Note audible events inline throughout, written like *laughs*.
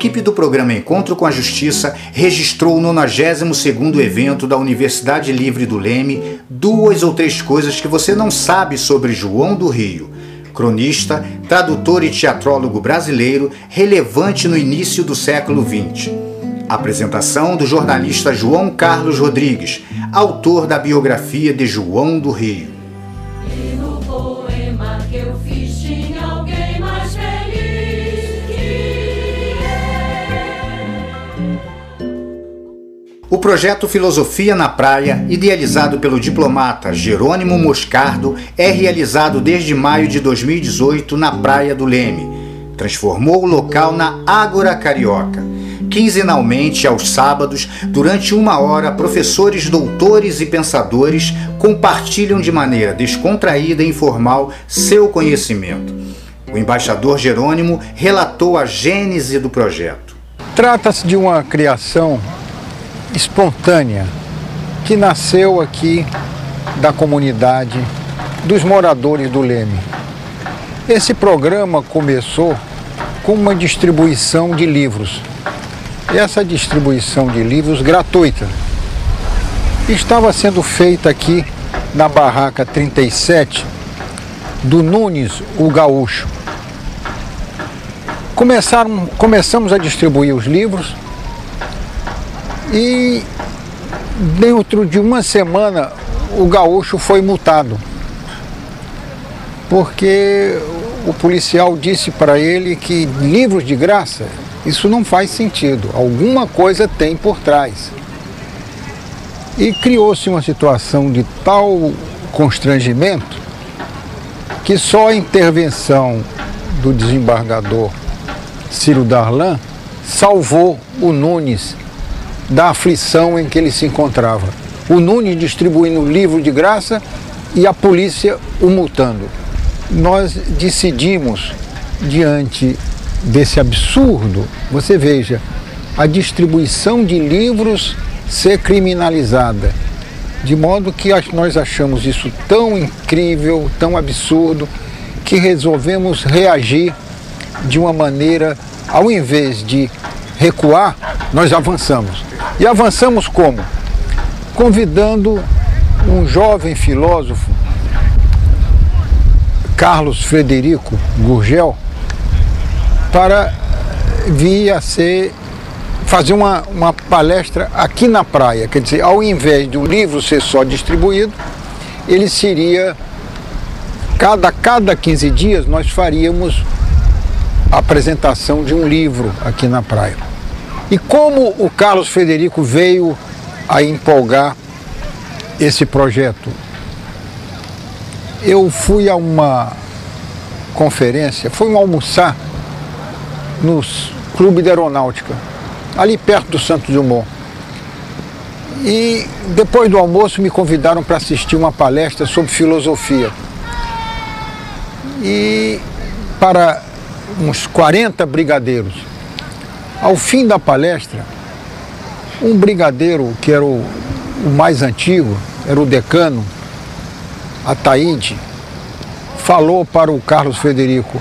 equipe do programa Encontro com a Justiça registrou o 92º evento da Universidade Livre do Leme, duas ou três coisas que você não sabe sobre João do Rio. Cronista, tradutor e teatrólogo brasileiro, relevante no início do século XX. Apresentação do jornalista João Carlos Rodrigues, autor da biografia de João do Rio. O projeto Filosofia na Praia, idealizado pelo diplomata Jerônimo Moscardo, é realizado desde maio de 2018 na Praia do Leme. Transformou o local na Ágora Carioca. Quinzenalmente, aos sábados, durante uma hora, professores, doutores e pensadores compartilham de maneira descontraída e informal seu conhecimento. O embaixador Jerônimo relatou a gênese do projeto. Trata-se de uma criação espontânea que nasceu aqui da comunidade dos moradores do Leme. Esse programa começou com uma distribuição de livros. Essa distribuição de livros gratuita estava sendo feita aqui na barraca 37 do Nunes, o Gaúcho. Começaram, começamos a distribuir os livros e dentro de uma semana o gaúcho foi multado. Porque o policial disse para ele que livros de graça, isso não faz sentido. Alguma coisa tem por trás. E criou-se uma situação de tal constrangimento que só a intervenção do desembargador Ciro Darlan salvou o Nunes da aflição em que ele se encontrava. O Nunes distribuindo livro de graça e a polícia o multando. Nós decidimos, diante desse absurdo, você veja, a distribuição de livros ser criminalizada. De modo que nós achamos isso tão incrível, tão absurdo, que resolvemos reagir de uma maneira, ao invés de recuar, nós avançamos. E avançamos como? Convidando um jovem filósofo, Carlos Frederico Gurgel, para vir a ser fazer uma, uma palestra aqui na praia. Quer dizer, ao invés do livro ser só distribuído, ele seria cada, cada 15 dias nós faríamos a apresentação de um livro aqui na praia. E como o Carlos Frederico veio a empolgar esse projeto? Eu fui a uma conferência, fui um almoçar no Clube da Aeronáutica, ali perto do Santo Dumont. E depois do almoço me convidaram para assistir uma palestra sobre filosofia. E para uns 40 brigadeiros. Ao fim da palestra, um brigadeiro, que era o, o mais antigo, era o decano, Ataíde, falou para o Carlos Federico: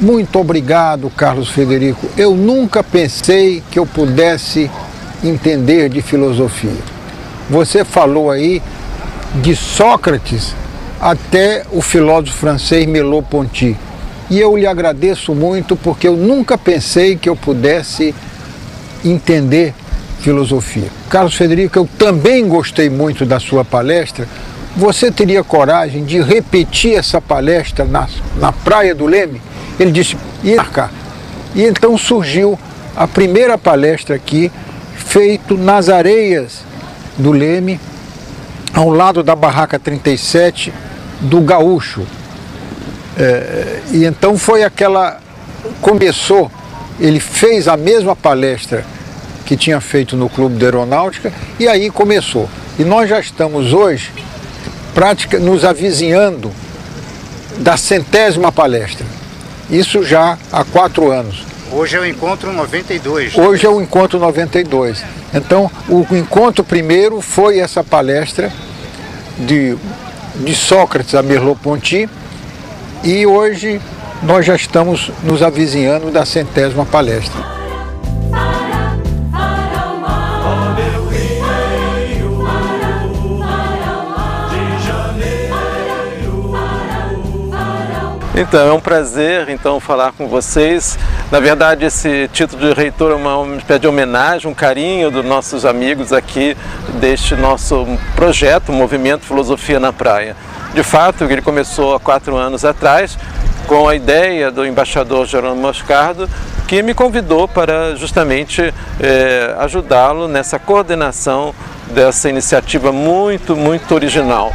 Muito obrigado, Carlos Federico. Eu nunca pensei que eu pudesse entender de filosofia. Você falou aí de Sócrates até o filósofo francês Merleau-Ponty e eu lhe agradeço muito porque eu nunca pensei que eu pudesse entender filosofia. Carlos Federico, eu também gostei muito da sua palestra. Você teria coragem de repetir essa palestra na, na Praia do Leme? Ele disse, e cá. E então surgiu a primeira palestra aqui, feito nas areias do Leme, ao lado da barraca 37 do Gaúcho, é, e então foi aquela. Começou, ele fez a mesma palestra que tinha feito no Clube de Aeronáutica e aí começou. E nós já estamos hoje prática, nos avizinhando da centésima palestra. Isso já há quatro anos. Hoje é o encontro 92. Hoje é o encontro 92. Então, o encontro primeiro foi essa palestra de, de Sócrates a Merleau-Ponty, e hoje nós já estamos nos avizinhando da centésima palestra. Então, é um prazer então falar com vocês. Na verdade, esse título de reitor é uma espécie de homenagem, um carinho dos nossos amigos aqui deste nosso projeto, Movimento Filosofia na Praia. De fato, ele começou há quatro anos atrás com a ideia do embaixador Jerônimo Moscardo, que me convidou para justamente é, ajudá-lo nessa coordenação dessa iniciativa muito, muito original.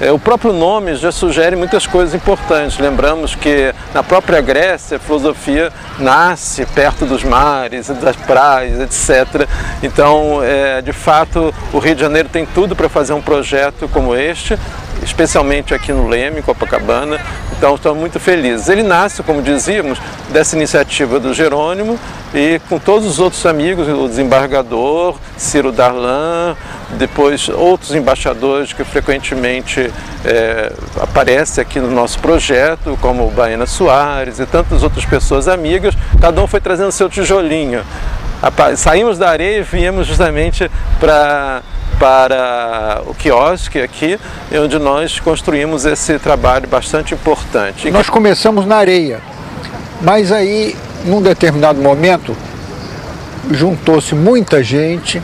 É, o próprio nome já sugere muitas coisas importantes. Lembramos que na própria Grécia a filosofia nasce perto dos mares, das praias, etc. Então, é, de fato, o Rio de Janeiro tem tudo para fazer um projeto como este, especialmente aqui no Leme, Copacabana. Então, estamos muito felizes. Ele nasce, como dizíamos, dessa iniciativa do Jerônimo e com todos os outros amigos, o desembargador, Ciro Darlan, depois outros embaixadores que frequentemente é, aparecem aqui no nosso projeto, como o Baena Soares e tantas outras pessoas amigas, cada um foi trazendo seu tijolinho. Saímos da areia e viemos justamente para para o quiosque aqui, onde nós construímos esse trabalho bastante importante. Nós começamos na areia, mas aí, num determinado momento, juntou-se muita gente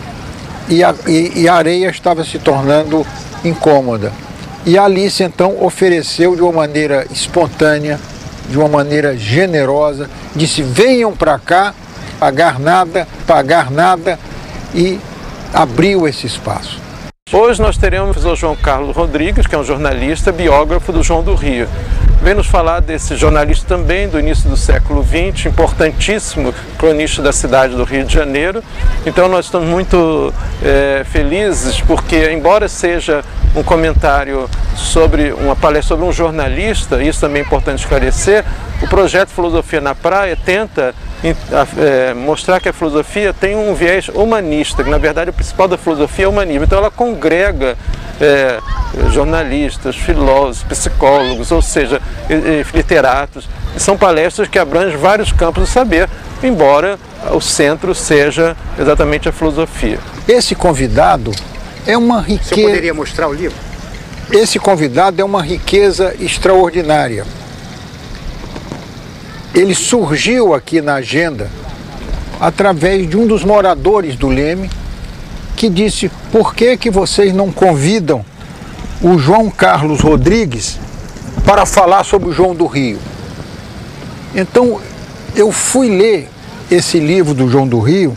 e a, e, e a areia estava se tornando incômoda. E a Alice então ofereceu de uma maneira espontânea, de uma maneira generosa, disse: venham para cá, pagar nada, pagar nada, e abriu esse espaço. Hoje nós teremos o João Carlos Rodrigues, que é um jornalista, biógrafo do João do Rio. Vem nos falar desse jornalista também do início do século XX, importantíssimo cronista da cidade do Rio de Janeiro. Então nós estamos muito é, felizes porque, embora seja um comentário sobre uma palestra sobre um jornalista, isso também é importante esclarecer, o projeto Filosofia na Praia tenta é, mostrar que a filosofia tem um viés humanista, que na verdade o principal da filosofia é o humanismo. Então ela congrega é, jornalistas, filósofos, psicólogos, ou seja, literatos. São palestras que abrangem vários campos do saber, embora o centro seja exatamente a filosofia. Esse convidado é uma riqueza. Você poderia mostrar o livro? Esse convidado é uma riqueza extraordinária. Ele surgiu aqui na agenda através de um dos moradores do Leme que disse: "Por que que vocês não convidam o João Carlos Rodrigues para falar sobre o João do Rio?" Então, eu fui ler esse livro do João do Rio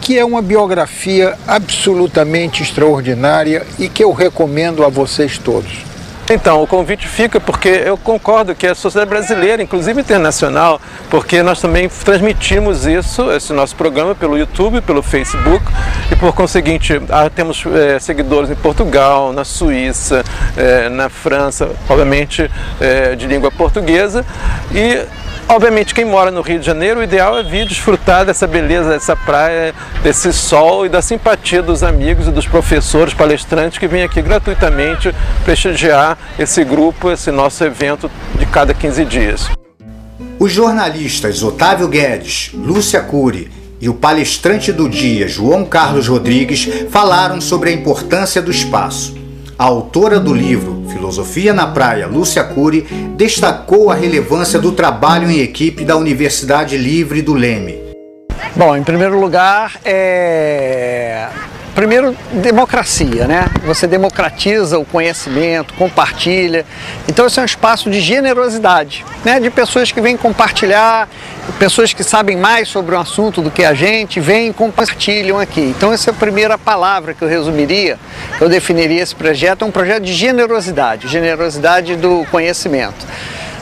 que é uma biografia absolutamente extraordinária e que eu recomendo a vocês todos. Então, o convite fica porque eu concordo que a sociedade brasileira, inclusive internacional, porque nós também transmitimos isso, esse nosso programa, pelo YouTube, pelo Facebook, e por conseguinte, ah, temos é, seguidores em Portugal, na Suíça, é, na França, obviamente é, de língua portuguesa, e Obviamente, quem mora no Rio de Janeiro, o ideal é vir desfrutar dessa beleza, dessa praia, desse sol e da simpatia dos amigos e dos professores, palestrantes que vêm aqui gratuitamente prestigiar esse grupo, esse nosso evento de cada 15 dias. Os jornalistas Otávio Guedes, Lúcia Cury e o palestrante do dia, João Carlos Rodrigues, falaram sobre a importância do espaço. A autora do livro Filosofia na Praia, Lúcia Cury, destacou a relevância do trabalho em equipe da Universidade Livre do Leme. Bom, em primeiro lugar, é primeiro, democracia, né? Você democratiza o conhecimento, compartilha. Então, esse é um espaço de generosidade, né? De pessoas que vêm compartilhar, pessoas que sabem mais sobre um assunto do que a gente, vêm e compartilham aqui. Então, essa é a primeira palavra que eu resumiria, que eu definiria esse projeto, é um projeto de generosidade, generosidade do conhecimento.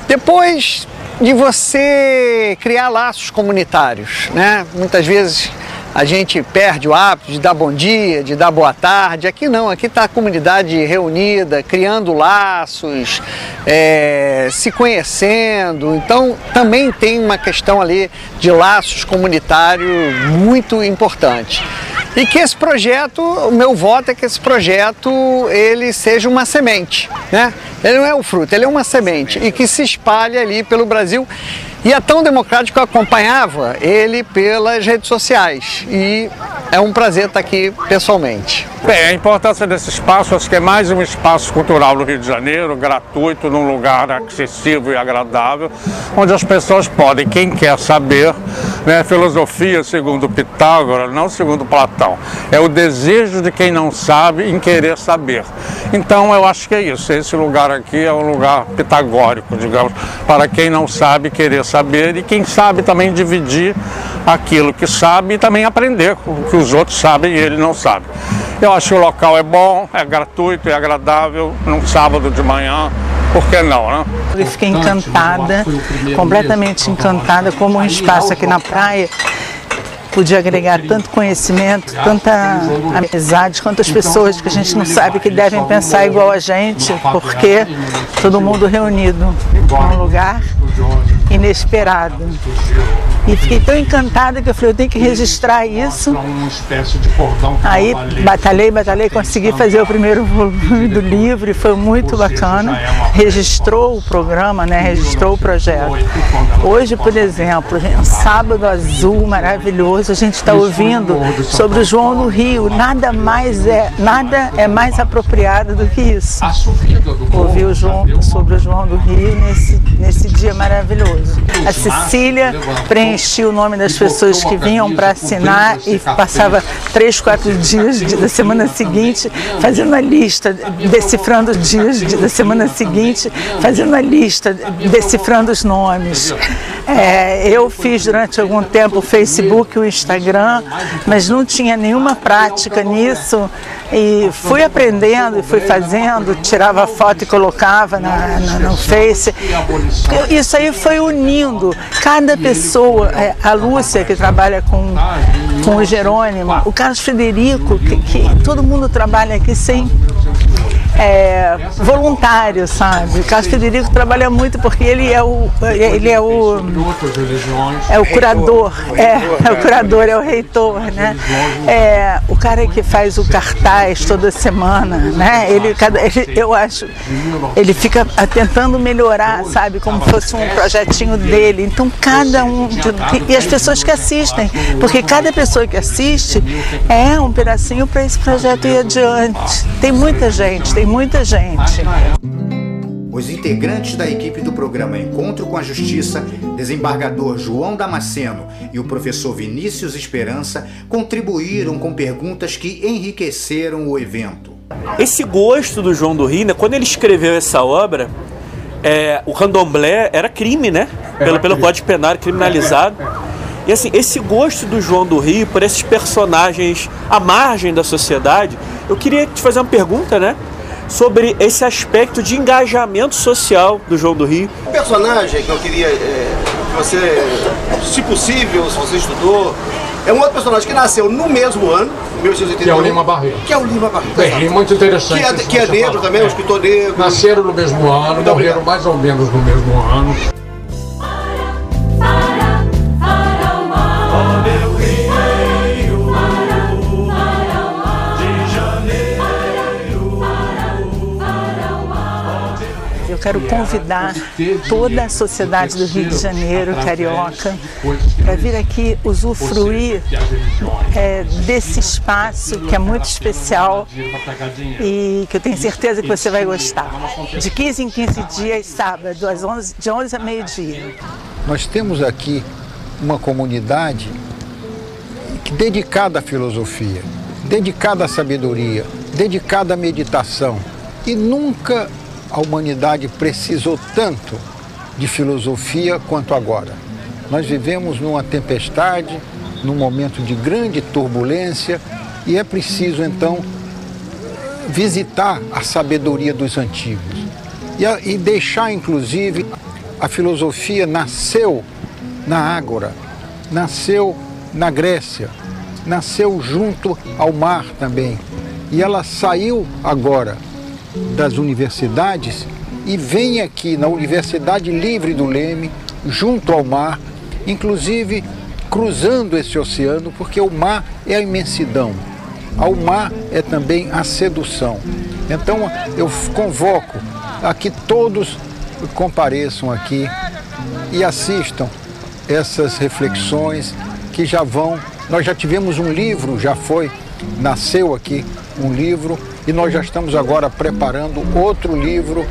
Depois de você criar laços comunitários, né? Muitas vezes a gente perde o hábito de dar bom dia, de dar boa tarde. Aqui não, aqui está a comunidade reunida, criando laços, é, se conhecendo. Então também tem uma questão ali de laços comunitários muito importante. E que esse projeto, o meu voto é que esse projeto ele seja uma semente, né? Ele não é o fruto, ele é uma semente e que se espalhe ali pelo Brasil. E é tão democrático que eu acompanhava ele pelas redes sociais. E é um prazer estar aqui pessoalmente. Bem, a importância desse espaço, acho que é mais um espaço cultural no Rio de Janeiro, gratuito, num lugar acessível e agradável, onde as pessoas podem, quem quer saber, né, filosofia segundo Pitágoras, não segundo Platão, é o desejo de quem não sabe em querer saber. Então eu acho que é isso, esse lugar aqui é um lugar pitagórico, digamos, para quem não sabe querer saber e quem sabe também dividir aquilo que sabe e também aprender com o que os outros sabem e ele não sabe. Eu acho que o local é bom, é gratuito, é agradável, num sábado de manhã, por que não, né? Eu fiquei encantada, completamente encantada, como um espaço aqui na praia. Podia agregar tanto conhecimento, tanta amizade, quantas pessoas que a gente não sabe que devem pensar igual a gente, porque todo mundo reunido num lugar inesperado. E fiquei tão encantada que eu falei, eu tenho que registrar isso. Aí batalhei, batalhei, consegui fazer o primeiro volume do livro e foi muito bacana. Registrou o programa, né? Registrou o projeto. Hoje, por exemplo, um sábado azul maravilhoso, a gente está ouvindo sobre o João do Rio. Nada mais é, nada é mais apropriado do que isso. Ouvir o João, sobre o João do Rio nesse, nesse dia maravilhoso. A Cecília preenchia o nome das pessoas que vinham para assinar e passava três, quatro dias da semana seguinte fazendo a lista, decifrando os dias da semana seguinte, fazendo a lista, decifrando os nomes. É, eu fiz durante algum tempo o Facebook, o Instagram, mas não tinha nenhuma prática nisso e fui aprendendo e fui fazendo, tirava foto e colocava na, na, no Face. Isso aí foi unindo cada pessoa, é, a Lúcia que trabalha com, com o Jerônimo, o Carlos Frederico, que, que todo mundo trabalha aqui sem é, voluntário, sabe? O Carlos Federico trabalha muito porque ele é o ele é o é o curador, é, é o curador, é o reitor, né? É o cara que faz o cartaz toda semana, né? Ele, ele eu acho, ele fica tentando melhorar, sabe? Como fosse um projetinho dele. Então cada um e as pessoas que assistem, porque cada pessoa que assiste é um pedacinho para esse projeto ir adiante. Tem muita gente, tem muita gente. Os integrantes da equipe do programa Encontro com a Justiça, desembargador João Damasceno e o professor Vinícius Esperança, contribuíram com perguntas que enriqueceram o evento. Esse gosto do João do Rio, né, quando ele escreveu essa obra, é, o candomblé era crime, né? Pelo, pelo Código Penal criminalizado. E assim, esse gosto do João do Rio por esses personagens à margem da sociedade, eu queria te fazer uma pergunta, né? Sobre esse aspecto de engajamento social do João do Rio. Um personagem que eu queria é, que você, se possível, se você estudou, é um outro personagem que nasceu no mesmo ano, 1881. Que é o Lima Barreiro. Que é o Lima Barreiro. Bem, muito interessante. Que é, que é negro também, um escritor negro. Nasceram no mesmo ano, Muito morreram obrigado. mais ou menos no mesmo ano. Quero convidar toda a sociedade do Rio de Janeiro, carioca, para vir aqui usufruir é, desse espaço que é muito especial e que eu tenho certeza que você vai gostar. De 15 em 15 dias, sábado, às 11, de 11 a meio-dia. Nós temos aqui uma comunidade que- dedicada à filosofia, dedicada à sabedoria, dedicada à meditação. E nunca a humanidade precisou tanto de filosofia quanto agora. Nós vivemos numa tempestade, num momento de grande turbulência e é preciso então visitar a sabedoria dos antigos e, a- e deixar inclusive a filosofia nasceu na Ágora, nasceu na Grécia, nasceu junto ao mar também. E ela saiu agora das universidades e vem aqui na Universidade Livre do Leme, junto ao mar, inclusive cruzando esse oceano, porque o mar é a imensidão, ao mar é também a sedução. Então eu convoco a que todos compareçam aqui e assistam essas reflexões que já vão. Nós já tivemos um livro, já foi nasceu aqui um livro e nós já estamos agora preparando outro livro.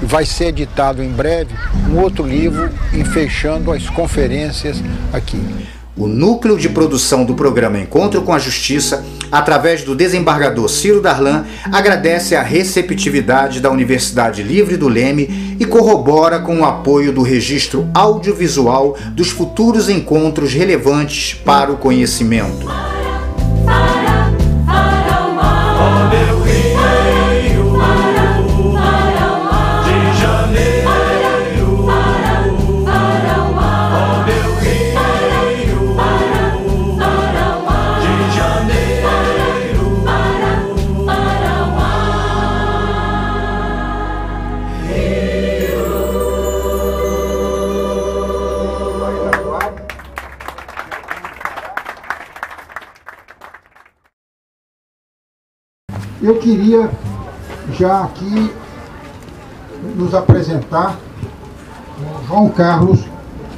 Vai ser editado em breve um outro livro e fechando as conferências aqui. O núcleo de produção do programa Encontro com a Justiça, através do desembargador Ciro Darlan, agradece a receptividade da Universidade Livre do Leme e corrobora com o apoio do registro audiovisual dos futuros encontros relevantes para o conhecimento. Queria já aqui nos apresentar o João Carlos.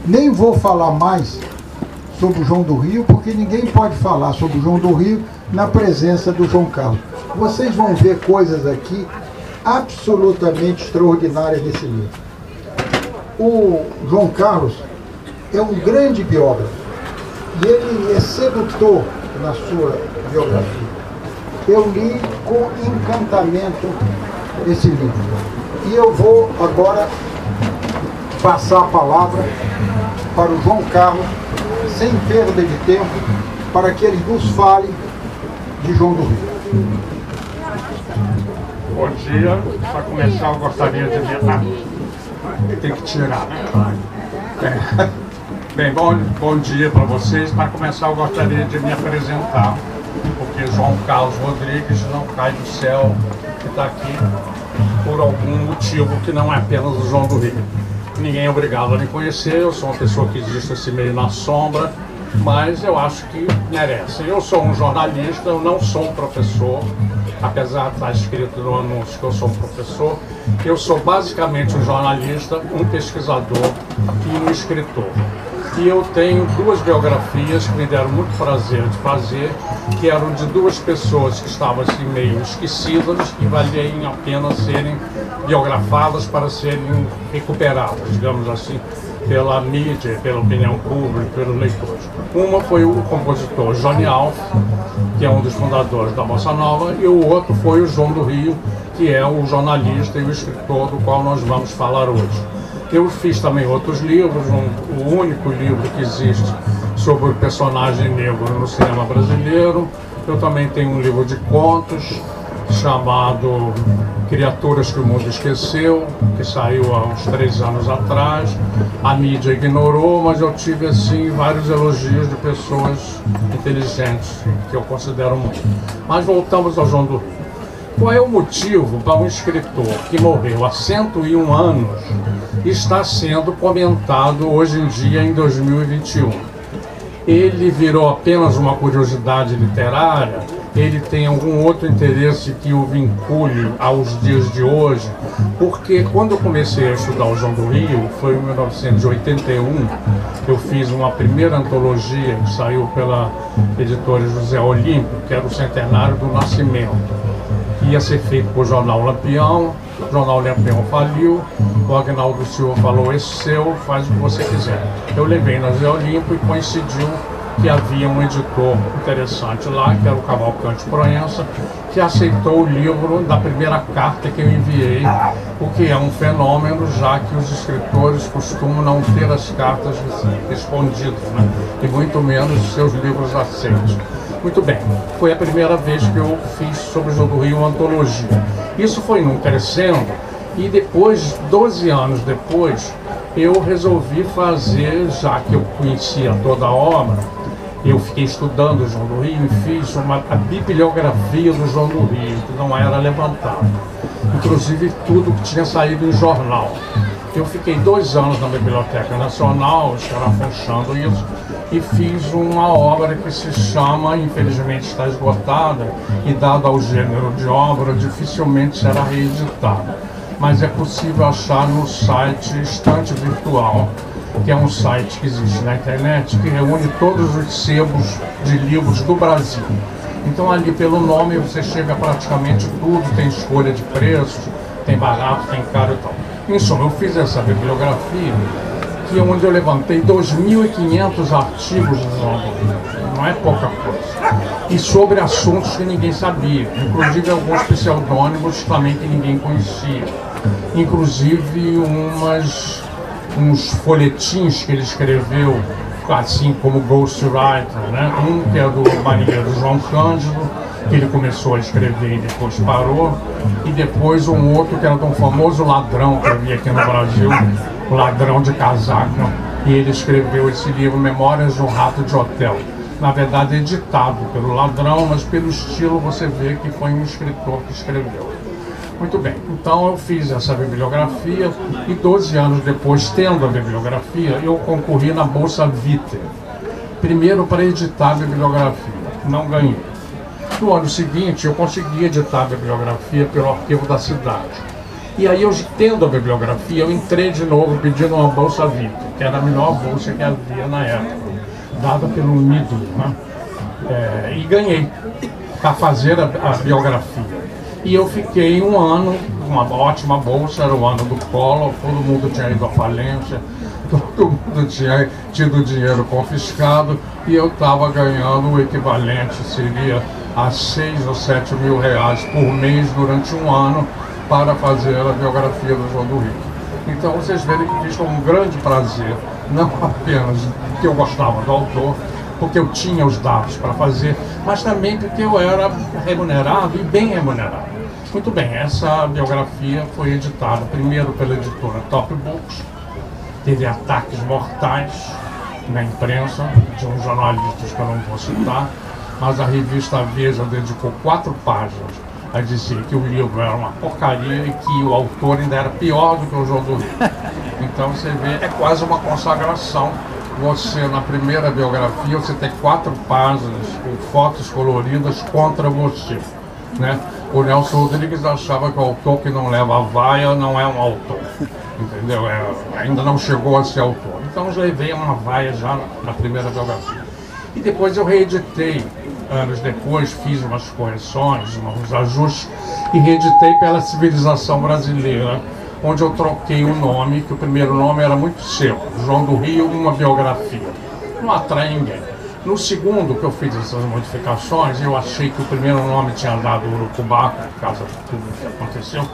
Nem vou falar mais sobre o João do Rio, porque ninguém pode falar sobre o João do Rio na presença do João Carlos. Vocês vão ver coisas aqui absolutamente extraordinárias nesse livro. O João Carlos é um grande biógrafo e ele é sedutor na sua biografia eu li com encantamento esse livro. E eu vou agora passar a palavra para o João Carlos, sem perda de tempo, para que ele nos fale de João do Rio. Bom dia. Para começar, eu gostaria de. Ah, tem que tirar, né? É. Bem, bom, bom dia para vocês. Para começar, eu gostaria de me apresentar porque João Carlos Rodrigues não cai do céu que está aqui por algum motivo que não é apenas o João do Rio. Ninguém é obrigado a me conhecer, eu sou uma pessoa que existe assim meio na sombra, mas eu acho que merece. Eu sou um jornalista, eu não sou um professor, apesar de estar escrito no anúncio que eu sou um professor. Eu sou basicamente um jornalista, um pesquisador e um escritor. E eu tenho duas biografias que me deram muito prazer de fazer, que eram de duas pessoas que estavam assim meio esquecidas e valiam a pena serem biografadas para serem recuperadas, digamos assim, pela mídia, pela opinião pública, pelos leitores. Uma foi o compositor Johnny Alf, que é um dos fundadores da Bossa Nova, e o outro foi o João do Rio, que é o jornalista e o escritor do qual nós vamos falar hoje. Eu fiz também outros livros, um, o único livro que existe sobre o personagem negro no cinema brasileiro. Eu também tenho um livro de contos chamado Criaturas que o Mundo Esqueceu, que saiu há uns três anos atrás. A mídia ignorou, mas eu tive assim vários elogios de pessoas inteligentes, que eu considero muito. Mas voltamos ao João do Rio. Qual é o motivo para um escritor que morreu há 101 anos está sendo comentado hoje em dia em 2021? Ele virou apenas uma curiosidade literária? Ele tem algum outro interesse que o vincule aos dias de hoje? Porque quando eu comecei a estudar o João do Rio, foi em 1981, eu fiz uma primeira antologia que saiu pela editora José Olímpio, que era o centenário do Nascimento ia ser feito por Jornal Lampião, o Jornal Lampião faliu, o Agnaldo Silva falou, esse seu, faz o que você quiser. Eu levei na Zé Olimpo e coincidiu que havia um editor interessante lá, que era o Cavalcante Proença, que aceitou o livro da primeira carta que eu enviei, o que é um fenômeno, já que os escritores costumam não ter as cartas respondidas, né? e muito menos os seus livros aceitos. Muito bem, foi a primeira vez que eu fiz sobre o Jogo do Rio uma antologia. Isso foi num crescendo e depois, 12 anos depois, eu resolvi fazer, já que eu conhecia toda a obra, eu fiquei estudando o João do Rio e fiz uma, a bibliografia do João do Rio, que não era levantada. Inclusive tudo que tinha saído em jornal. Eu fiquei dois anos na Biblioteca Nacional, escarafunchando isso, e fiz uma obra que se chama, infelizmente está esgotada, e dado ao gênero de obra, dificilmente será reeditada. Mas é possível achar no site Estante Virtual, que é um site que existe na internet, que reúne todos os sebos de livros do Brasil. Então ali pelo nome você chega praticamente tudo, tem escolha de preços, tem barato, tem caro e tal. Em suma, eu fiz essa bibliografia que é onde eu levantei 2.500 artigos não é pouca coisa. E sobre assuntos que ninguém sabia, inclusive alguns pseudônimos também que ninguém conhecia. Inclusive umas, uns folhetins que ele escreveu assim como Ghostwriter, né? Um que é do marinheiro João Cândido, que ele começou a escrever e depois parou, e depois um outro que era de um famoso ladrão que havia aqui no Brasil, o ladrão de casaca, e ele escreveu esse livro Memórias de um Rato de Hotel. Na verdade, editado pelo ladrão, mas pelo estilo você vê que foi um escritor que escreveu. Muito bem, então eu fiz essa bibliografia e 12 anos depois, tendo a bibliografia, eu concorri na Bolsa Viter. Primeiro para editar a bibliografia, não ganhei. No ano seguinte, eu consegui editar a bibliografia pelo arquivo da cidade. E aí, eu tendo a bibliografia, eu entrei de novo pedindo uma Bolsa Viter, que era a melhor bolsa que havia na época, dada pelo MIDO, né? É, e ganhei para fazer a, a biografia. E eu fiquei um ano, uma ótima bolsa, era o ano do Collor, todo mundo tinha ido à falência, *laughs* todo mundo tinha tido dinheiro confiscado e eu estava ganhando o equivalente, seria a 6 ou 7 mil reais por mês durante um ano para fazer a biografia do João do Rio. Então vocês verem que fiz com um grande prazer, não *laughs* apenas porque eu gostava do autor, porque eu tinha os dados para fazer, mas também porque eu era remunerado e bem remunerado. Muito bem, essa biografia foi editada primeiro pela editora Top Books, teve ataques mortais na imprensa de uns jornalistas que eu não vou citar, mas a revista Veja dedicou quatro páginas a dizer que o livro era uma porcaria e que o autor ainda era pior do que o João do Rio. Então você vê, é quase uma consagração você, na primeira biografia, você tem quatro páginas com fotos coloridas contra você. Né? O Nelson Rodrigues achava que o autor que não leva a vaia não é um autor. Entendeu? É, ainda não chegou a ser autor. Então já veio uma vaia já na primeira biografia. E depois eu reeditei, anos depois, fiz umas correções, uns ajustes, e reeditei pela civilização brasileira onde eu troquei o nome, que o primeiro nome era muito seco, João do Rio, uma biografia. Não atrai ninguém. No segundo, que eu fiz essas modificações, eu achei que o primeiro nome tinha dado Urucubaca, por causa de tudo que aconteceu.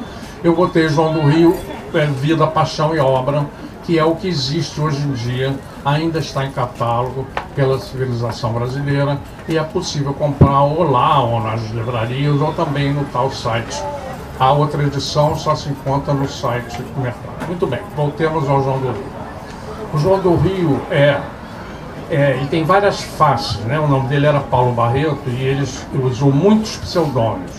Eu botei João do Rio, é, Vida, Paixão e Obra, que é o que existe hoje em dia, ainda está em catálogo pela civilização brasileira e é possível comprar ou lá, ou nas livrarias, ou também no tal site a outra edição só se encontra no site do mercado. Muito bem, voltemos ao João do Rio. O João do Rio é, é e tem várias faces, né? O nome dele era Paulo Barreto e ele usou muitos pseudônimos.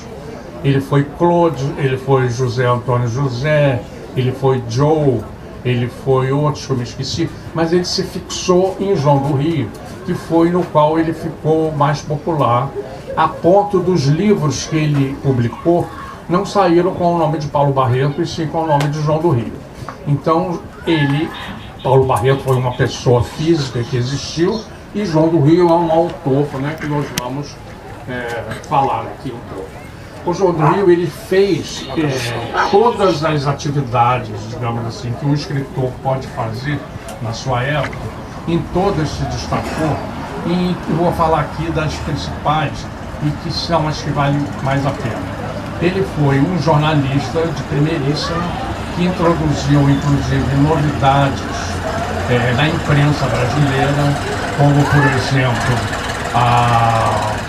Ele foi Claude, ele foi José Antônio José, ele foi Joe, ele foi outros que eu me esqueci, mas ele se fixou em João do Rio, que foi no qual ele ficou mais popular, a ponto dos livros que ele publicou não saíram com o nome de Paulo Barreto, e sim com o nome de João do Rio. Então, ele, Paulo Barreto, foi uma pessoa física que existiu, e João do Rio é um autor, né, que nós vamos é, falar aqui um pouco. O João do Rio ele fez é, todas as atividades, digamos assim, que um escritor pode fazer na sua época, em todas se destacou, e eu vou falar aqui das principais e que são as que valem mais a pena. Ele foi um jornalista de primeiríssima que introduziu, inclusive, novidades é, na imprensa brasileira, como, por exemplo, a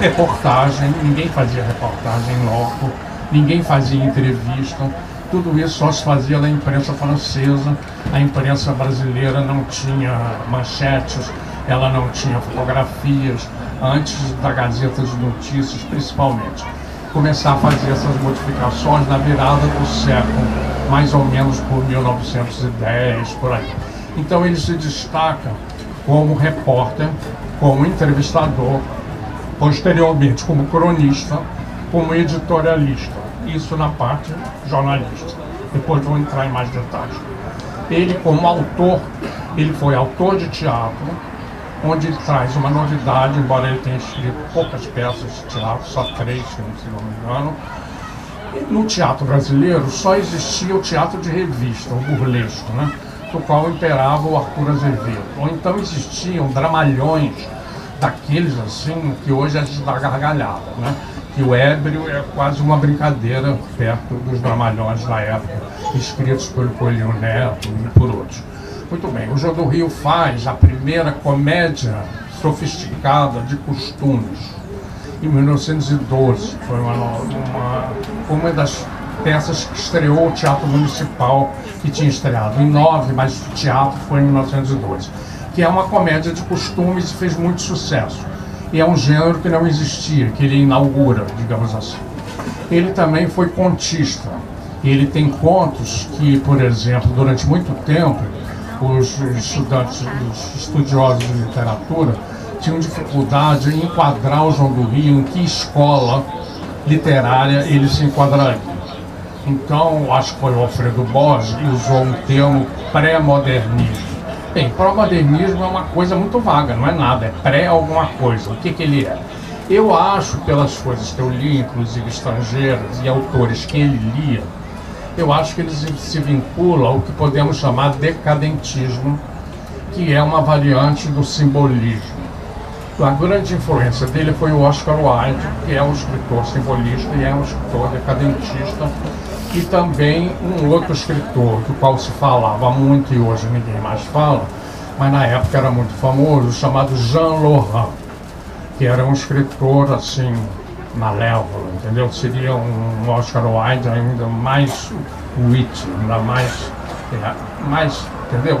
reportagem. Ninguém fazia reportagem em loco, ninguém fazia entrevista. Tudo isso só se fazia na imprensa francesa. A imprensa brasileira não tinha manchetes, ela não tinha fotografias, antes da Gazeta de Notícias, principalmente começar a fazer essas modificações na virada do século, mais ou menos por 1910, por aí. Então ele se destaca como repórter, como entrevistador, posteriormente como cronista, como editorialista. Isso na parte jornalista. Depois vou entrar em mais detalhes. Ele, como autor, ele foi autor de teatro, onde traz uma novidade, embora ele tenha escrito poucas peças de teatro, só três, se não me engano. No teatro brasileiro só existia o teatro de revista, o burlesco, né? do qual imperava o Arthur Azevedo. Ou então existiam dramalhões daqueles assim que hoje a gente dá gargalhada, né? Que o ébrio é quase uma brincadeira perto dos dramalhões da época, escritos por Coelho Neto e por outros. Muito bem, o João do Rio faz a primeira comédia sofisticada de costumes em 1912. Foi uma, uma, uma das peças que estreou o Teatro Municipal, que tinha estreado em 9, mas o teatro foi em 1912. Que é uma comédia de costumes e fez muito sucesso. E é um gênero que não existia, que ele inaugura, digamos assim. Ele também foi contista. Ele tem contos que, por exemplo, durante muito tempo, os estudantes, os estudiosos de literatura, tinham dificuldade em enquadrar o João do Rio em que escola literária ele se enquadraria. Então, acho que foi o Alfredo Borges que usou um termo pré-modernismo. Bem, pré-modernismo é uma coisa muito vaga, não é nada, é pré alguma coisa. O que, que ele é? Eu acho, pelas coisas que eu li, inclusive estrangeiras e autores que ele lia, eu acho que eles se vinculam ao que podemos chamar decadentismo, que é uma variante do simbolismo. A grande influência dele foi o Oscar Wilde, que é um escritor simbolista e é um escritor decadentista, e também um outro escritor, do qual se falava muito e hoje ninguém mais fala, mas na época era muito famoso, chamado Jean Laurent, que era um escritor assim malévolo, entendeu? Seria um Oscar Wilde ainda mais witty, ainda mais, é, mais entendeu?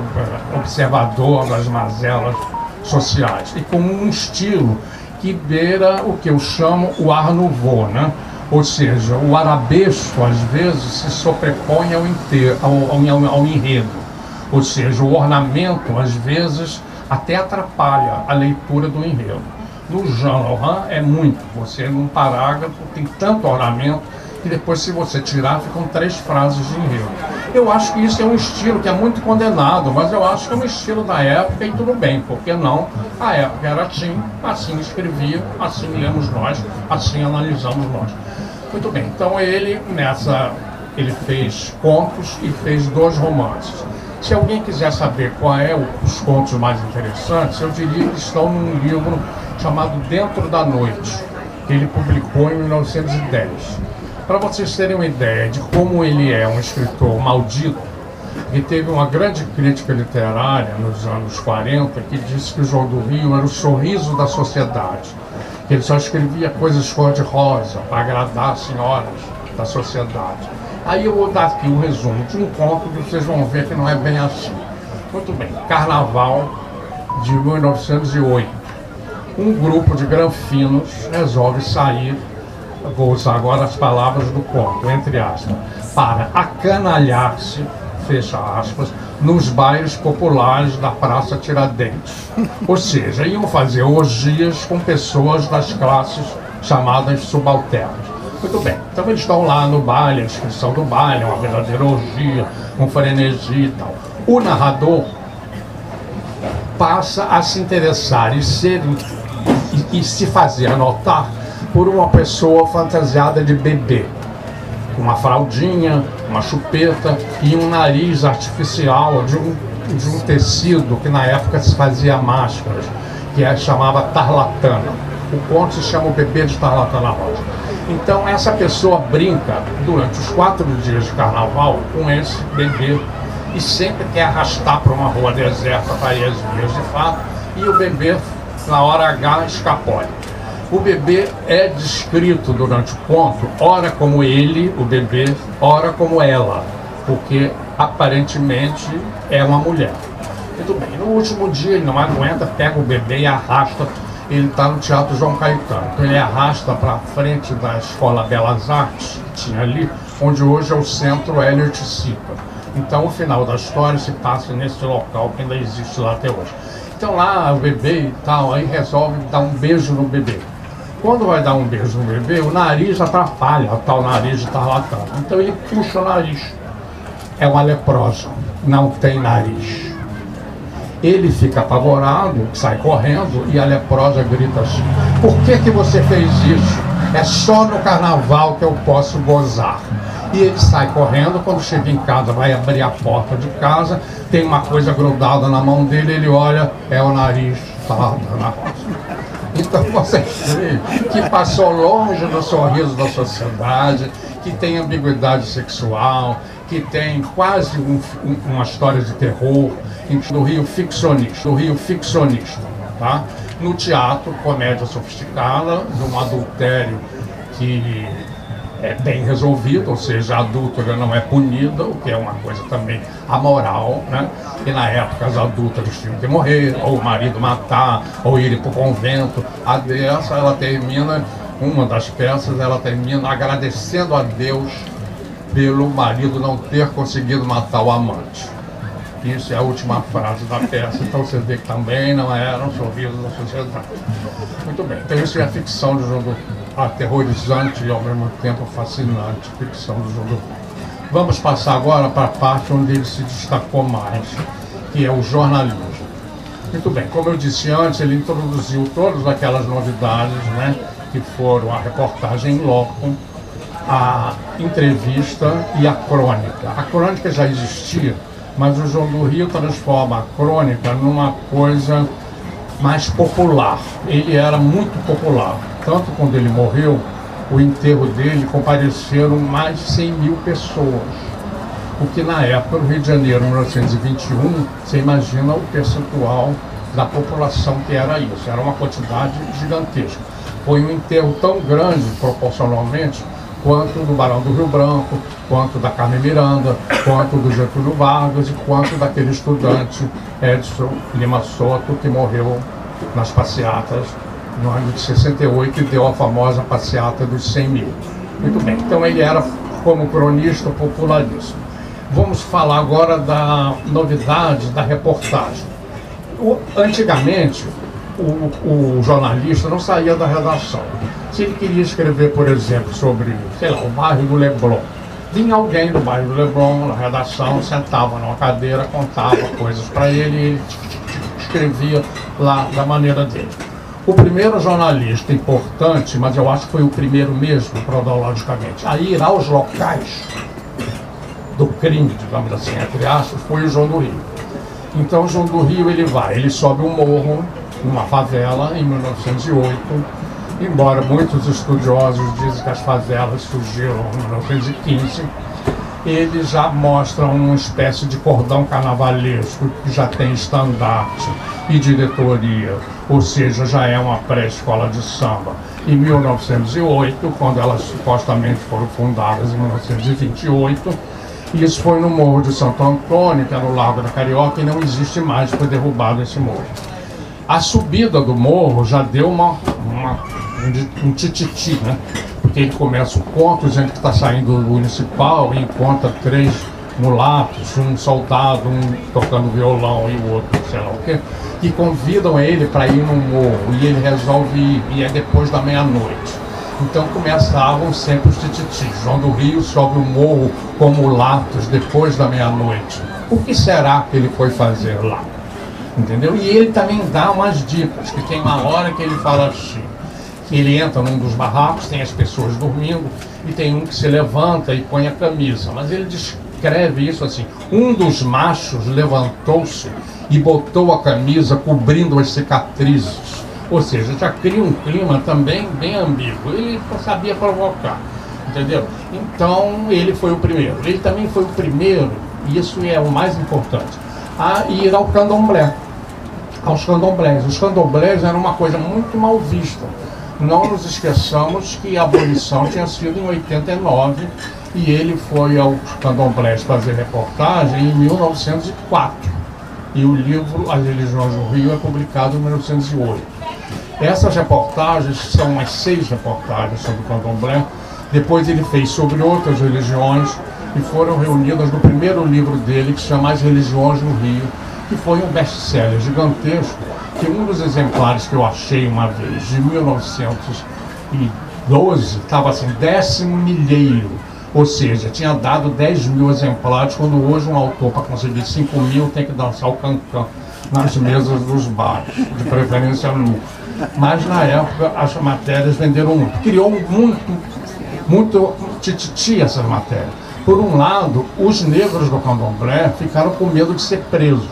observador das mazelas sociais. E com um estilo que beira o que eu chamo o Art Nouveau, né? Ou seja, o arabesco às vezes se sobrepõe ao, inteiro, ao, ao, ao enredo. Ou seja, o ornamento às vezes até atrapalha a leitura do enredo. No Jean Laurent é muito. Você, num parágrafo, tem tanto ornamento que depois, se você tirar, ficam três frases de enredo. Eu acho que isso é um estilo que é muito condenado, mas eu acho que é um estilo da época e tudo bem, porque não? A época era assim, assim escrevia, assim lemos nós, assim analisamos nós. Muito bem, então ele nessa ele fez contos e fez dois romances. Se alguém quiser saber qual é o, os contos mais interessantes, eu diria que estão num livro chamado Dentro da Noite, que ele publicou em 1910. Para vocês terem uma ideia de como ele é um escritor maldito, e teve uma grande crítica literária nos anos 40 que disse que o João do Rio era o sorriso da sociedade. Ele só escrevia coisas cor-de-rosa para agradar as senhoras da sociedade. Aí eu vou dar aqui um resumo de um conto que vocês vão ver que não é bem assim. Muito bem, Carnaval de 1908. Um grupo de granfinos resolve sair, vou usar agora as palavras do conto, entre aspas, para acanalhar-se, fecha aspas, nos bairros populares da Praça Tiradentes. Ou seja, iam fazer orgias com pessoas das classes chamadas subalternas. Muito bem, então eles estão lá no baile, a descrição do baile, uma verdadeira orgia, com frenesia e tal. O narrador passa a se interessar e ser e, e se fazer anotar por uma pessoa fantasiada de bebê, uma fraldinha, uma chupeta e um nariz artificial de um, de um tecido que na época se fazia máscaras, que é, chamava tarlatana. O conto se chama o bebê de tarlatana rosa. Então essa pessoa brinca durante os quatro dias de carnaval com esse bebê e sempre quer arrastar para uma rua deserta para às vias de fato e o bebê na hora H escapole. O bebê é descrito durante o conto, ora como ele, o bebê, ora como ela, porque aparentemente é uma mulher. Muito bem, no último dia ele não aguenta, pega o bebê e arrasta ele está no Teatro João Caetano. Então ele arrasta para a frente da Escola Belas Artes, que tinha ali, onde hoje é o Centro Elliot Cipa. Então o final da história se passa nesse local que ainda existe lá até hoje. Então lá o bebê e tal, aí resolve dar um beijo no bebê. Quando vai dar um beijo no bebê, o nariz atrapalha o tal nariz de tarlatão. Então ele puxa o nariz. É uma leprosa, não tem nariz. Ele fica apavorado, sai correndo e a leprosa grita assim: Por que, que você fez isso? É só no carnaval que eu posso gozar. E ele sai correndo, quando chega em casa, vai abrir a porta de casa, tem uma coisa grudada na mão dele, ele olha, é o nariz tarda na Então você que passou longe do sorriso da sociedade, que tem ambiguidade sexual, que tem quase um, um, uma história de terror, do Rio ficcionista, do Rio ficcionista, tá? No teatro, comédia sofisticada, de um adultério que é bem resolvido, ou seja, a adúltera não é punida, o que é uma coisa também amoral, né? E na época as adúlteras tinham que morrer, ou o marido matar, ou ir para o convento. A dessa, ela termina, uma das peças, ela termina agradecendo a Deus pelo marido não ter conseguido matar o amante. Isso é a última frase da peça, então você vê que também não era um sorriso da sociedade. Muito bem, então isso é a ficção de jogo aterrorizante e ao mesmo tempo fascinante, ficção do jogo. Vamos passar agora para a parte onde ele se destacou mais, que é o jornalismo. Muito bem, como eu disse antes, ele introduziu todas aquelas novidades, né, que foram a reportagem em loco, a entrevista e a crônica. A crônica já existia, mas o João do Rio transforma a crônica numa coisa mais popular. Ele era muito popular. Tanto quando ele morreu, o enterro dele compareceram mais de 100 mil pessoas. O que na época, no Rio de Janeiro, 1921, você imagina o percentual da população que era isso. Era uma quantidade gigantesca. Foi um enterro tão grande, proporcionalmente, quanto do Barão do Rio Branco, quanto da Carmen Miranda, quanto do Getúlio Vargas e quanto daquele estudante Edson Lima Soto que morreu nas passeatas no ano de 68 e deu a famosa passeata dos 100 mil. Muito bem, então ele era como cronista popularíssimo. Vamos falar agora da novidade da reportagem. O, antigamente, o, o jornalista não saía da redação se ele queria escrever, por exemplo, sobre, sei lá, o bairro do Leblon, vinha alguém do bairro do Leblon na redação, sentava numa cadeira, contava *laughs* coisas para ele e ele escrevia lá da maneira dele. O primeiro jornalista importante, mas eu acho que foi o primeiro mesmo, cronologicamente, a ir aos locais do crime, digamos assim, entre aspas, foi o João do Rio. Então o João do Rio ele vai, ele sobe um morro, numa favela, em 1908, embora muitos estudiosos dizem que as favelas surgiram em 1915, eles já mostram uma espécie de cordão carnavalesco que já tem estandarte e diretoria, ou seja, já é uma pré-escola de samba. Em 1908, quando elas supostamente foram fundadas em 1928, isso foi no Morro de Santo Antônio, que é no Largo da Carioca, e não existe mais, foi derrubado esse morro. A subida do morro já deu uma, uma um, tititi, né? Porque ele começa o conto dizendo que está saindo do municipal e encontra três mulatos, um soldado, um tocando violão e o outro, sei lá o quê, que convidam ele para ir no morro e ele resolve ir, e é depois da meia-noite. Então começavam sempre os tititis. João do Rio sobe o morro com mulatos depois da meia-noite. O que será que ele foi fazer lá? Entendeu? E ele também dá umas dicas, que tem uma hora que ele fala assim, ele entra num dos barracos, tem as pessoas dormindo, e tem um que se levanta e põe a camisa. Mas ele descreve isso assim: um dos machos levantou-se e botou a camisa cobrindo as cicatrizes. Ou seja, já cria um clima também bem ambíguo. Ele sabia provocar, entendeu? Então ele foi o primeiro. Ele também foi o primeiro, e isso é o mais importante, a ir ao candomblé. Aos candomblés. Os candomblés eram uma coisa muito mal vista não nos esqueçamos que a abolição tinha sido em 89 e ele foi ao Candomblé fazer reportagem em 1904. E o livro As Religiões do Rio é publicado em 1908. Essas reportagens são umas seis reportagens sobre o Candomblé. Depois ele fez sobre outras religiões e foram reunidas no primeiro livro dele, que se chama As Religiões no Rio, que foi um best-seller gigantesco que um dos exemplares que eu achei uma vez, de 1912, estava assim, décimo milheiro. Ou seja, tinha dado 10 mil exemplares, quando hoje um autor, para conseguir 5 mil, tem que dançar o cancã. nas mesas dos bares, de preferência nu. Mas na época as matérias venderam muito. Criou muito, muito tititi essas matérias. Por um lado, os negros do candomblé ficaram com medo de ser presos.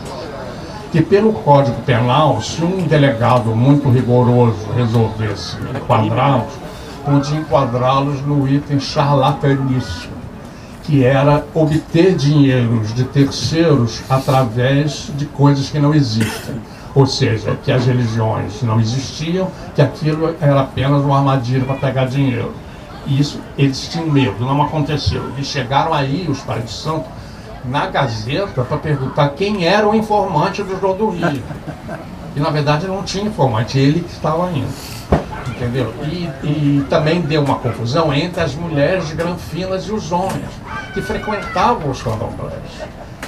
Que pelo Código Penal, se um delegado muito rigoroso resolvesse enquadrá-los, podia enquadrá-los no item charlatanício que era obter dinheiros de terceiros através de coisas que não existem. Ou seja, que as religiões não existiam, que aquilo era apenas uma armadilha para pegar dinheiro. E isso eles tinham medo, não aconteceu. Eles chegaram aí, os pais de santo, na Gazeta para perguntar quem era o informante do João do Rio. E na verdade não tinha informante, ele que estava indo entendeu? E, e, também deu uma confusão entre as mulheres granfinas e os homens, que frequentavam os candomblés,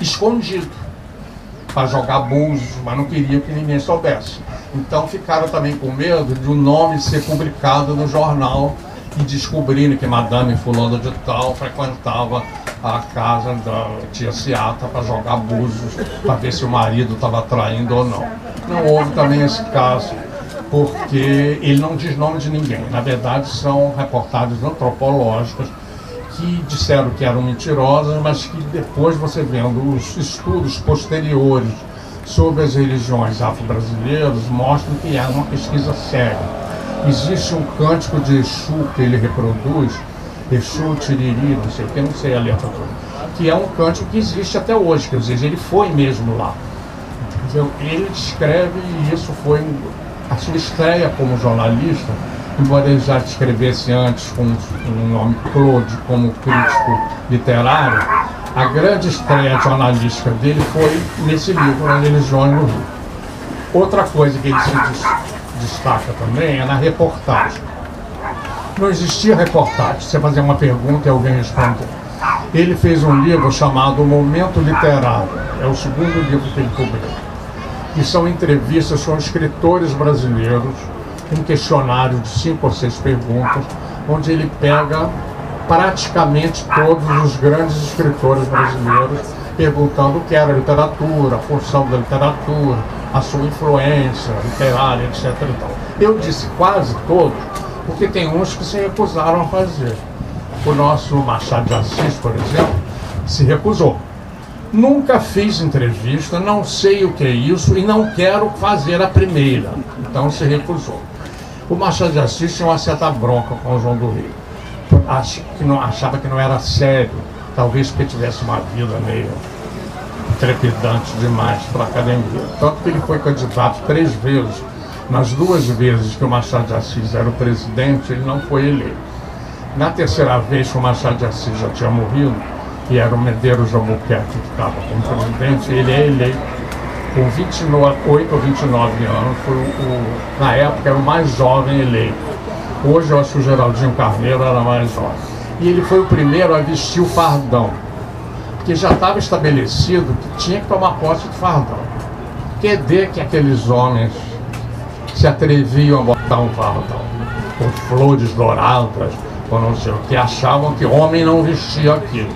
escondido, para jogar búzios, mas não queriam que ninguém soubesse. Então ficaram também com medo de o nome ser publicado no jornal e descobrirem que Madame Fulano de Tal frequentava a casa da tia Seata para jogar búzios, para ver se o marido estava traindo ou não. Não houve também esse caso porque ele não diz nome de ninguém. Na verdade, são reportagens antropológicas que disseram que eram mentirosas, mas que depois você vendo os estudos posteriores sobre as religiões afro-brasileiras mostram que é uma pesquisa séria. Existe um cântico de Exu que ele reproduz, Exu Tiriri, não sei o que, não sei a letra toda, que é um cântico que existe até hoje, quer dizer, ele foi mesmo lá. Ele descreve, e isso foi a sua estreia como jornalista, embora ele já escrevesse antes com o nome Claude como crítico literário, a grande estreia jornalística dele foi nesse livro, A Religião no Rio. Outra coisa que ele se destaca também é na reportagem. Não existia reportagem, você fazia uma pergunta e alguém respondia. Ele fez um livro chamado Momento Literário, é o segundo livro que ele publicou que são entrevistas com escritores brasileiros, um questionário de cinco ou seis perguntas, onde ele pega praticamente todos os grandes escritores brasileiros, perguntando o que era a literatura, a função da literatura, a sua influência literária, etc. Eu disse quase todos, porque tem uns que se recusaram a fazer. O nosso Machado de Assis, por exemplo, se recusou. Nunca fiz entrevista, não sei o que é isso e não quero fazer a primeira. Então se recusou. O Machado de Assis tinha uma certa bronca com o João do Rio. Que não, achava que não era sério. Talvez porque tivesse uma vida meio trepidante demais para a academia. Tanto que ele foi candidato três vezes. Nas duas vezes que o Machado de Assis era o presidente, ele não foi eleito. Na terceira vez o Machado de Assis já tinha morrido, que era o Medeiros Albuquerque, que estava como presidente, ele é eleito com 28 ou 29 anos, foi o, na época era o mais jovem eleito. Hoje eu acho que o Geraldinho Carneiro era mais jovem. E ele foi o primeiro a vestir o fardão, porque já estava estabelecido que tinha que tomar posse de fardão. Que de que aqueles homens se atreviam a botar um fardão, com flores douradas, ou não sei o que, achavam que homem não vestia aquilo.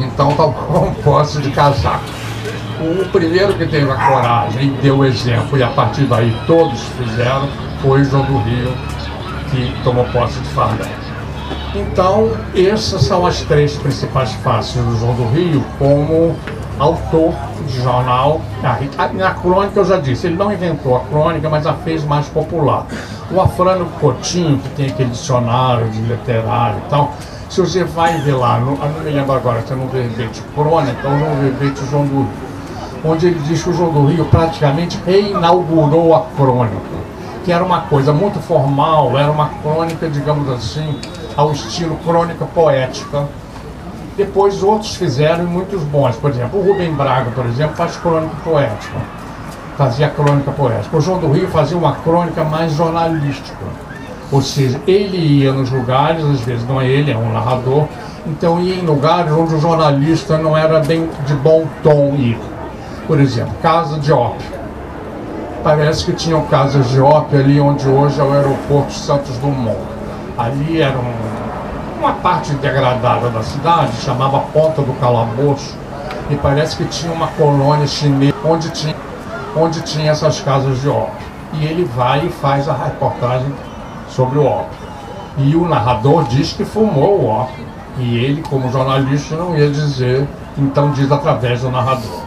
Então *laughs* tomou posse de casaco. O primeiro que teve a coragem e deu o exemplo, e a partir daí todos fizeram, foi o João do Rio, que tomou posse de fardão. Então, essas são as três principais faces do João do Rio como autor de jornal. Na crônica eu já disse, ele não inventou a crônica, mas a fez mais popular. O Afrânio Coutinho, que tem aquele dicionário de literário e tal, se você vai ver lá, eu não me lembro agora, se é no verbete crônica ou no verbete João do Rio, onde ele diz que o João do Rio praticamente reinaugurou a crônica, que era uma coisa muito formal, era uma crônica, digamos assim, ao estilo crônica poética. Depois outros fizeram e muitos bons. Por exemplo, o Rubem Braga, por exemplo, faz crônica poética. Fazia crônica poética. O João do Rio fazia uma crônica mais jornalística ou seja, ele ia nos lugares, às vezes não é ele, é um narrador, então ia em lugares onde o jornalista não era bem de bom tom ir. Por exemplo, Casa de Ópio. Parece que tinham casas de ópio ali onde hoje é o aeroporto Santos Dumont. Ali era um, uma parte degradada da cidade, chamava Ponta do Calabouço, e parece que tinha uma colônia chinesa onde tinha onde tinha essas casas de ópio. E ele vai e faz a reportagem sobre o ópio. E o narrador diz que fumou o ópio. E ele, como jornalista, não ia dizer, então diz através do narrador.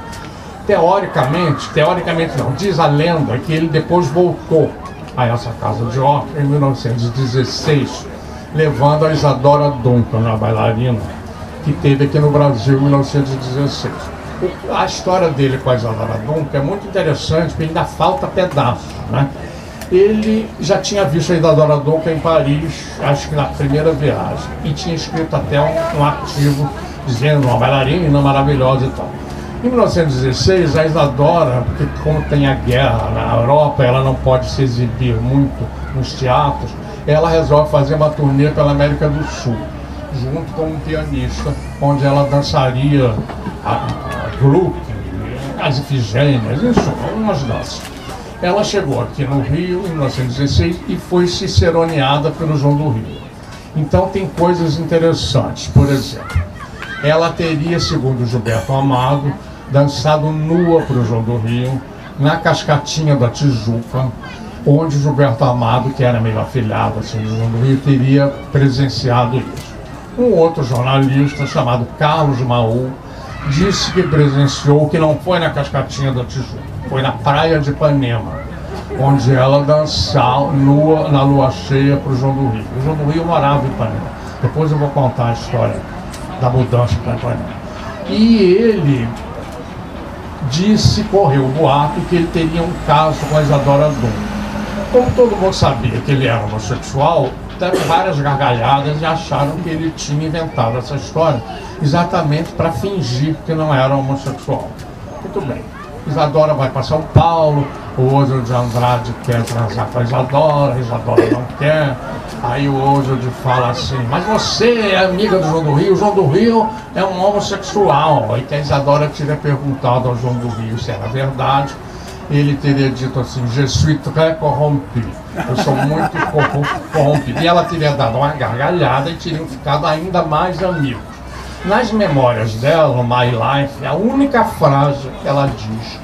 Teoricamente, teoricamente não, diz a lenda que ele depois voltou a essa casa de ópio em 1916, levando a Isadora Duncan, a bailarina, que teve aqui no Brasil em 1916. A história dele com a Isadora Duncan é muito interessante, porque ainda falta pedaços, né? ele já tinha visto a Isadora Duncan em Paris, acho que na primeira viagem, e tinha escrito até um, um artigo dizendo uma bailarina maravilhosa e tal. Em 1916, a Isadora, porque como tem a guerra na Europa, ela não pode se exibir muito nos teatros, ela resolve fazer uma turnê pela América do Sul, junto com um pianista, onde ela dançaria a, a Gluck, as Ifigênias, isso, umas danças. Ela chegou aqui no Rio em 1916 e foi ciceroneada pelo João do Rio. Então tem coisas interessantes. Por exemplo, ela teria, segundo Gilberto Amado, dançado nua para o João do Rio, na Cascatinha da Tijuca, onde Gilberto Amado, que era meio afilhado assim, do João do Rio, teria presenciado isso. Um outro jornalista chamado Carlos Maú disse que presenciou, que não foi na Cascatinha da Tijuca, foi na praia de Ipanema, onde ela dançou nua, na lua cheia para o João do Rio. O João do Rio morava em Ipanema. Depois eu vou contar a história da mudança para Ipanema. E ele disse, correu o boato, que ele teria um caso com a Isadora Duncan. Como todo mundo sabia que ele era homossexual, teve várias gargalhadas e acharam que ele tinha inventado essa história exatamente para fingir que não era homossexual. Muito bem. Isadora vai para São Paulo, o Oswald de Andrade quer transar com a Isadora, a Isadora não quer. Aí o Oswald fala assim, mas você é amiga do João do Rio, o João do Rio é um homossexual. Aí que a Isadora teria perguntado ao João do Rio se era verdade ele teria dito assim, je suis très corrompu, eu sou muito *laughs* corrompido. E ela teria dado uma gargalhada e teriam ficado ainda mais amigos. Nas memórias dela, My Life, a única frase que ela diz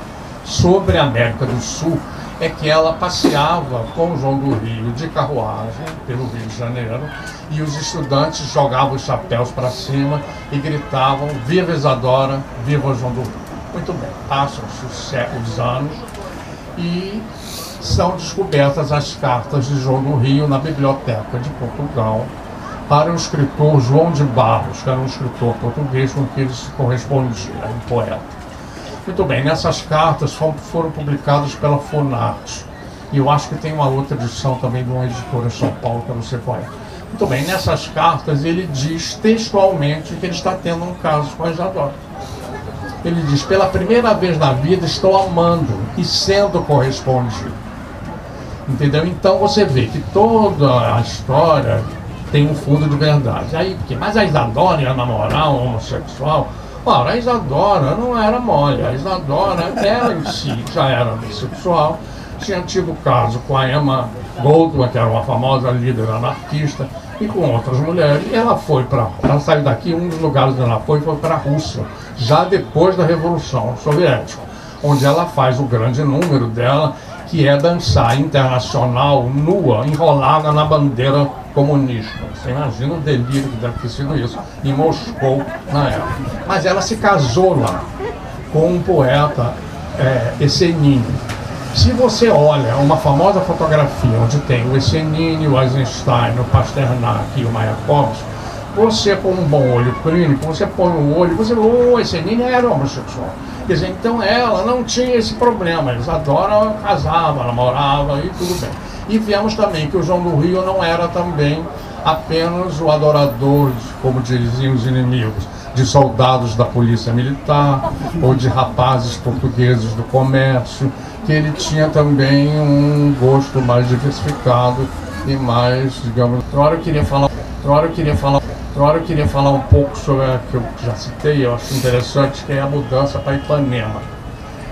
sobre a América do Sul é que ela passeava com João do Rio de carruagem pelo Rio de Janeiro e os estudantes jogavam os chapéus para cima e gritavam Viva Isadora, Viva João do Rio. Muito bem, passam-se os anos e são descobertas as cartas de João do Rio na Biblioteca de Portugal para o escritor João de Barros, que era um escritor português com quem ele se correspondia, um poeta. Muito bem, nessas cartas foram publicadas pela Fonarte. E eu acho que tem uma outra edição também de uma editora em São Paulo, que qual é. Muito bem, nessas cartas ele diz textualmente que ele está tendo um caso com a Isadora. Ele diz: pela primeira vez na vida estou amando e sendo correspondido. Entendeu? Então você vê que toda a história tem um fundo de verdade. Aí, porque, mas a Isadora ia namorar um homossexual? Ora, a Isadora não era mole, a Isadora, ela em si já era bissexual, tinha tido caso com a Emma Goldman, que era uma famosa líder anarquista, e com outras mulheres. E ela foi para. Ela saiu daqui, um dos lugares onde ela foi foi para a Rússia, já depois da Revolução Soviética, onde ela faz o grande número dela, que é dançar internacional nua, enrolada na bandeira comunista. Você imagina o delírio que deve ter sido isso em Moscou na época. Mas ela se casou lá com um poeta é, Essenini se você olha uma famosa fotografia onde tem o Essenini, o Eisenstein, o Pasternak e o Mayakovsky, você com um bom olho clínico, você põe o olho, você oh, Essenini era homossexual. Quer dizer, então ela não tinha esse problema, eles adoram, casava, namorava e tudo bem. E vemos também que o João do Rio não era também apenas o adorador, como diziam os inimigos, de soldados da polícia militar ou de rapazes portugueses do comércio que ele tinha também um gosto mais diversificado e mais, digamos, hora eu queria falar, hora eu queria falar, hora eu queria falar um pouco sobre a que eu já citei, eu acho interessante, que é a mudança para Ipanema,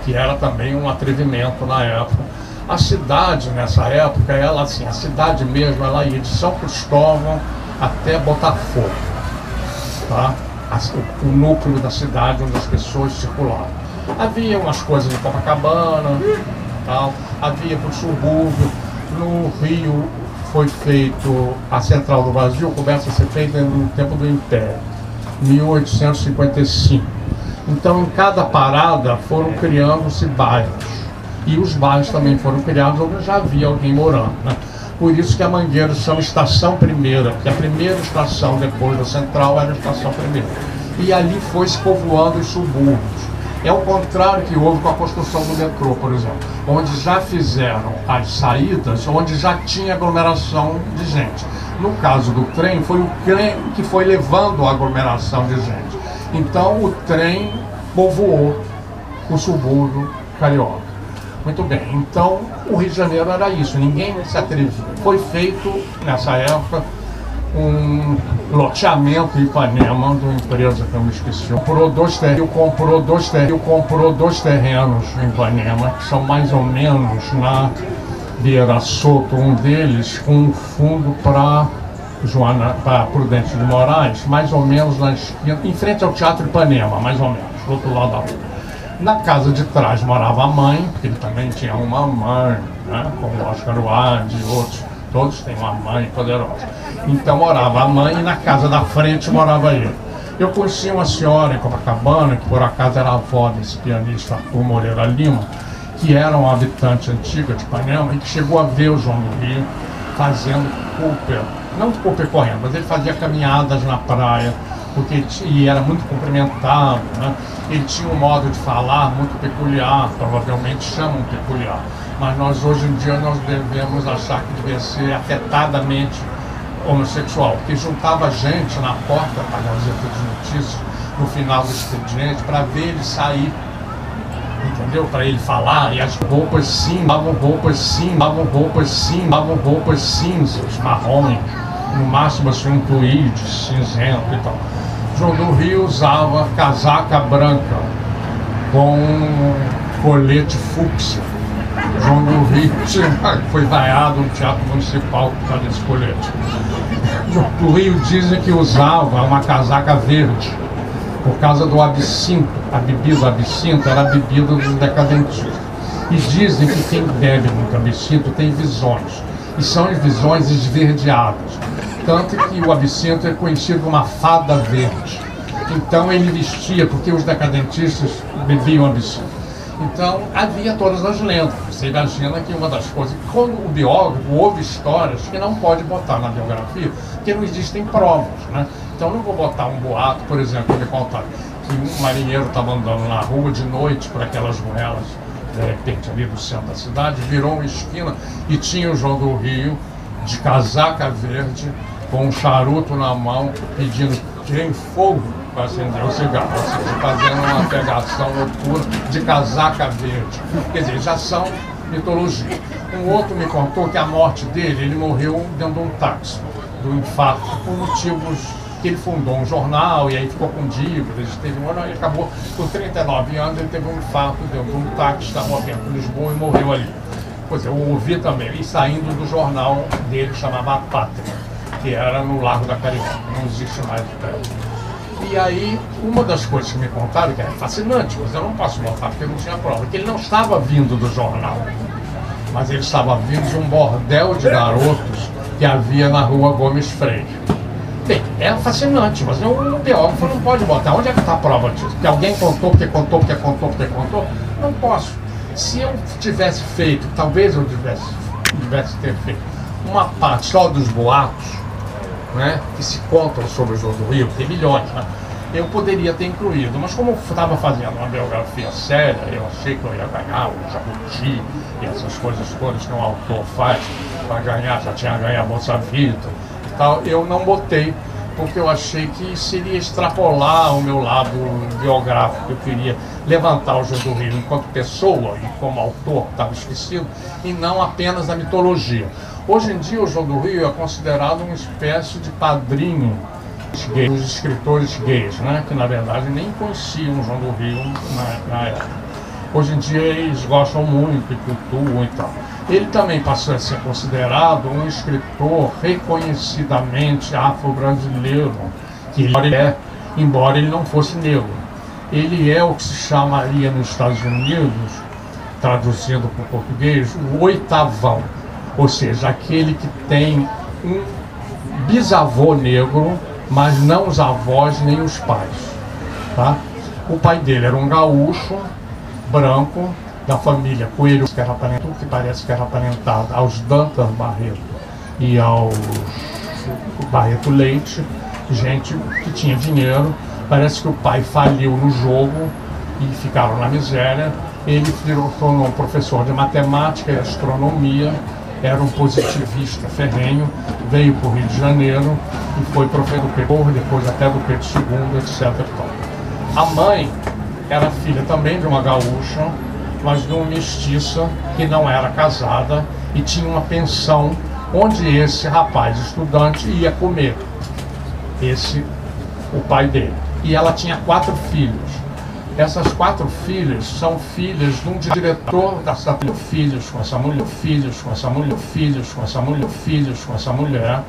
que era também um atrevimento na época. A cidade nessa época, ela assim, a cidade mesmo, ela ia de São Cristóvão até Botafogo, tá? O, núcleo da cidade onde as pessoas circulavam Havia umas coisas em Copacabana, tal, havia para o subúrbio. No Rio foi feito a Central do Brasil, começa a ser feita no tempo do Império, 1855. Então, em cada parada foram criando-se bairros. E os bairros também foram criados onde já havia alguém morando. Né? Por isso que a Mangueira chama Estação Primeira, que a primeira estação depois da Central era a Estação Primeira. E ali foi se povoando os subúrbios. É o contrário que houve com a construção do metrô, por exemplo, onde já fizeram as saídas, onde já tinha aglomeração de gente. No caso do trem, foi o trem que foi levando a aglomeração de gente. Então o trem povoou o subúrbio carioca. Muito bem, então o Rio de Janeiro era isso, ninguém se atrevia. Foi feito, nessa época, um loteamento em Ipanema, de uma empresa que eu me esqueci. Comprou dois terrenos, comprou dois terrenos, comprou dois terrenos em Ipanema, que são mais ou menos na Vieira Soto, um deles com um fundo para Joana, para Prudente de Moraes, mais ou menos na esquina, em frente ao Teatro Ipanema, mais ou menos, do outro lado da rua. Na casa de trás morava a mãe, porque ele também tinha uma mãe, né, como Oscar Wilde e outros, todos têm uma mãe poderosa. Então morava a mãe e na casa da frente morava ele. Eu conheci uma senhora em Copacabana, que por acaso era avó desse pianista Arthur Moreira Lima, que era um habitante antiga de Ipanema e que chegou a ver o João do Rio fazendo Cooper, não Cooper correndo, mas ele fazia caminhadas na praia, porque e era muito cumprimentado, né? ele tinha um modo de falar muito peculiar, provavelmente chamam peculiar, mas nós hoje em dia nós devemos achar que devia ser afetadamente homossexual, porque juntava gente na porta da Gazeta de Notícias no final do expediente para ver ele sair entendeu? Para ele falar, e as roupas sim, davam roupas sim, davam roupas sim, davam roupas cinzas, marrons, no máximo assim um tweed cinzento e tal. João do Rio usava casaca branca com colete fúcsia. João do Rio *laughs* foi vaiado no Teatro Municipal por causa desse colete. João do Rio dizem que usava uma casaca verde por causa do absinto. A bebida absinto era a bebida dos decadentistas. E dizem que quem bebe muito absinto tem visões. E são as visões esverdeadas. Tanto que o absinto é conhecido como uma fada verde. Então ele vestia, porque os decadentistas bebiam absinto. Então havia todas as lendas. Você imagina que uma das coisas, quando o biógrafo ouve histórias que não pode botar na biografia, porque não existem provas. Né? Então não vou botar um boato, por exemplo, me contar que um marinheiro estava andando na rua de noite por aquelas ruelas, de repente ali do centro da cidade, virou uma esquina e tinha o João do Rio de casaca verde, com um charuto na mão, pedindo tem fogo para acender o cigarro, fazendo uma pegação noturna de casaca verde. Quer dizer, já são mitologia. Um outro me contou que a morte dele, ele morreu dentro de um táxi, do infarto, por motivos que ele fundou um jornal e aí ficou com dívidas, teve um ano, ele acabou com 39 anos, ele teve um infarto dentro de um táxi da Rua Bento Lisboa e morreu ali. Pois é, eu ouvi também, e saindo do jornal dele, chamava A Pátria, que era no Largo da Carioca, não existe mais o prédio. E aí, uma das coisas que me contaram, que é fascinante, mas eu não posso botar porque não tinha prova, que ele não estava vindo do jornal, mas ele estava vindo de um bordel de garotos que havia na rua Gomes Freire. Bem, é fascinante, mas o biógrafo não pode botar. Onde é que está a prova disso? Que alguém contou, porque contou, porque contou, porque contou? Não posso. Se eu tivesse feito, talvez eu tivesse, tivesse ter feito, uma parte só dos boatos, né, que se contam sobre o João do Rio, tem milhões, né? Eu poderia ter incluído, mas como eu estava fazendo uma biografia séria, eu achei que eu ia ganhar o Jabuti e essas coisas todas que um autor faz para ganhar, já tinha ganho a Bolsa Vida tal, eu não botei, porque eu achei que seria extrapolar o meu lado biográfico. Eu queria levantar o João do Rio enquanto pessoa e como autor, estava esquecido, e não apenas a mitologia. Hoje em dia, o João do Rio é considerado uma espécie de padrinho dos escritores gays, né? que na verdade nem conheciam o João do Rio na, na época. Hoje em dia eles gostam muito e cultuam e tal. Ele também passou a ser considerado um escritor reconhecidamente afro-brasileiro, que ele é, embora ele não fosse negro. ele é o que se chamaria nos Estados Unidos, traduzindo para o português, o oitavão. Ou seja, aquele que tem um bisavô negro, mas não os avós nem os pais. Tá? O pai dele era um gaúcho, branco, da família Coelho, que, era aparentado, que parece que era aparentada aos Dantas Barreto e aos Barreto Leite, gente que tinha dinheiro. Parece que o pai faliu no jogo e ficaram na miséria. Ele virou, tornou professor de matemática e astronomia, era um positivista ferrenho, veio para o Rio de Janeiro e foi professor do Pedro, depois até do Pedro II, etc. A mãe era filha também de uma gaúcha, mas de uma mestiça que não era casada e tinha uma pensão onde esse rapaz estudante ia comer. Esse, o pai dele. E ela tinha quatro filhos. Essas quatro filhas são filhas de um diretor da filhos com essa mulher, filhos com essa mulher, filhos com essa mulher, filhos com essa mulher.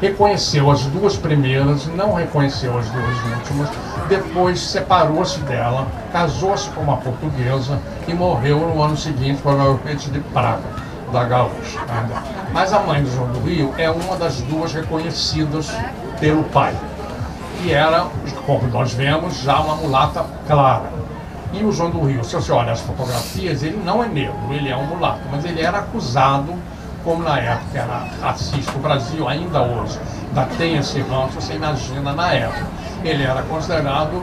Reconheceu as duas primeiras, não reconheceu as duas últimas, depois separou-se dela, casou-se com uma portuguesa e morreu no ano seguinte com a doença de praga da gaúcha. Mas a mãe do João do Rio é uma das duas reconhecidas pelo pai que era, como nós vemos, já uma mulata clara. E o João do Rio, se você olha as fotografias, ele não é negro, ele é um mulato, mas ele era acusado, como na época era racista, o Brasil ainda hoje ainda tem esse ranço, você imagina na época. Ele era considerado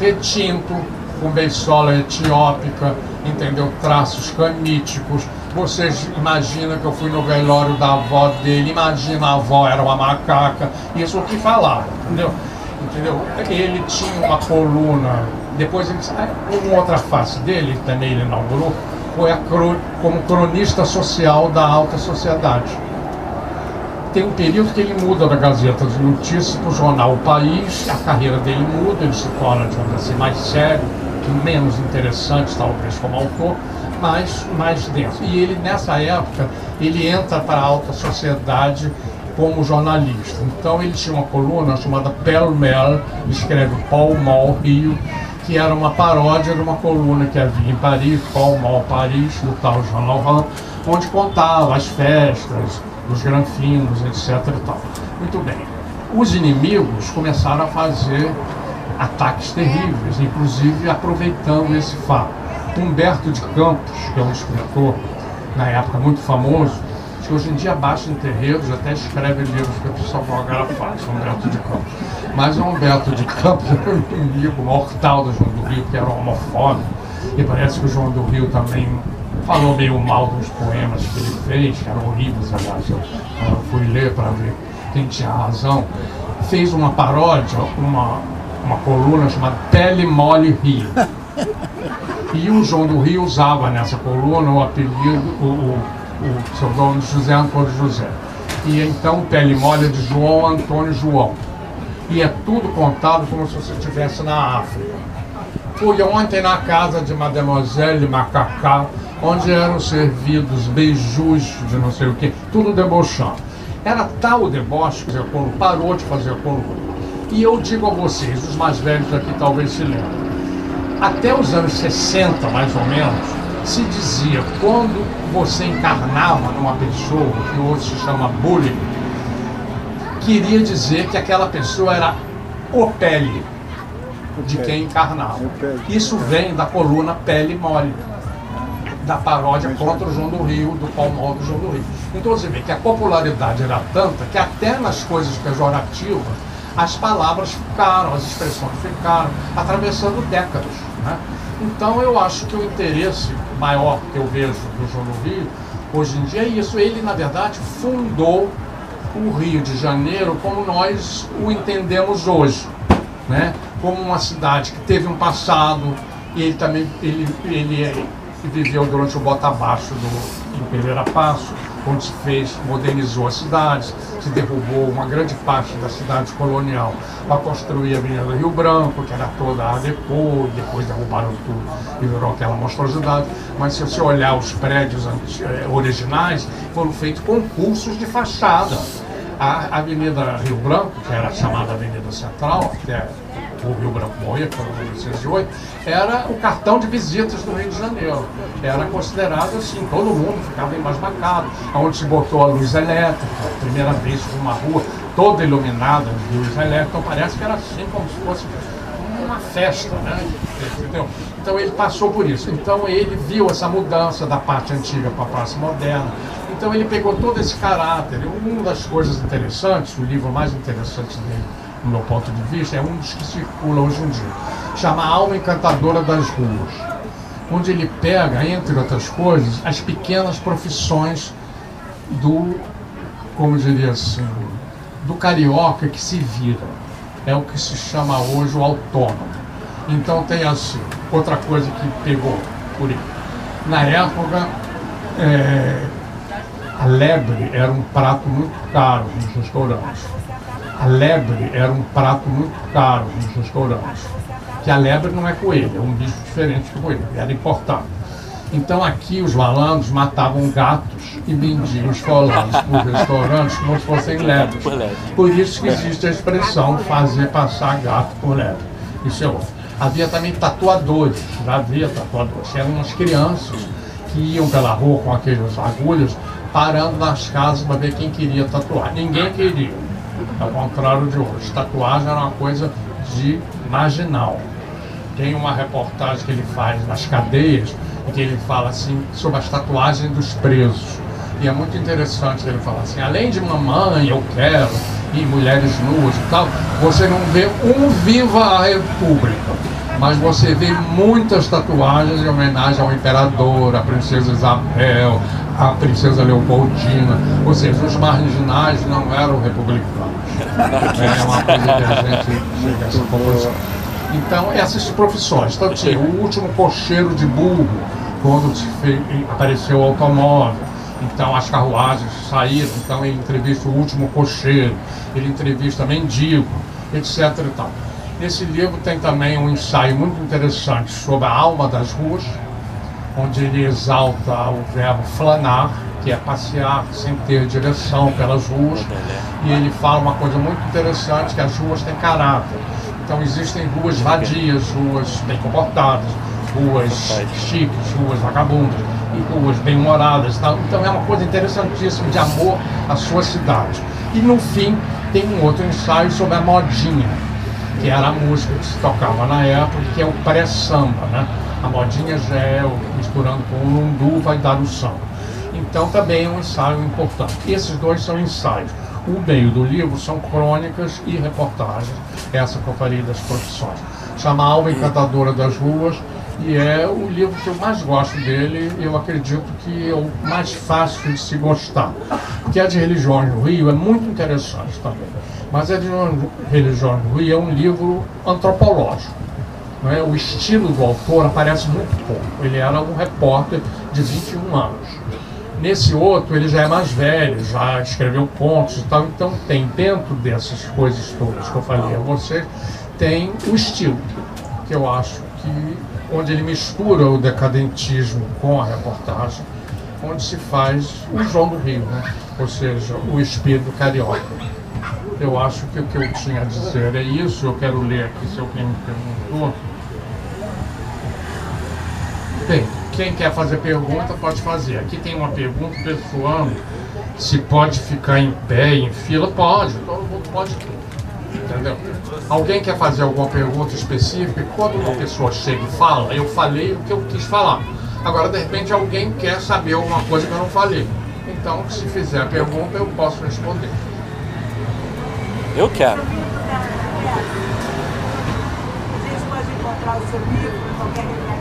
retinto, com beisola etiópica, entendeu? Traços caníticos. Vocês imaginam que eu fui no velório da avó dele, imagina a avó era uma macaca, isso o que falava, entendeu? entendeu? Ele tinha uma coluna, depois ele, uma outra face dele, também ele inaugurou, foi a, como cronista social da alta sociedade. Tem um período que ele muda da Gazeta de Notícias para o jornal O País, a carreira dele muda, ele se torna, digamos assim, mais sério, menos interessante, talvez, como autor, mas mais denso. E ele, nessa época, ele entra para a alta sociedade como jornalista. Então ele tinha uma coluna chamada Pell Mell, escreve Paul Mall Rio, que era uma paródia de uma coluna que havia em Paris, Paul Mall Paris, do tal Jean Laurent, onde contava as festas, os granfinos, etc. E tal. Muito bem. Os inimigos começaram a fazer ataques terríveis, inclusive aproveitando esse fato. Humberto de Campos, que é um escritor na época muito famoso, que hoje em dia baixa em terreiros, até escreve livros que o pessoal São Humberto de Campos. Mas o Humberto de Campos era um inimigo mortal do João do Rio, que era homofóbico, e parece que o João do Rio também falou meio mal dos poemas que ele fez, que eram horríveis, aliás, eu, eu fui ler para ver quem tinha razão. Fez uma paródia, uma, uma coluna chamada Pele Mole Rio. E o João do Rio usava nessa coluna o apelido, o, o pseudônimo José Antônio José. E então Pele Mole de João Antônio João. E é tudo contado como se você estivesse na África. Fui ontem na casa de Mademoiselle Macacá, onde eram servidos beijos de não sei o que, tudo debochando. Era tal o deboche que o Paulo parou de fazer Paulo. E eu digo a vocês, os mais velhos aqui talvez se lembrem, até os anos 60, mais ou menos, se dizia quando você encarnava numa pessoa, que hoje se chama bullying, queria dizer que aquela pessoa era o pele de quem encarnava. Isso vem da coluna Pele Mole, da paródia contra o João do Rio, do Palmol do João do Rio. Então você vê que a popularidade era tanta que até nas coisas pejorativas as palavras ficaram, as expressões ficaram, atravessando décadas. Né? Então eu acho que o interesse maior que eu vejo do João do Rio hoje em dia é isso. Ele, na verdade, fundou o Rio de Janeiro como nós o entendemos hoje, né? como uma cidade que teve um passado e ele também ele, ele, viveu durante o bota abaixo do, do Pereira Passo, onde se fez, modernizou as cidades, se derrubou uma grande parte da cidade colonial para construir a Avenida Rio Branco, que era toda a Deco, depois derrubaram tudo e virou aquela monstruosidade. Mas se você olhar os prédios eh, originais, foram feitos concursos de fachada. A Avenida Rio Branco, que era chamada Avenida Central, até o Rio Branco morria, que foi em 1908, era o cartão de visitas do Rio de Janeiro. Era considerado assim, todo mundo ficava embasbacado, onde se botou a luz elétrica, primeira vez uma rua toda iluminada de luz elétrica, então parece que era assim como se fosse uma festa, né? Entendeu? Então ele passou por isso. Então ele viu essa mudança da parte antiga para a parte moderna. Então ele pegou todo esse caráter. Uma das coisas interessantes, o livro mais interessante dele, no meu ponto de vista, é um dos que circula hoje em dia. Chama Alma Encantadora das Ruas. Onde ele pega, entre outras coisas, as pequenas profissões do, como diria assim, do carioca que se vira é o que se chama hoje o autônomo. Então tem assim, outra coisa que pegou por aí. Na época, é, a lebre era um prato muito caro nos restaurantes. A lebre era um prato muito caro nos restaurantes. Que a lebre não é coelho, é um bicho diferente do coelho, era importado. Então aqui os malandros matavam gatos e vendiam os colares nos restaurantes como se fossem lebres. Por isso que existe a expressão fazer passar gato por lebre. Isso é outro. Havia também tatuadores, já havia tatuadores. Eram umas crianças que iam pela rua com aquelas agulhas, parando nas casas para ver quem queria tatuar. Ninguém queria. Ao contrário de hoje. Tatuagem era uma coisa de marginal. Tem uma reportagem que ele faz nas cadeias que ele fala assim sobre as tatuagens dos presos. E é muito interessante ele falar assim, além de mamãe, eu quero, e mulheres nuas e tal, você não vê um Viva a República, mas você vê muitas tatuagens em homenagem ao imperador, à princesa Isabel, à princesa Leopoldina, ou seja, os marginais não eram republicanos. É uma coisa que a gente chega a essa conclusão. Então, essas profissões. Então, tinha o último cocheiro de burro, quando apareceu o automóvel. Então, as carruagens saíram. Então, ele entrevista o último cocheiro, ele entrevista mendigo, etc. E tal. Nesse livro tem também um ensaio muito interessante sobre a alma das ruas, onde ele exalta o verbo flanar, que é passear sem ter direção pelas ruas. E ele fala uma coisa muito interessante, que as ruas têm caráter então existem ruas vadias, ruas bem comportadas, ruas chiques, ruas vagabundas e ruas bem-humoradas. Então é uma coisa interessantíssima de amor à sua cidade. E no fim tem um outro ensaio sobre a modinha, que era a música que se tocava na época, que é o pré-samba. Né? A modinha já é misturando com o lundu, vai dar o samba. Então também é um ensaio importante. Esses dois são ensaios. O meio do livro são crônicas e reportagens, essa que eu falei das profissões. Chama Alma Encantadora das Ruas e é o livro que eu mais gosto dele eu acredito que é o mais fácil de se gostar. Porque a de Religiões no Rio é muito interessante também. Mas a de Religiões no Rio é um livro antropológico. É? O estilo do autor aparece muito pouco. Ele era um repórter de 21 anos. Nesse outro, ele já é mais velho, já escreveu contos e tal, então tem dentro dessas coisas todas que eu falei a você, tem o estilo, que eu acho que onde ele mistura o decadentismo com a reportagem, onde se faz o João do Rio, né? ou seja, o espírito carioca. Eu acho que o que eu tinha a dizer é isso, eu quero ler aqui se alguém me perguntou. Bem, quem quer fazer pergunta pode fazer. Aqui tem uma pergunta pessoal. Se pode ficar em pé, em fila? Pode, todo mundo pode. Entendeu? Alguém quer fazer alguma pergunta específica? Quando uma pessoa chega e fala, eu falei o que eu quis falar. Agora, de repente, alguém quer saber alguma coisa que eu não falei. Então, se fizer a pergunta, eu posso responder. Eu quero. A gente pode encontrar o seu livro em qualquer?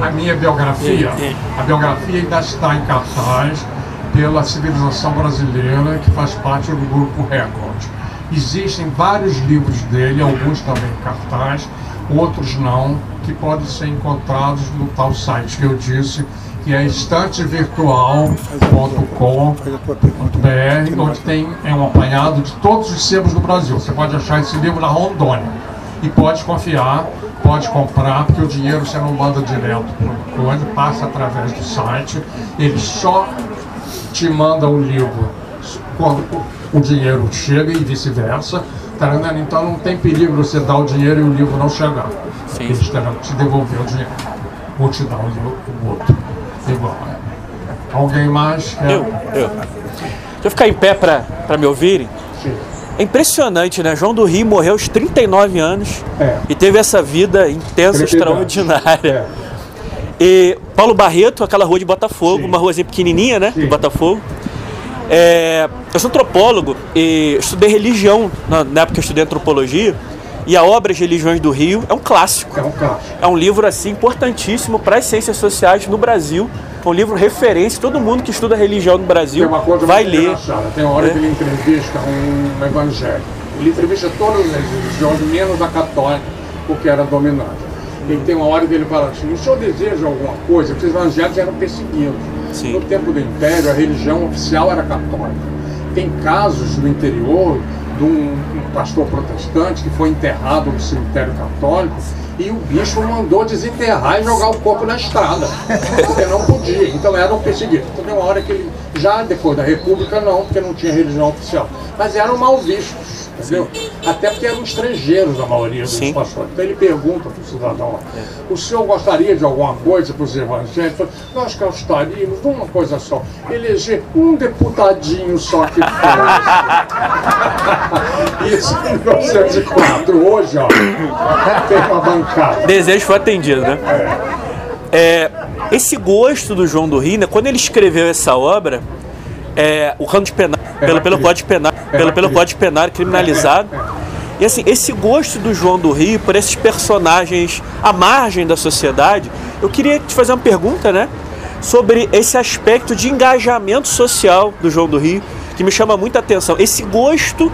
A minha biografia, a biografia ainda está em cartaz pela civilização brasileira, que faz parte do grupo Record. Existem vários livros dele, alguns também em cartaz, outros não, que podem ser encontrados no tal site que eu disse, que é estantevirtual.com.br, onde tem é um apanhado de todos os sebos do Brasil. Você pode achar esse livro na Rondônia e pode confiar pode comprar, porque o dinheiro você não manda direto para o coisa, passa através do site, ele só te manda o livro quando o dinheiro chega e vice-versa, Tá? Então não tem perigo você dar o dinheiro e o livro não chegar. Sim. Eles terão que te devolver o dinheiro. Ou te dar o, livro, o outro. Igual. Alguém mais? quer? Eu, eu. Deixa eu ficar em pé para me ouvirem. Sim. É impressionante, né? João do Rio morreu aos 39 anos É. e teve essa vida intensa, extraordinária. É. E Paulo Barreto, aquela rua de Botafogo, uma ruazinha pequenininha, né? De Botafogo. É, eu sou antropólogo e estudei religião na, na época que eu estudei antropologia. E a obra de Religiões do Rio é um clássico. É um clássico. É um livro assim importantíssimo para as ciências sociais no Brasil. É um livro referência. Todo mundo que estuda religião no Brasil vai ler. Tem uma hora É. que ele entrevista um evangélico. Ele entrevista todas as religiões, menos a católica, porque era dominante. E tem uma hora que ele fala assim, o senhor deseja alguma coisa? Porque os evangélicos eram perseguidos. Sim. No tempo do Império, a religião oficial era católica. Tem casos no interior de um, pastor protestante que foi enterrado no cemitério católico e o bispo mandou desenterrar e jogar o corpo na estrada. Porque não podia. Então eram perseguidos. Então uma hora que ele, já depois da República, não, porque não tinha religião oficial. Mas eram mal vistos. Entendeu? Até porque eram estrangeiros a maioria dos Sim. pastores. Então ele pergunta para o cidadão: o senhor gostaria de alguma coisa para os evangélicos? Nós gostaríamos de uma coisa só: eleger um deputadinho só que fosse. *laughs* Isso em 1904. Hoje, ó, tem uma bancada. desejo foi atendido, né? É, esse gosto do João do Rio, né, quando ele escreveu essa obra, é, o Código Penal, pelo, pelo Código Penal, pelo, pelo Código Penal criminalizado. E assim, esse gosto do João do Rio por esses personagens à margem da sociedade, eu queria te fazer uma pergunta, né? Sobre esse aspecto de engajamento social do João do Rio, que me chama muita atenção. Esse gosto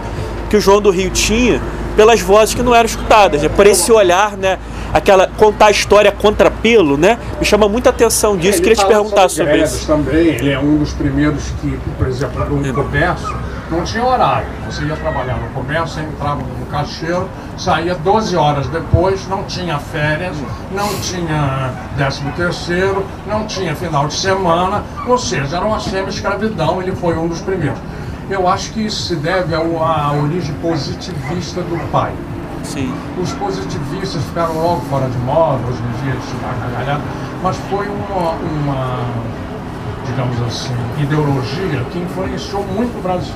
que o João do Rio tinha pelas vozes que não eram escutadas, né? por esse olhar, né? Aquela contar a história contra pelo, né? Me chama muita atenção disso. Ele Queria te perguntar sobre greves isso. também. Ele é um dos primeiros que, por exemplo, no comércio, não tinha horário. Você ia trabalhar no comércio, entrava no caixeiro, saía 12 horas depois, não tinha férias, não tinha 13 terceiro, não tinha final de semana, ou seja, era uma semi-escravidão, ele foi um dos primeiros. Eu acho que isso se deve à origem positivista do pai. Sim. Os positivistas ficaram logo fora de moda, hoje em dia eles mas foi uma, uma, digamos assim, ideologia que influenciou muito o Brasil,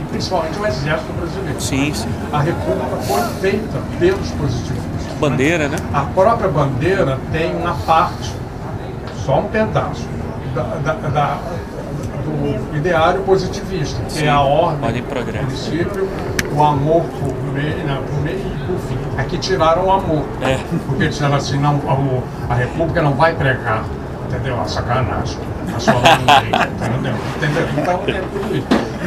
e principalmente o exército brasileiro. Sim, sim. A República foi feita pelos positivistas. Bandeira, né? A própria bandeira tem uma parte, só um pedaço, da, da- da- do ideário positivista, que Sim, é a ordem, o princípio, o amor por meio, por meio e por fim. Aqui tiraram o amor, É. porque disseram assim, não, a, República não vai pregar, entendeu? A sacanagem, a sua entendeu? entendeu? Então, é tudo isso.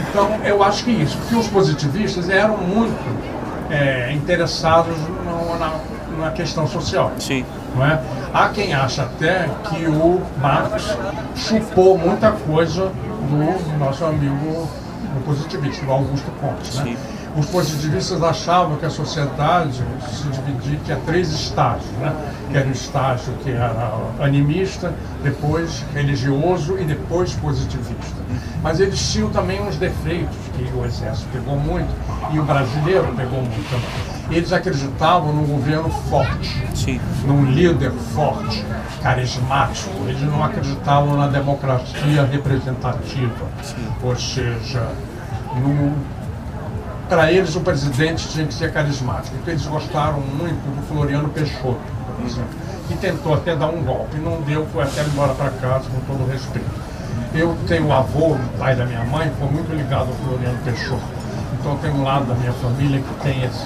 Então, eu acho que isso, porque os positivistas eram muito é, interessados no- na, na questão social. Sim. Não é? Há quem acha até que o Marx chupou muita coisa do nosso amigo o positivista, o Augusto Conte. Né? Os positivistas achavam que a sociedade se dividia tinha três estágios, né? que era o estágio que era animista, depois religioso e depois positivista. Mas eles tinham também uns defeitos que o exército pegou muito e o brasileiro pegou muito também. Eles acreditavam num governo forte, Sim. num líder forte, carismático. Eles não acreditavam na democracia representativa, ou seja, no para eles o presidente tinha que ser carismático. Então eles gostaram muito do Floriano Peixoto, por exemplo, que tentou até dar um golpe, não deu, foi até embora para casa com todo o respeito. Eu tenho um avô, pai da minha mãe, que foi muito ligado ao Floriano Peixoto. Então tem um lado da minha família que tem esse.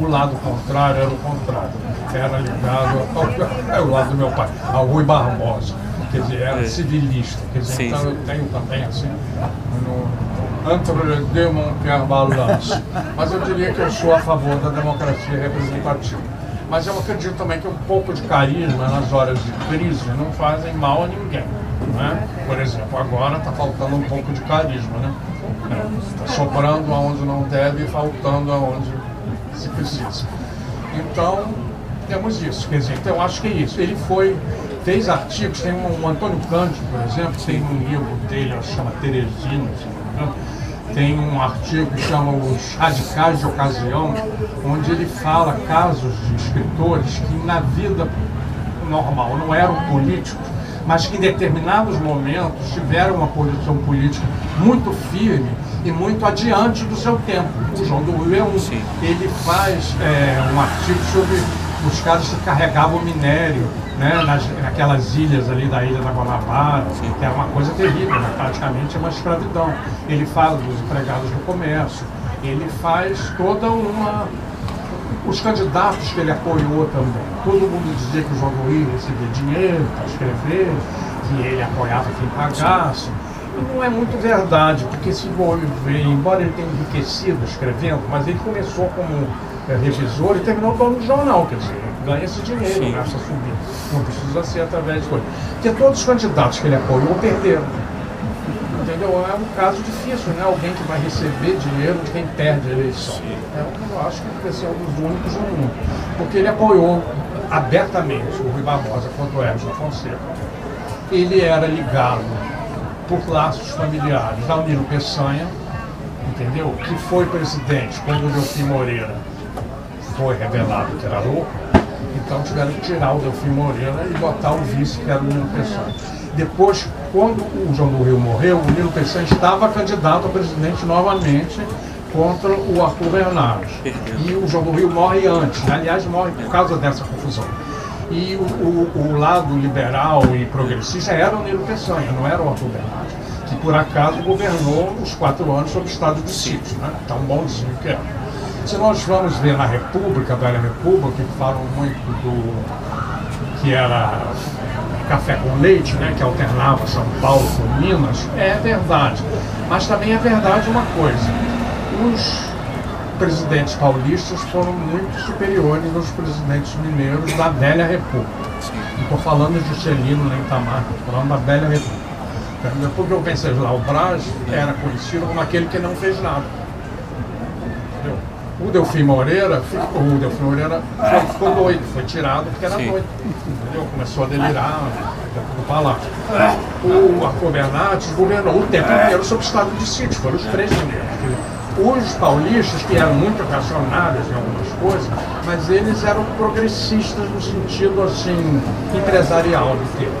O lado contrário era o contrário. Era ligado ao, *laughs* é o lado do meu pai, ao Rui Barbosa. Quer dizer, era civilista. Quer dizer, Sim, então sim. eu tenho também assim. No, mon cœur balance. Mas eu diria que eu sou a favor da democracia representativa. Mas eu acredito também que um pouco de carisma nas horas de crise não fazem mal a ninguém. Né? Por exemplo, agora está faltando um pouco de carisma. Né? Sobrando aonde não deve e faltando aonde se precisa. Então, temos isso. Quer dizer, então eu acho que é isso. Ele foi, fez artigos, tem um, um Antônio Cândido, por exemplo, tem um livro dele, chama Teresina, se não me engano, tem um artigo que chama Os Radicais de Ocasião, onde ele fala casos de escritores que na vida normal não eram políticos, mas que em determinados momentos tiveram uma posição política muito firme e muito adiante do seu tempo. O João do Rio é um. Ele faz é, um artigo sobre os caras que carregavam minério né, nas, naquelas ilhas ali da ilha da Guanabara, que era uma coisa terrível, né, praticamente uma escravidão. Ele fala dos empregados do comércio, ele faz toda uma. Os candidatos que ele apoiou também. Todo mundo dizia que o João Luiz recebia dinheiro para escrever, que ele apoiava quem pagasse. E não é muito verdade, porque se ver, embora ele tenha enriquecido escrevendo, mas ele começou como é, revisor e terminou dono do jornal, quer dizer, ganha esse dinheiro nessa subida. Não precisa ser através de coisa. Porque todos os candidatos que ele apoiou perderam. Entendeu? É um caso difícil, né? Alguém que vai receber dinheiro de quem perde a eleição. É, eu acho que esse é um dos únicos no mundo. Porque ele apoiou abertamente o Rui Barbosa contra o Edson Fonseca. Ele era ligado por laços familiares ao Nilo Peçanha, entendeu? Que foi presidente quando o Delfim Moreira foi revelado que era louco, então tiveram que tirar o Delfim Moreira e botar o vice, que era o Nilo Peçanha. Depois, quando o João do Rio morreu, o Nilo Peçanha estava candidato a presidente novamente contra o Arthur Bernardes. E o João do Rio morre antes, né? aliás, morre por causa dessa confusão. E o, o- o lado liberal e progressista era o Nilo Peçanha, não era o Arthur Bernardes, que por acaso governou os quatro anos sob estado de sítio, né? tão bonzinho que era. Se nós vamos ver na República, a Velha República, que falam muito do que era café com leite, né, que alternava São Paulo com Minas, é verdade. Mas também é verdade uma coisa: os presidentes paulistas foram muito superiores aos presidentes mineiros da Velha República. Não estou falando de Juscelino nem Itamar, estou falando da Velha República. Entendeu? Porque o Venceslau Braz era conhecido como aquele que não fez nada. O Delfim Moreira, ficou- o Delfim Moreira foi- ficou doido, foi tirado porque era Sim. doido. Entendeu? Começou a delirar do palácio. O Arthur Bernardes governou o tempo inteiro sob estado de sítio, foram os três mineiros. Os paulistas, que eram muito racionários em algumas coisas, mas eles eram progressistas no sentido assim, empresarial do termo.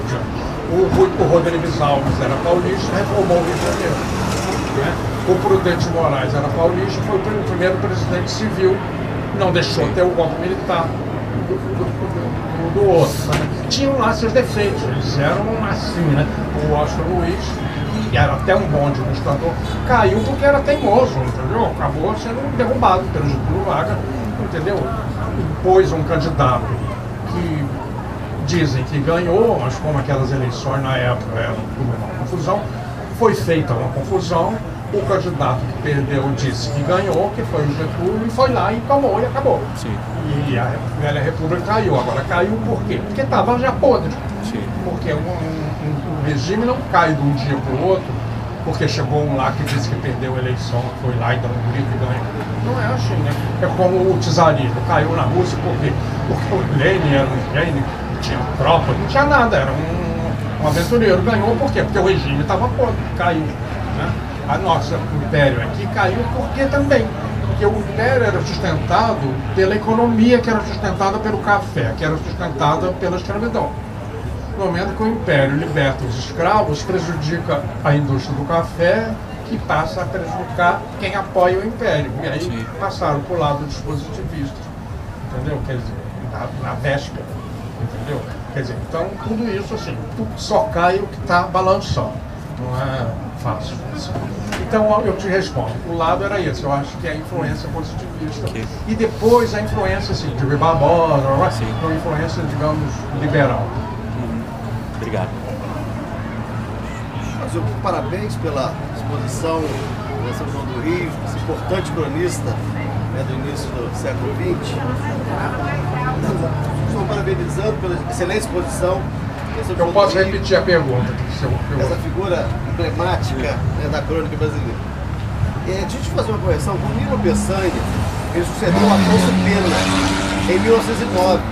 O, o Rodrigues Alves era paulista, reformou o Rio de Janeiro. né? O Prudente Moraes era paulista, foi o pr- primeiro presidente civil, não deixou ter o golpe militar do, do- do- do outro. né? Tinham lá seus defeitos, eles eram assim, né? O Oscar Luiz, que era até um bom administrador, caiu porque era teimoso, entendeu? Acabou sendo derrubado pelo Getúlio Vargas, entendeu? Pôs um candidato que dizem que ganhou, mas como aquelas eleições na época eram uma confusão, foi feita uma confusão, o candidato que perdeu disse que ganhou, que foi o Getúlio, e foi lá e tomou e acabou. E a velha república caiu. Agora caiu por quê? Porque estava já podre. Porque um, um- um regime não cai de um dia para o outro, porque chegou um lá que disse que perdeu a eleição, foi lá e deu um grito e ganhou. Não é assim, né? É como o czarismo, caiu na Rússia por quê? Porque o Lenin era um gênio, não tinha tropa, não tinha nada, era um, um aventureiro. Ganhou por quê? Porque o regime estava podre, caiu. A nossa império aqui caiu porque também. Porque o império era sustentado pela economia que era sustentada pelo café, que era sustentada pela escravidão. No momento que o império liberta os escravos, prejudica a indústria do café, que passa a prejudicar quem apoia o império. E aí passaram para o lado dos positivistas. Entendeu? Quer dizer, na, na véspera. Entendeu? Quer dizer, então tudo isso assim, só cai o que está balançando. Não é fácil. assim. Então eu te respondo, o lado era esse, eu acho que é a influência positivista. E depois a influência assim, de Barbosa, uma influência, digamos, liberal. Obrigado. Mas eu parabéns pela exposição da São João do Rio, esse importante cronista né, do início do século XX. Estou parabenizando pela excelente exposição. Eu posso repetir a pergunta. Essa figura emblemática né, da crônica brasileira. É, deixa eu te fazer uma correção. O Nilo Peçanha, ele sucedeu a Afonso Pena em 1909.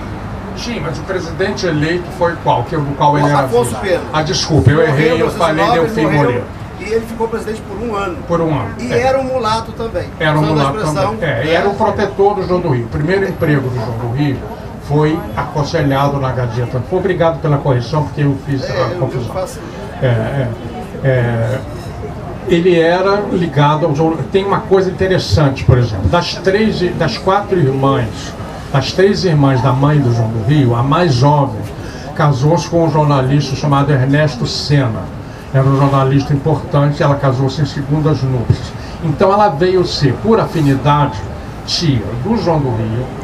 Sim, mas o presidente eleito foi qual? Que, do qual ele O era Afonso? Pena. Ah, desculpa, eu errei, eu falei 1909, Delfim morreu Moreira. E ele ficou presidente por um ano. Por um ano. E é. era um mulato também. Era um mulato também. É, né? era o protetor do João do Rio. O primeiro emprego do João do Rio foi aconselhado na Gazeta. Foi obrigado pela correção, porque eu fiz É, a confusão. É, é, é, ele era ligado ao João. Tem uma coisa interessante, por exemplo, das três, das quatro irmãs, das três irmãs da mãe do João do Rio, a mais jovem casou-se com um jornalista chamado Ernesto Senna. Era um jornalista importante, ela casou-se em segundas núpcias. Então ela veio ser, por afinidade, tia do João do Rio,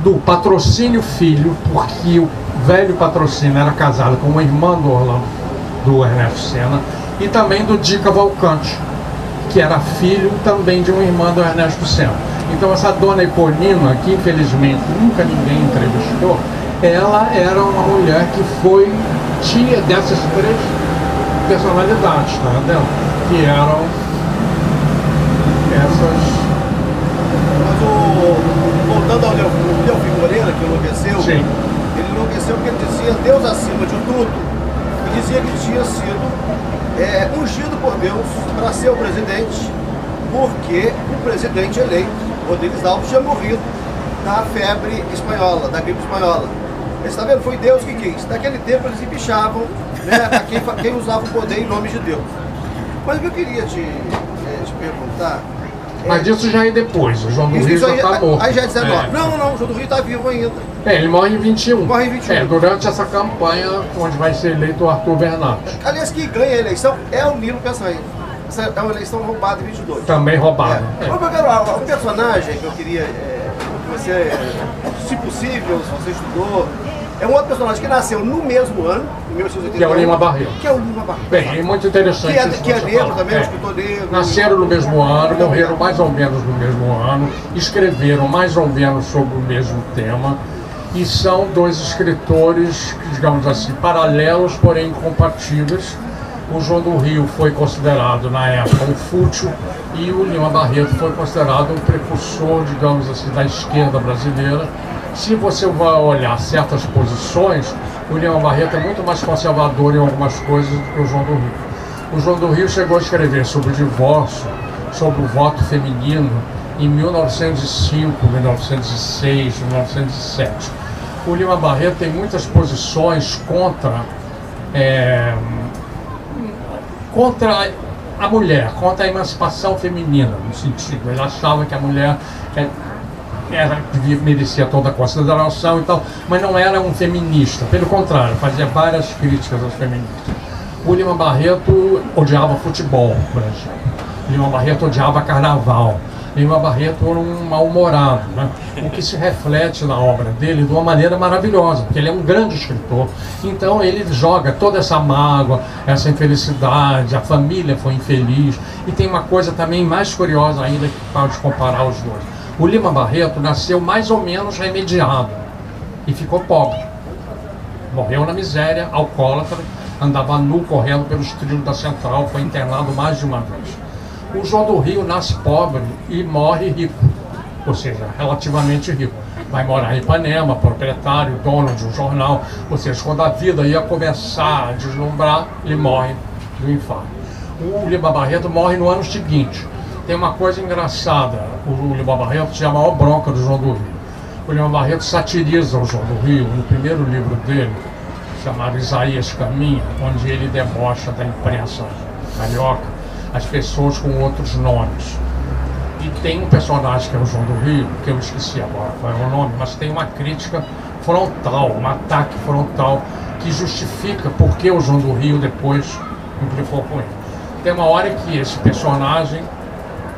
do patrocínio filho, porque o velho patrocínio era casado com uma irmã do Orlando, do Ernesto Senna, e também do Di Cavalcante, que era filho também de uma irmã do Ernesto Senna. Então essa dona Eponina, que infelizmente nunca ninguém entrevistou, ela era uma mulher que foi tia dessas três personalidades, tá entendendo? Que eram essas o, ao Leo- Delfim Moreira, que enlouqueceu, Sim. ele enlouqueceu porque ele dizia Deus acima de tudo. E dizia que tinha sido é, ungido por Deus para ser o presidente, porque o presidente eleito, Rodrigues Alves, tinha morrido da febre espanhola, da gripe espanhola. Você está vendo? Foi Deus que quis. Naquele tempo eles embichavam né, *laughs* a quem, quem usava o poder em nome de Deus. Mas o que eu queria te, eh, te perguntar. É- Mas isso já é depois, o João do Rio já aí, está morto. aí já é 19. É. Não, não, não, o João do Rio está vivo ainda. É, ele morre em 21. Morre em 21. É, durante essa campanha onde vai ser eleito o Arthur Bernardes. Aliás, quem ganha a eleição é o Nilo Peçanha. Essa é uma eleição roubada em 22. Também roubado. É. É. Mas eu quero, um personagem que eu queria é, que você, se possível, se você estudou, é um outro personagem que nasceu no mesmo ano, em 1881. Que é o Lima Barreto. Que é o Lima Barreto. Bem, é muito interessante Que é, isso que é negro também, É. escritor negro. Nasceram no mesmo ano, morreram mais ou menos no mesmo ano, escreveram mais ou menos sobre o mesmo tema e são dois escritores, digamos assim, paralelos, porém incompatíveis. O João do Rio foi considerado na época um fútil e o Lima Barreto foi considerado um precursor, digamos assim, da esquerda brasileira. Se você vai olhar certas posições, o Lima Barreto é muito mais conservador em algumas coisas do que o João do Rio. O João do Rio chegou a escrever sobre o divórcio, sobre o voto feminino em 1905, 1906, 1907. O Lima Barreto tem muitas posições contra é, contra a mulher, contra a emancipação feminina, no sentido. Ele achava que a mulher é, era, merecia toda a consideração e tal, mas não era um feminista. Pelo contrário, fazia várias críticas às feministas. O Lima Barreto odiava futebol, por exemplo. Lima Barreto odiava carnaval. Lima Barreto era um mal-humorado, né? o que se reflete na obra dele de uma maneira maravilhosa, porque ele é um grande escritor. Então ele joga toda essa mágoa, essa infelicidade, a família foi infeliz. E tem uma coisa também mais curiosa ainda que pode comparar os dois. O Lima Barreto nasceu mais ou menos remediado e ficou pobre. Morreu na miséria, alcoólatra, andava nu correndo pelos trilhos da central, foi internado mais de uma vez. O João do Rio nasce pobre e morre rico, ou seja, relativamente rico. Vai morar em Ipanema, proprietário, dono de um jornal, ou seja, quando a vida ia começar a deslumbrar, ele morre do infarto. O Lima Barreto morre no ano seguinte. Tem uma coisa engraçada, o Lima Barreto tinha a maior bronca do João do Rio. O Lima Barreto satiriza o João do Rio no primeiro livro dele, chamado Isaías Caminha, onde ele debocha da imprensa carioca as pessoas com outros nomes. E tem um personagem que é o João do Rio, que eu esqueci agora qual é o nome, mas tem uma crítica frontal, um ataque frontal que justifica por que o João do Rio depois implicou com ele. Tem uma hora que esse personagem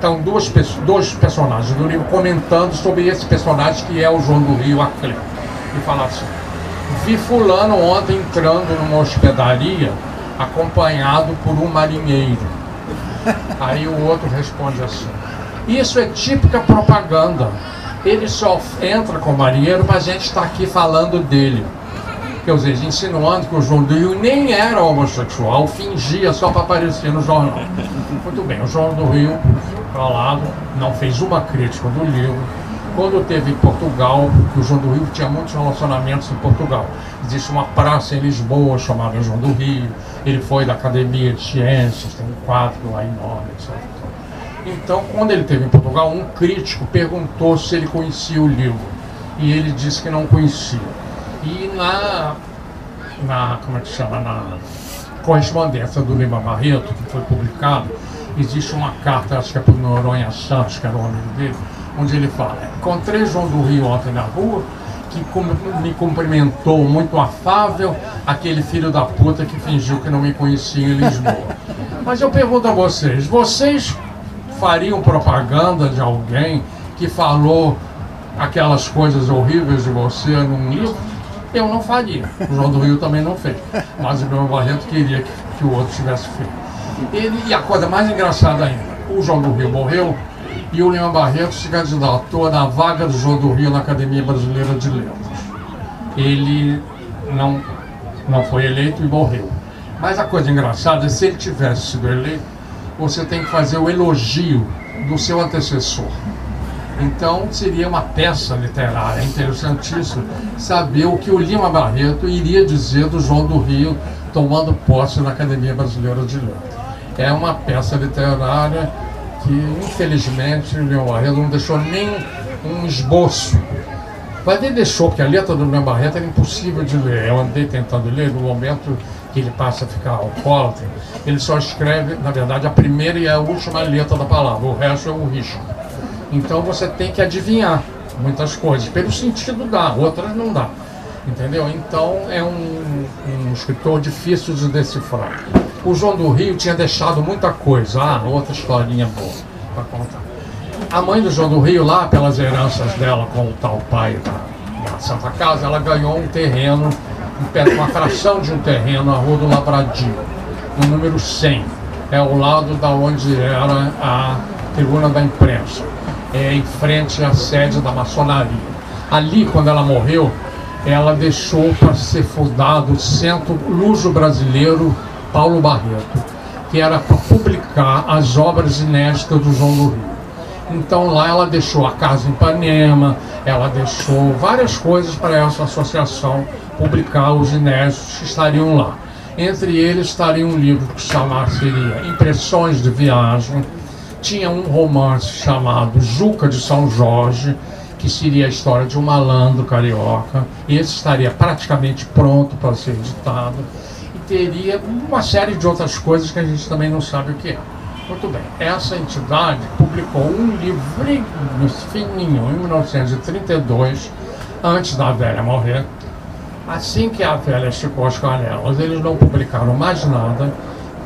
estão duas, dois personagens do livro comentando sobre esse personagem que é o João do Rio Aclé. E fala assim, vi fulano ontem entrando numa hospedaria acompanhado por um marinheiro. *laughs* Aí o outro responde assim, isso é típica propaganda. Ele só entra com o marinheiro, mas a gente está aqui falando dele. Quer dizer, insinuando que o João do Rio nem era homossexual, fingia só para aparecer no jornal. *laughs* Muito bem, o João do Rio, calado, não fez uma crítica do livro, quando teve em Portugal, porque o João do Rio tinha muitos relacionamentos em Portugal. Existe uma praça em Lisboa chamada João do Rio, ele foi da Academia de Ciências, tem um quadro lá enorme, etc. Então, quando ele teve em Portugal, um crítico perguntou se ele conhecia o livro. E ele disse que não conhecia. E na, na como é que chama, na correspondência do Lima Barreto, que foi publicado, existe uma carta, acho que é para o Noronha Santos, que era o amigo dele, onde ele fala, encontrei João do Rio ontem na rua, que me cumprimentou muito afável, aquele filho da puta que fingiu que não me conhecia em Lisboa. *laughs* Mas eu pergunto a vocês, vocês fariam propaganda de alguém que falou aquelas coisas horríveis de você num livro? Eu não faria. O João do Rio também não fez. Mas o meu Barreto queria que, que o outro tivesse feito. Ele, e a coisa mais engraçada ainda, o João do Rio morreu e o Lima Barreto se candidatou na vaga do João do Rio na Academia Brasileira de Letras. Ele não, não foi eleito e morreu. Mas a coisa engraçada é se ele tivesse sido eleito, você tem que fazer o elogio do seu antecessor. Então seria uma peça literária interessantíssima saber o que o Lima Barreto iria dizer do João do Rio tomando posse na Academia Brasileira de Letras. É uma peça literária que infelizmente o Lima Barreto não deixou nem um esboço. Mas ele deixou, porque a letra do Lima Barreto era impossível de ler. Eu andei tentando ler no momento que ele passa a ficar alcoólatra. Ele só escreve, na verdade, a primeira e a última letra da palavra, o resto é o risco. Então você tem que adivinhar muitas coisas, pelo sentido dá, outras não dá. Entendeu? Então é um, um escritor difícil de decifrar. O João do Rio tinha deixado muita coisa. Ah, outra historinha boa para contar. A mãe do João do Rio, lá pelas heranças dela com o tal pai da, da Santa Casa, ela ganhou um terreno, uma fração de um terreno na Rua do Labradio, no número 100. É ao lado da onde era a tribuna da imprensa, é em frente à sede da maçonaria. Ali, quando ela morreu, ela deixou para ser fundado o Centro Luso Brasileiro Paulo Barreto, que era para publicar as obras inéditas do João do Rio. Então lá ela deixou a Casa em Ipanema, ela deixou várias coisas para essa associação publicar os inéditos que estariam lá. Entre eles estaria um livro que chamar seria Impressões de Viagem, tinha um romance chamado Juca de São Jorge, que seria a história de um malandro carioca. Esse estaria praticamente pronto para ser editado teria uma série de outras coisas que a gente também não sabe o que é. Muito bem, essa entidade publicou um livrinho fininho em 1932, antes da velha morrer. Assim que a velha esticou as canelas, eles não publicaram mais nada.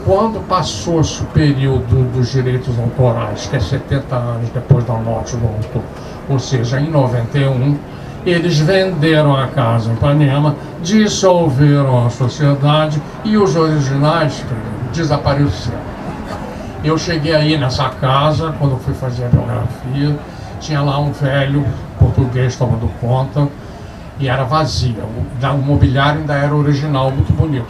Quando passou-se o período dos direitos autorais, que é 70 anos depois da morte do autor, ou seja, em 91, eles venderam a casa em Ipanema, dissolveram a sociedade e os originais desapareceram. Eu cheguei aí nessa casa, quando fui fazer a biografia, tinha lá um velho português tomando conta e era vazia. O, mobiliário ainda era original, muito bonito.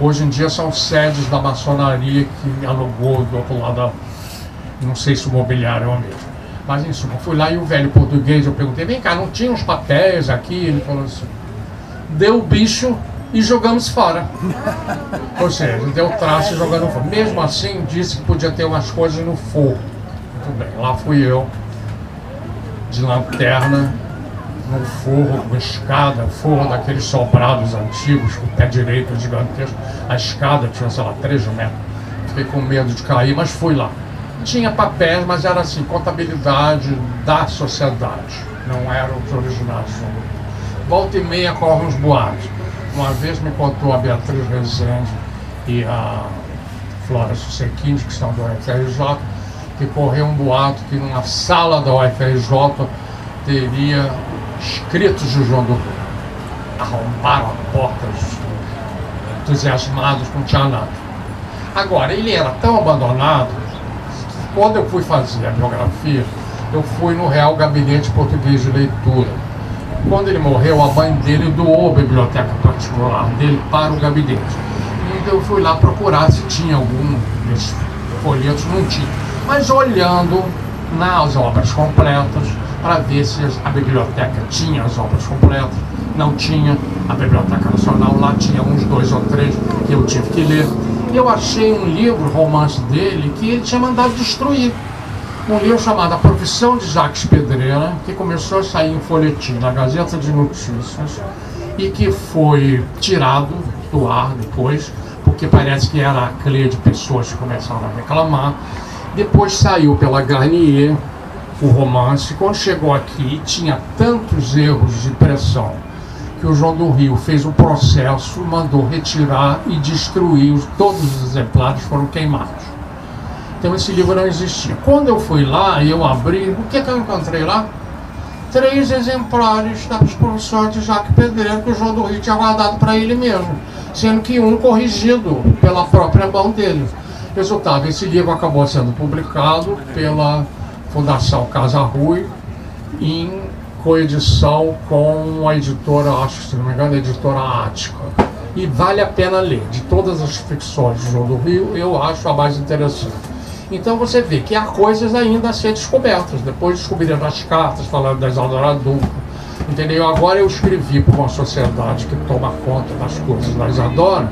Hoje em dia são sedes da maçonaria que alugou do outro lado, não sei se o mobiliário é o mesmo. Mas em suma, fui lá e o velho português, eu perguntei, vem cá, não tinha uns papéis aqui? Ele falou assim, deu o bicho e jogamos fora. *laughs* Ou seja, deu traço e jogando fora. Mesmo assim, disse que podia ter umas coisas no forro. Muito bem, lá fui eu, de lanterna, no forro, com escada, forro daqueles sobrados antigos, com o pé direito gigantesco. A escada tinha, sei lá, 3 metros. Fiquei com medo de cair, mas fui lá tinha papéis, mas era assim, contabilidade da sociedade, não eram os originais. Volta e meia correm uns boatos. Uma vez me contou a Beatriz Rezende e a Flora Susequins, que são do UFRJ, que correu um boato que numa sala da UFRJ teria escritos de João do Rio. Arrombaram a porta, entusiasmados, não tinha nada. Agora, ele era tão abandonado quando eu fui fazer a biografia, eu fui no Real Gabinete Português de Leitura. Quando ele morreu, a mãe dele doou a biblioteca particular dele para o gabinete. Então eu fui lá procurar se tinha algum desses folhetos, não tinha. Mas olhando nas obras completas, para ver se a biblioteca tinha as obras completas. Não tinha. A Biblioteca Nacional lá tinha uns dois ou três que eu tive que ler. Eu achei um livro, romance dele, que ele tinha mandado destruir. Um livro chamado A Profissão de Jacques Pedreira, que começou a sair em folhetim na Gazeta de Notícias e que foi tirado do ar depois, porque parece que era a clê de pessoas que começaram a reclamar. Depois saiu pela Garnier o romance. Quando chegou aqui, tinha tantos erros de impressão que o João do Rio fez um processo, mandou retirar e destruir. Todos os exemplares foram queimados. Então esse livro não existia. Quando eu fui lá e eu abri, o que, que eu encontrei lá? Três exemplares da exposição de Jacques Pedreiro que o João do Rio tinha guardado para ele mesmo, sendo que um corrigido pela própria mão dele. Resultado, esse livro acabou sendo publicado pela Fundação Casa Rui em coedição com a editora, acho que se não me engano, a editora Ática. E vale a pena ler. De todas as ficções de João do Rio, eu acho a mais interessante. Então você vê que há coisas ainda a ser descobertas. Depois descobriram as cartas falando da Isadora Duca. Entendeu? Agora eu escrevi para uma sociedade que toma conta das coisas da Isadora.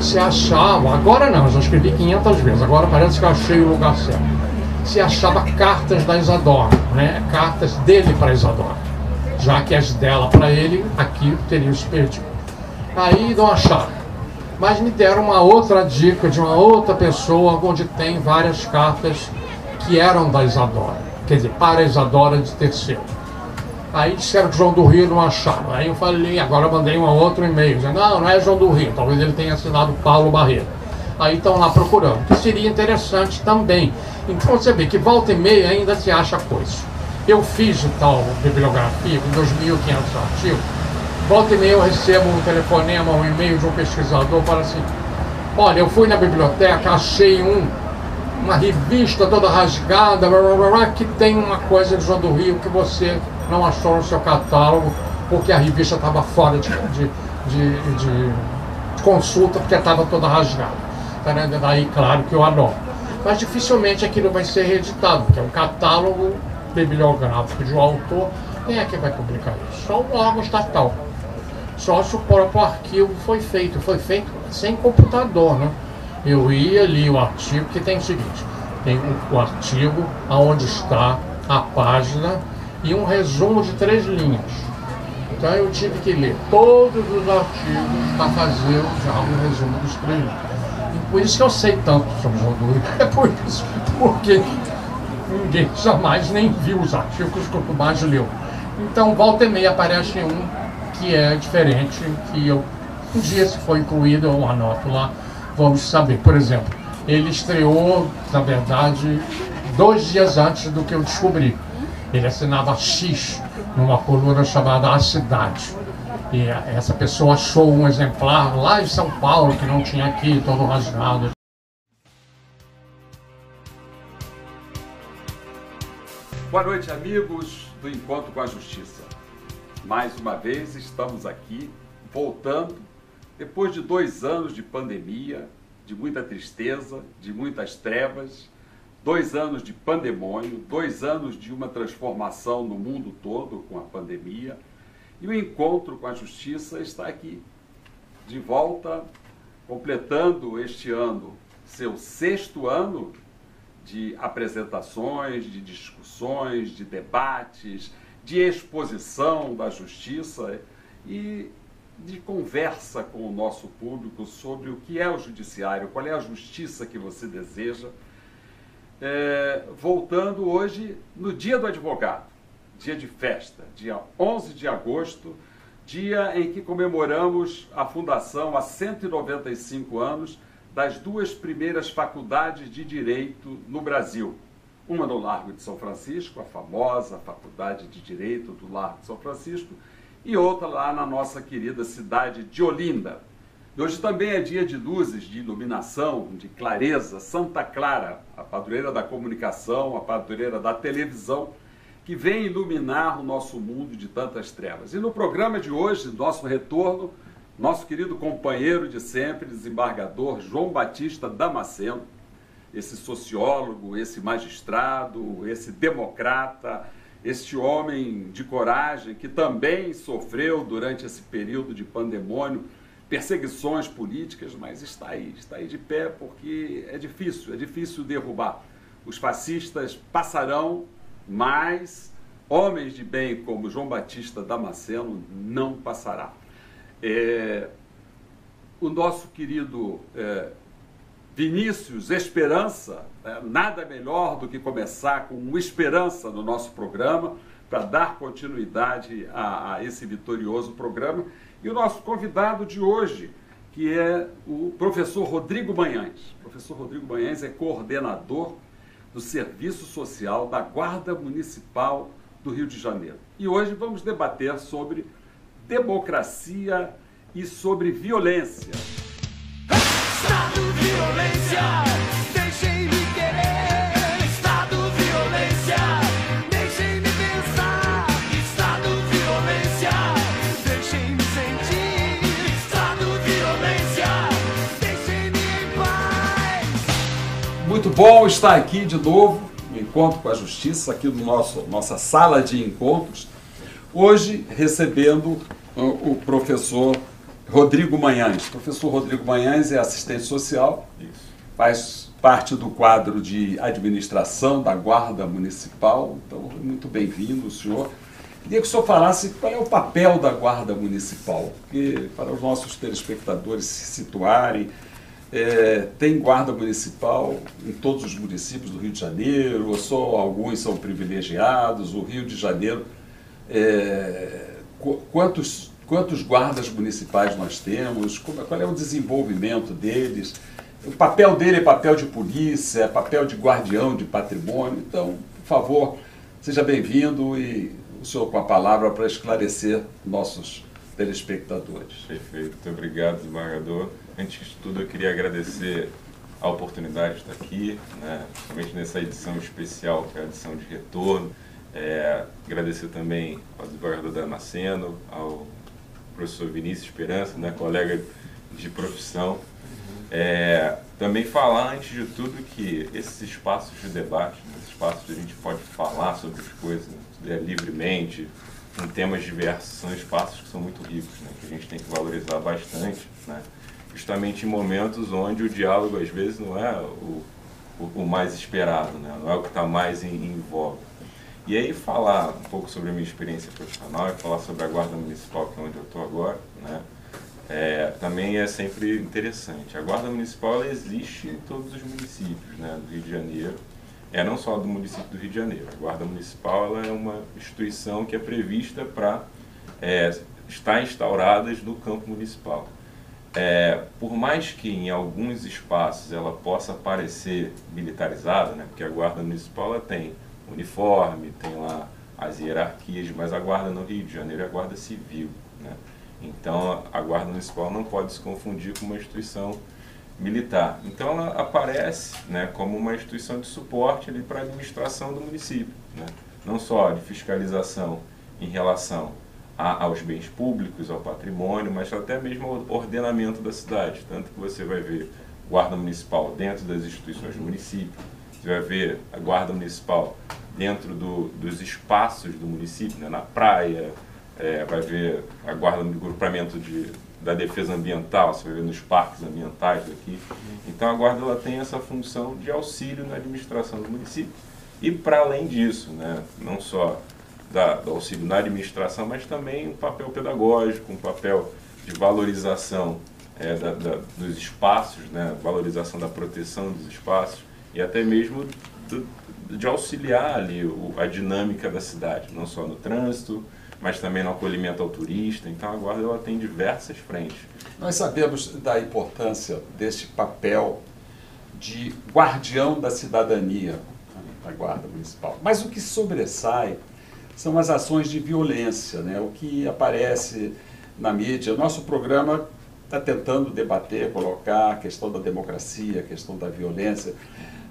Se achava, agora não, já escrevi 500 vezes, agora parece que eu achei o lugar certo. Se achava cartas da Isadora, né? cartas dele para Isadora. Já que as dela para ele, aqui teriam se perdido. Aí não acharam mas me deram uma outra dica de uma outra pessoa onde tem várias cartas que eram da Isadora, quer dizer, para Isadora de terceiro. Aí disseram que João do Rio não acharam. Aí eu falei, agora eu mandei um outro e-mail, dizendo, não, não é João do Rio, talvez ele tenha assinado Paulo Barreto. Aí estão lá procurando, que seria interessante também. Então você vê que volta e meia ainda se acha coisa. Eu fiz tal bibliografia com 2.500 artigos, Volta e meia eu recebo um telefonema, um e-mail de um pesquisador, fala assim, olha, eu fui na biblioteca, achei um, uma revista toda rasgada, blá, blá, blá, que tem uma coisa de João do Rio que você não achou no seu catálogo, porque a revista estava fora de, de, de, de, consulta, porque estava toda rasgada. Tá, né? Daí, claro que eu anoto. Mas dificilmente aquilo vai ser reeditado, porque é um catálogo bibliográfico de um autor. Quem é que vai publicar isso? Só um órgão estatal só se o próprio arquivo foi feito. Foi feito sem computador, né? Eu ia ali o artigo, que tem o seguinte, tem o, o artigo, aonde está a página e um resumo de três linhas. Então eu tive que ler todos os artigos para fazer um resumo dos três linhas. Por isso que eu sei tanto sobre João Rio. *laughs* É por isso, porque ninguém jamais nem viu os artigos que o mais leu. Então volta e meia aparece um que é diferente, que eu, um dia se for incluído, eu anoto lá, vamos saber. Por exemplo, ele estreou, na verdade, dois dias antes do que eu descobri. Ele assinava X numa coluna chamada A Cidade. E essa pessoa achou um exemplar lá em São Paulo, que não tinha aqui, todo rasgado. Boa noite, amigos do Encontro com a Justiça. Mais uma vez estamos aqui, voltando, depois de dois anos de pandemia, de muita tristeza, de muitas trevas, dois anos de pandemônio, dois anos de uma transformação no mundo todo com a pandemia, e o encontro com a justiça está aqui, de volta, completando este ano seu sexto ano de apresentações, de discussões, de debates, de exposição da justiça e de conversa com o nosso público sobre o que é o judiciário, qual é a justiça que você deseja. É, voltando hoje no Dia do Advogado, dia de festa, dia 11 de agosto, dia em que comemoramos a fundação há 195 anos das duas primeiras faculdades de direito no Brasil, uma no Largo de São Francisco, a famosa Faculdade de Direito do Largo de São Francisco, e outra lá na nossa querida cidade de Olinda. E hoje também é dia de luzes, de iluminação, de clareza, Santa Clara, a padroeira da comunicação, a padroeira da televisão, que vem iluminar o nosso mundo de tantas trevas. E no programa de hoje, nosso retorno, nosso querido companheiro de sempre, desembargador João Batista Damasceno, esse sociólogo, esse magistrado, esse democrata, este homem de coragem que também sofreu durante esse período de pandemônio perseguições políticas, mas está aí, está aí de pé porque é difícil, é difícil derrubar. Os fascistas passarão, mas homens de bem como João Batista Damasceno não passará. É, o nosso querido é, Vinícius Esperança, é, nada melhor do que começar com esperança no nosso programa, para dar continuidade a, a, esse vitorioso programa. E o nosso convidado de hoje, que é o professor Rodrigo Manhães. O professor Rodrigo Manhães é coordenador do Serviço Social da Guarda Municipal do Rio de Janeiro. E hoje vamos debater sobre democracia e sobre violência. Estado violência, bom estar aqui de novo no Encontro com a Justiça, aqui no nosso nossa sala de encontros. Hoje recebendo o professor Rodrigo Manhães. O professor Rodrigo Manhães é assistente social, Isso. faz parte do quadro de administração da Guarda Municipal. Então, muito bem-vindo, senhor. Queria que o senhor falasse qual é o papel da Guarda Municipal, porque para os nossos telespectadores se situarem, é, tem guarda municipal em todos os municípios do Rio de Janeiro, ou só alguns são privilegiados, o Rio de Janeiro, é, quantos quantos guardas municipais nós temos, qual é o desenvolvimento deles. O papel dele é papel de polícia, é papel de guardião de patrimônio. Então, por favor, seja bem-vindo e o senhor com a palavra para esclarecer nossos telespectadores. Perfeito, muito obrigado, desembargador. Antes de tudo, eu queria agradecer a oportunidade de estar aqui, né, principalmente nessa edição especial, que é a edição de retorno. É, agradecer também ao desembargador Damasceno, ao professor Vinícius Esperança, né, colega de profissão. É, também falar, antes de tudo, que esses espaços de debate, né, esses espaços onde a gente pode falar sobre as coisas né, livremente, com temas diversos, são espaços que são muito ricos, né, que a gente tem que valorizar bastante, né, justamente em momentos onde o diálogo, às vezes, não é o, o, o mais esperado, né, não é o que está mais em, em voga. E aí falar um pouco sobre a minha experiência profissional e falar sobre a Guarda Municipal, que é onde eu estou agora, né? É, também é sempre interessante. A Guarda Municipal existe em todos os municípios né, do Rio de Janeiro, é não só do município do Rio de Janeiro. A Guarda Municipal é uma instituição que é prevista para é, estar instaurada no campo municipal. É, por mais que em alguns espaços ela possa parecer militarizada, né, porque a Guarda Municipal tem uniforme, tem lá as hierarquias, mas a guarda no Rio de Janeiro é a guarda civil. Né? Então a guarda municipal não pode se confundir com uma instituição militar. Então ela aparece né, como uma instituição de suporte para a administração do município, né? não só de fiscalização em relação a, aos bens públicos, ao patrimônio, mas até mesmo ao ordenamento da cidade. Tanto que você vai ver guarda municipal dentro das instituições do município, você vai ver a guarda municipal dentro do, dos espaços do município, né, na praia, é, vai ver a guarda do grupamento de, da defesa ambiental, você vai ver nos parques ambientais daqui. Então a guarda ela tem essa função de auxílio na administração do município. E para além disso, né, não só da, do auxílio na administração, mas também um papel pedagógico, um papel de valorização é, da, da, dos espaços, né, valorização da proteção dos espaços e até mesmo do, de auxiliar ali o, a dinâmica da cidade, não só no trânsito, mas também no acolhimento ao turista. Então a Guarda ela tem diversas frentes. Nós sabemos da importância deste papel de guardião da cidadania da Guarda Municipal. Mas o que sobressai são as ações de violência, né? o que aparece na mídia. Nosso programa está tentando debater, colocar a questão da democracia, a questão da violência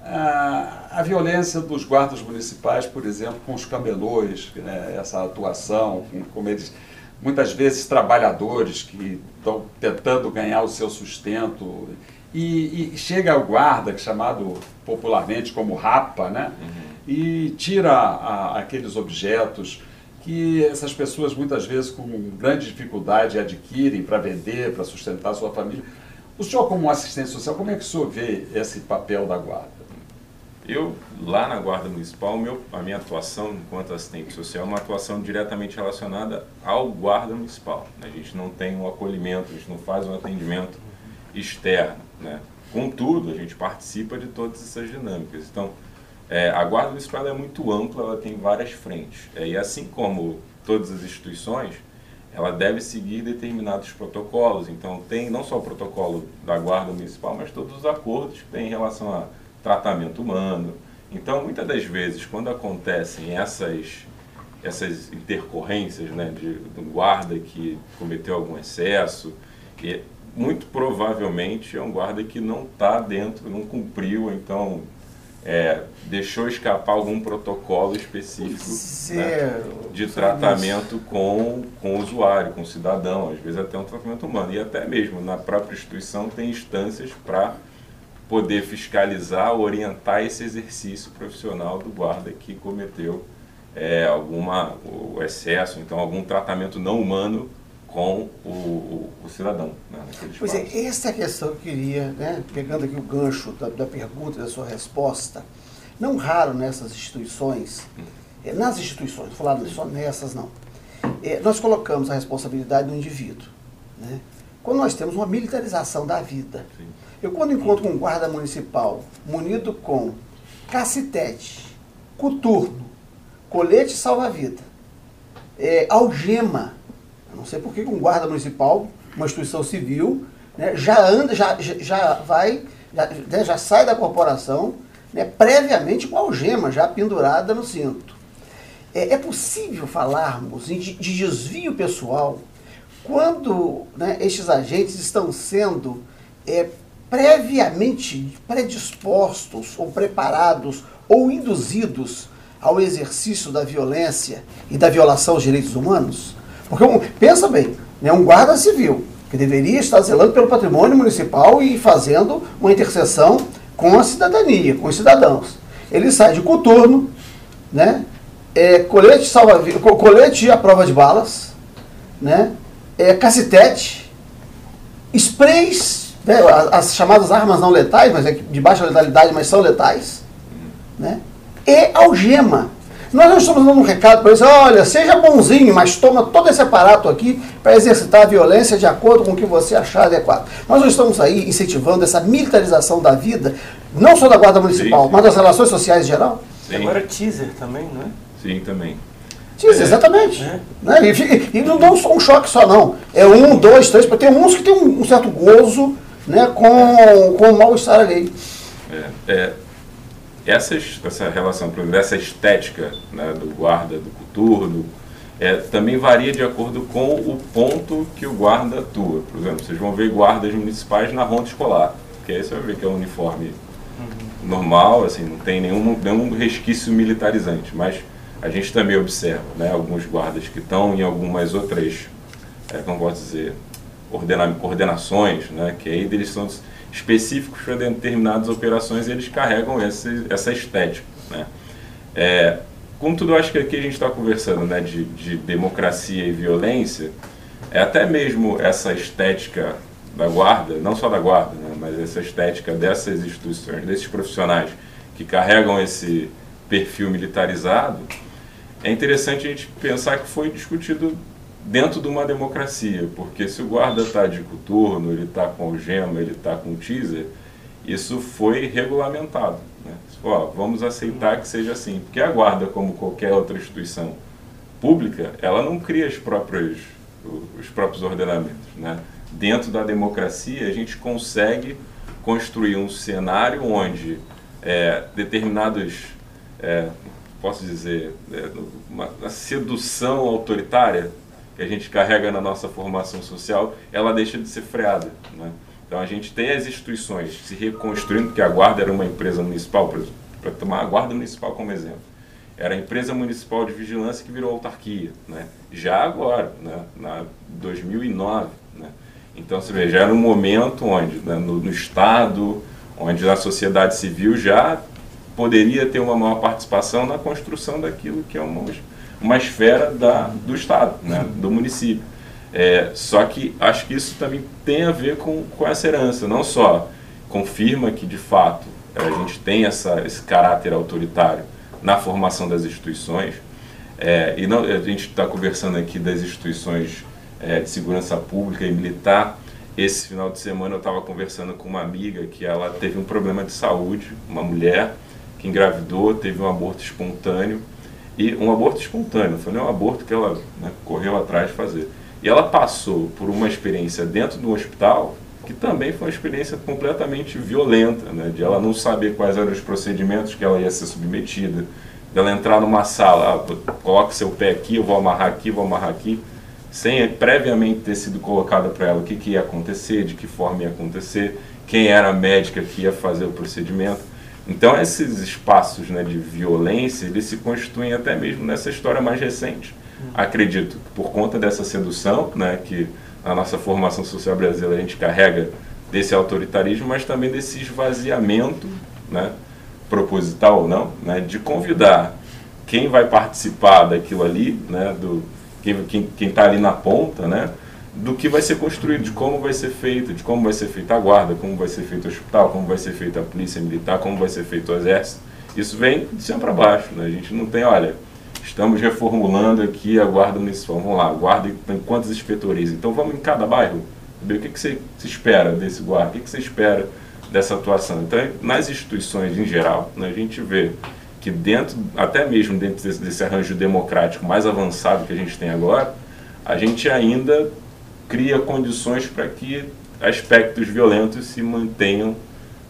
a, a violência dos guardas municipais, por exemplo, com os camelões, né, essa atuação, com, como eles, muitas vezes trabalhadores que estão tentando ganhar o seu sustento, e, e chega o guarda, é chamado popularmente como rapa, né? Uhum. E tira a, aqueles objetos que essas pessoas muitas vezes com grande dificuldade adquirem para vender, para sustentar a sua família. O senhor, como assistente social, como é que o senhor vê esse papel da guarda? Eu, lá na Guarda Municipal, meu, a minha atuação enquanto assistente social é uma atuação diretamente relacionada ao Guarda Municipal. A gente não tem um acolhimento, a gente não faz um atendimento externo. Né? Contudo, a gente participa de todas essas dinâmicas. Então, é, a Guarda Municipal é muito ampla, ela tem várias frentes. É, e assim como todas as instituições, ela deve seguir determinados protocolos. Então, tem não só o protocolo da Guarda Municipal, mas todos os acordos que tem em relação a tratamento humano. Então, muitas das vezes, quando acontecem essas, essas intercorrências né, de, de um guarda que cometeu algum excesso, e muito provavelmente é um guarda que não está dentro, não cumpriu, então é, deixou escapar algum protocolo específico né, de tratamento com, com o usuário, com o cidadão, às vezes até um tratamento humano. E até mesmo na própria instituição tem instâncias para poder fiscalizar, orientar esse exercício profissional do guarda que cometeu é, alguma o excesso, então algum tratamento não humano com o, o, o cidadão. Né, pois é, essa é a questão que eu queria, né, pegando aqui o gancho da, da pergunta e da sua resposta. Não raro nessas instituições, hum. é, nas instituições, não falar só nessas não, é, nós colocamos a responsabilidade no indivíduo. Né? Quando nós temos uma militarização da vida. Sim. Eu quando encontro um guarda municipal munido com cacetete, coturno, colete salva-vida, é, algema, eu não sei por que um guarda municipal, uma instituição civil, né, já anda, já, já vai, já, né, já sai da corporação né, previamente com algema já pendurada no cinto. É, é possível falarmos de, de, desvio pessoal quando né, estes agentes estão sendo é, previamente predispostos ou preparados ou induzidos ao exercício da violência e da violação aos direitos humanos? Porque um, pensa bem, né, um guarda civil que deveria estar zelando pelo patrimônio municipal e fazendo uma interseção com a cidadania, com os cidadãos. Ele sai de coturno, né, é, colete, salva colete à prova de balas, né, é, cacetete, sprays, né, as chamadas armas não letais, mas é de baixa letalidade, mas são letais, né, e algema. Nós não estamos dando um recado para eles, olha, seja bonzinho, mas toma todo esse aparato aqui para exercitar a violência de acordo com o que você achar adequado. Nós não estamos aí incentivando essa militarização da vida, não só da Guarda Municipal, sim, sim. mas das relações sociais em geral. Sim. Agora teaser também, não é? Sim, também. Teaser, é. exatamente. É. Né? E, e, não dá um choque só, não. É um, dois, três, porque tem uns que tem um, um certo gozo né, com, com o mal-estar ali. É, é, essa, essa relação, por exemplo, essa estética né, do guarda, do coturno, é, também varia de acordo com o ponto que o guarda atua. Por exemplo, vocês vão ver guardas municipais na ronda escolar, porque aí você vai ver que é um uniforme uhum. normal, assim, não tem nenhum, nenhum resquício militarizante, mas a gente também observa né, alguns guardas que estão em algumas outras, é, como posso dizer, ordena, coordenações, né, que aí eles são específicos para determinadas operações e eles carregam esse, essa estética. Né? É, como tudo, acho que aqui a gente está conversando né, de, de democracia e violência, é até mesmo essa estética da guarda, não só da guarda, né, mas essa estética dessas instituições, desses profissionais que carregam esse perfil militarizado, é interessante a gente pensar que foi discutido dentro de uma democracia, porque se o guarda está de coturno, ele está com algema, ele está com teaser, isso foi regulamentado. Né? Ó, vamos aceitar que seja assim, porque a guarda, como qualquer outra instituição pública, ela não cria os próprios, os próprios ordenamentos. Né? Dentro da democracia, a gente consegue construir um cenário onde é, determinados, é, posso dizer, é, uma sedução autoritária que a gente carrega na nossa formação social, ela deixa de ser freada. Né? Então a gente tem as instituições se reconstruindo, porque a Guarda era uma empresa municipal, para tomar a Guarda Municipal como exemplo. Era a empresa municipal de vigilância que virou autarquia, né? já agora, né? na 2009. Né? Então você vê, já era um momento onde, né? no, no Estado, onde a sociedade civil já poderia ter uma maior participação na construção daquilo que é uma, uma esfera da, do Estado, né, do município. É, só que acho que isso também tem a ver com, com essa herança, não só confirma que de fato a gente tem essa, esse caráter autoritário na formação das instituições, é, e não, a gente está conversando aqui das instituições é, de segurança pública e militar. Esse final de semana eu estava conversando com uma amiga que ela teve um problema de saúde, uma mulher que engravidou, teve um aborto espontâneo, e um aborto espontâneo, foi um aborto que ela né, correu atrás de fazer. E ela passou por uma experiência dentro do hospital que também foi uma experiência completamente violenta, né, de ela não saber quais eram os procedimentos que ela ia ser submetida, dela entrar numa sala, ah, coloque seu pé aqui, eu vou amarrar aqui, vou amarrar aqui, sem previamente ter sido colocada para ela o que, que ia acontecer, de que forma ia acontecer, quem era a médica que ia fazer o procedimento. Então esses espaços né, de violência, eles se constituem até mesmo nessa história mais recente. Acredito que por conta dessa sedução, né, que a nossa formação social brasileira a gente carrega desse autoritarismo, mas também desse esvaziamento, né, proposital ou não, né, de convidar quem vai participar daquilo ali, né, do, quem está ali na ponta, né, do que vai ser construído, de como vai ser feito, de como vai ser feita a guarda, como vai ser feito o hospital, como vai ser feita a polícia militar, como vai ser feito o exército. Isso vem de cima para baixo. Né? A gente não tem, olha, estamos reformulando aqui a guarda municipal. Vamos lá, guarda tem quantas inspetorias? Então vamos em cada bairro ver o que, que você se espera desse guarda, o que, que você espera dessa atuação. Então, nas instituições em geral, né, a gente vê que dentro, até mesmo dentro desse, desse arranjo democrático mais avançado que a gente tem agora, a gente ainda cria condições para que aspectos violentos se mantenham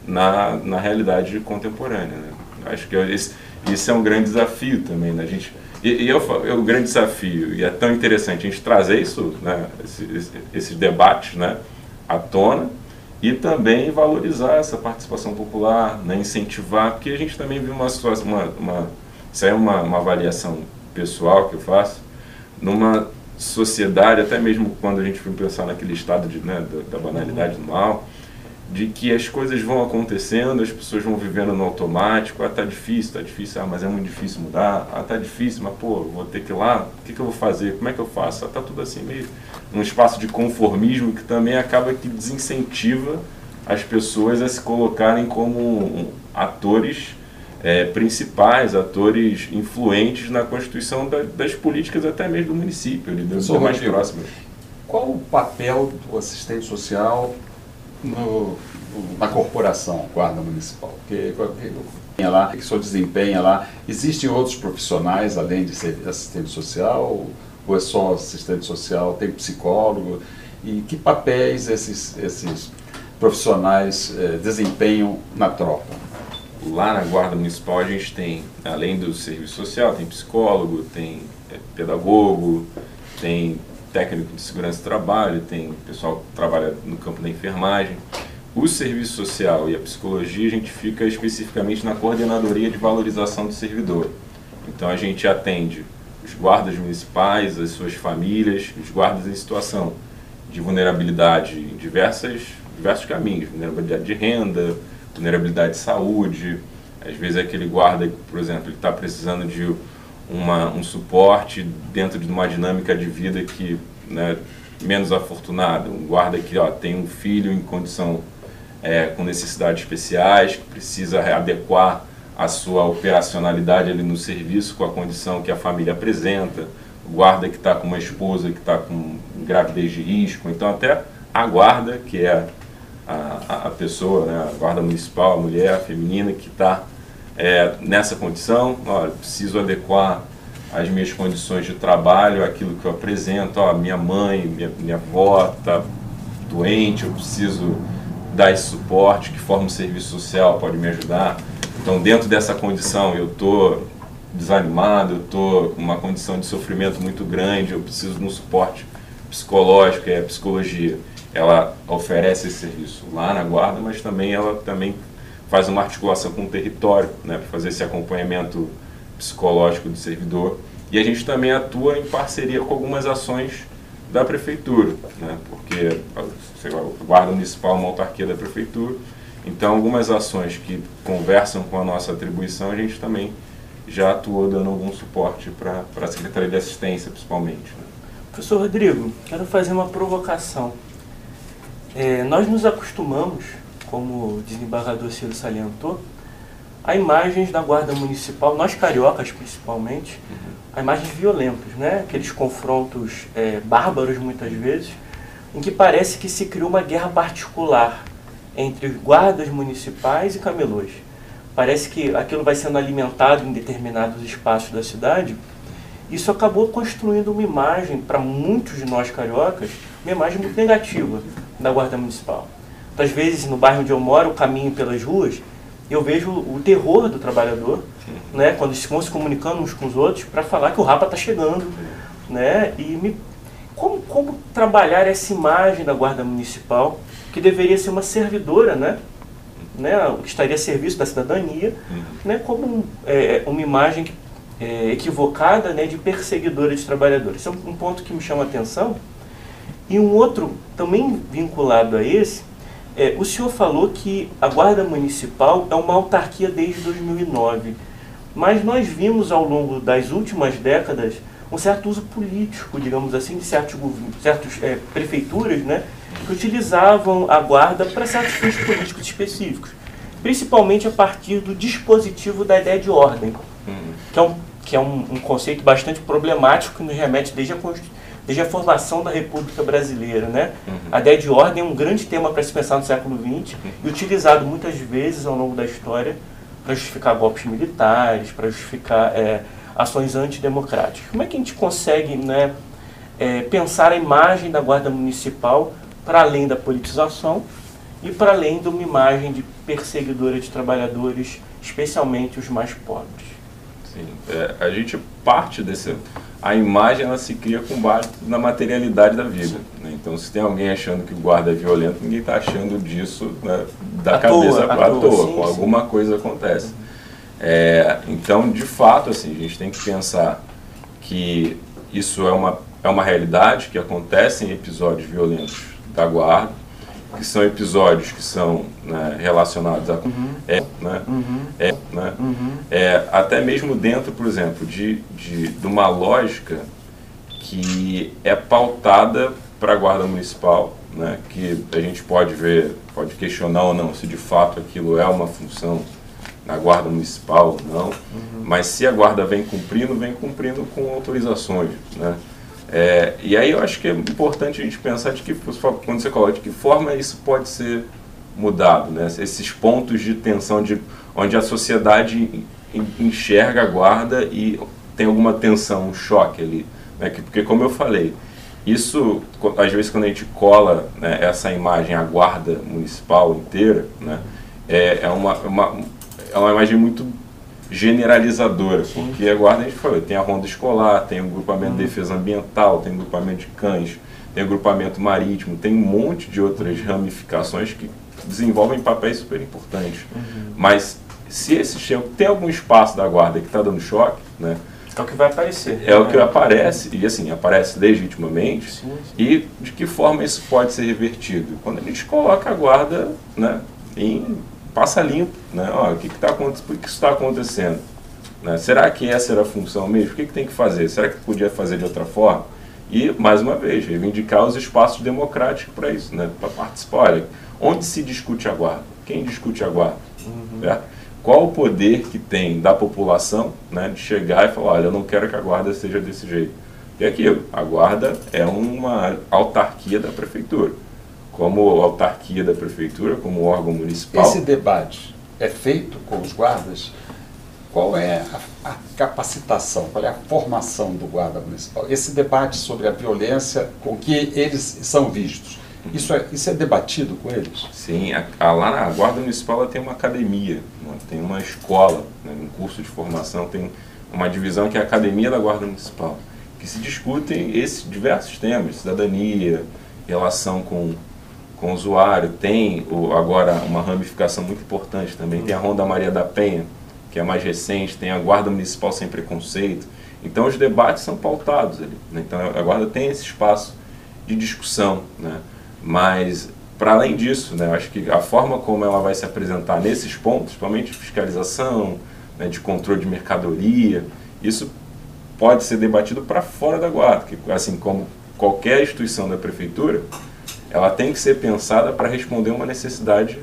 na, na realidade contemporânea. Né? Acho que esse, esse é um grande desafio também. Né? A gente, e, e eu, é grande desafio, e é tão interessante a gente trazer isso, né? esses, esses debates né? à tona, e também valorizar essa participação popular, né, incentivar, porque a gente também viu uma situação, uma, uma, isso aí é uma, uma avaliação pessoal que eu faço, numa sociedade, até mesmo quando a gente foi pensar naquele estado de, né, da, da banalidade do mal, de que as coisas vão acontecendo, as pessoas vão vivendo no automático, ah, tá difícil, tá difícil, ah, mas é muito difícil mudar, ah, tá difícil, mas pô, vou ter que ir lá, o que, que eu vou fazer, como é que eu faço? Ah, tá tudo assim meio num espaço de conformismo que também acaba que desincentiva as pessoas a se colocarem como atores é, principais, atores influentes na constituição da, das políticas até mesmo do município, ali, do, mais próximo. Qual o papel do assistente social no, na corporação Guarda Municipal? Que, que, lá, que senhor desempenha lá? Existem outros profissionais além de ser assistente social? Ou é só assistente social? Tem psicólogo? E que papéis esses, esses profissionais eh, desempenham na tropa? Lá na Guarda Municipal a gente tem, além do serviço social, tem psicólogo, tem é, pedagogo, tem técnico de segurança do trabalho, tem pessoal que trabalha no campo da enfermagem. O serviço social e a psicologia a gente fica especificamente na coordenadoria de valorização do servidor. Então a gente atende os guardas municipais, as suas famílias, os guardas em situação de vulnerabilidade em diversas, diversos caminhos, vulnerabilidade de renda, vulnerabilidade de saúde, às vezes é aquele guarda, por exemplo, ele está precisando de uma, um suporte dentro de uma dinâmica de vida que né, menos afortunada, um guarda que ó, tem um filho em condição é, com necessidades especiais, que precisa adequar a sua operacionalidade ali no serviço com a condição que a família apresenta, o guarda que está com uma esposa que está com gravidez de risco, então até a guarda, que é a, a pessoa, né, a guarda municipal, a mulher, a feminina que está é, nessa condição, olha, preciso adequar as minhas condições de trabalho, aquilo que eu apresento, ó, minha mãe, minha, minha avó está doente, eu preciso dar esse suporte, que forma o serviço social pode me ajudar. Então, dentro dessa condição, eu estou desanimado, eu estou com uma condição de sofrimento muito grande, eu preciso de um suporte psicológico, é a psicologia. Ela oferece esse serviço lá na guarda, mas também ela também faz uma articulação com o território, né, para fazer esse acompanhamento psicológico do servidor. E a gente também atua em parceria com algumas ações da prefeitura, né, porque a Guarda Municipal é uma autarquia da prefeitura, Então, algumas ações que conversam com a nossa atribuição, a gente também já atuou dando algum suporte para a Secretaria de Assistência, principalmente. Né? Professor Rodrigo, quero fazer uma provocação. É, nós nos acostumamos, como o desembargador Ciro salientou, a imagens da Guarda Municipal, nós cariocas principalmente, uhum. a imagens violentas, né? aqueles confrontos é, bárbaros muitas vezes, em que parece que se criou uma guerra particular entre guardas municipais e camelôs. Parece que aquilo vai sendo alimentado em determinados espaços da cidade. Isso acabou construindo uma imagem, para muitos de nós cariocas, uma imagem muito negativa da Guarda Municipal. Então, às vezes, no bairro onde eu moro, o caminho pelas ruas, eu vejo o terror do trabalhador, né, quando eles vão se comunicando uns com os outros, para falar que o Rapa está chegando. Né, e me, como, como trabalhar essa imagem da Guarda Municipal, que deveria ser uma servidora, né, né, que estaria a serviço da cidadania, uhum. né, como é, uma imagem é, equivocada né, de perseguidora de trabalhadores. Isso é um ponto que me chama a atenção. E um outro, também vinculado a esse, é, o senhor falou que a Guarda Municipal é uma autarquia desde 2009, mas nós vimos ao longo das últimas décadas um certo uso político, digamos assim, de certos, certos é, prefeituras, né, que utilizavam a guarda para certos fins políticos específicos, principalmente a partir do dispositivo da ideia de ordem, uhum. que é um, que é um, um conceito bastante problemático que nos remete desde a Constituição desde a formação da República Brasileira. Né? Uhum. A ideia de ordem é um grande tema para se pensar no século XX uhum. e utilizado muitas vezes ao longo da história para justificar golpes militares, para justificar é, ações antidemocráticas. Como é que a gente consegue né, é, pensar a imagem da Guarda Municipal para além da politização e para além de uma imagem de perseguidora de trabalhadores, especialmente os mais pobres? Sim, é, a gente parte desse a imagem ela se cria com base na materialidade da vida. Né? Então, se tem alguém achando que o guarda é violento, ninguém está achando disso né, da à cabeça à toa, toa sim, com alguma coisa acontece. É, então, de fato, assim, a gente tem que pensar que isso é uma, é uma realidade que acontece em episódios violentos da guarda, que são episódios que são né, relacionados a uhum. é, né, uhum. É, né, uhum. é, até mesmo dentro, por exemplo, de, de, de uma lógica que é pautada para a guarda municipal, né, que a gente pode ver, pode questionar ou não se de fato aquilo é uma função na guarda municipal ou não, uhum. mas se a guarda vem cumprindo, vem cumprindo com autorizações, né? É, e aí eu acho que é importante a gente pensar de que, quando você coloca, de que forma isso pode ser mudado, né? Esses pontos de tensão de onde a sociedade enxerga a guarda e tem alguma tensão, um choque ali, né? Porque como eu falei, isso às vezes quando a gente cola né, essa imagem à guarda municipal inteira, né? É, é uma, uma é uma imagem muito generalizadora, porque a guarda a gente falou, tem a ronda escolar, tem o grupamento de defesa ambiental, tem o grupamento de cães, tem o grupamento marítimo, tem um monte de outras ramificações que desenvolvem papéis super importantes. Uhum. Mas se esse tem algum espaço da guarda que está dando choque, né? É o que vai aparecer. É, o que aparece, e assim, aparece legitimamente, sim, sim. e de que forma isso pode ser revertido? Quando a gente coloca a guarda né, em passa limpo, né? Ó, o que está acontecendo? Que isso está acontecendo? Né? Será que essa era a função mesmo? O que, que tem que fazer? Será que podia fazer de outra forma? E, mais uma vez, reivindicar os espaços democráticos para isso, né? para participar. Olha, onde se discute a guarda? Quem discute a guarda? Uhum. Qual o poder que tem da população né, de chegar e falar, olha, eu não quero que a guarda seja desse jeito? E aquilo, a guarda é uma autarquia da prefeitura como autarquia da prefeitura, como órgão municipal. Esse debate é feito com os guardas? Qual é a, a, capacitação, qual é a formação do guarda municipal? Esse debate sobre a violência com que eles são vistos, isso é, isso é debatido com eles? Sim, a, a, lá na Guarda Municipal tem uma academia, né? tem uma escola, né? um curso de formação, tem uma divisão que é a Academia da Guarda Municipal, que se discutem esses diversos temas, cidadania, relação com com o usuário, tem o, agora uma ramificação muito importante também, tem a Ronda Maria da Penha, que é mais recente, tem a Guarda Municipal Sem Preconceito. Então os debates são pautados ali. Né? Então a Guarda tem esse espaço de discussão, né? mas para além disso, né, eu acho que a forma como ela vai se apresentar nesses pontos, principalmente fiscalização, né, de controle de mercadoria, isso pode ser debatido para fora da guarda, que assim como qualquer instituição da prefeitura, ela tem que ser pensada para responder uma necessidade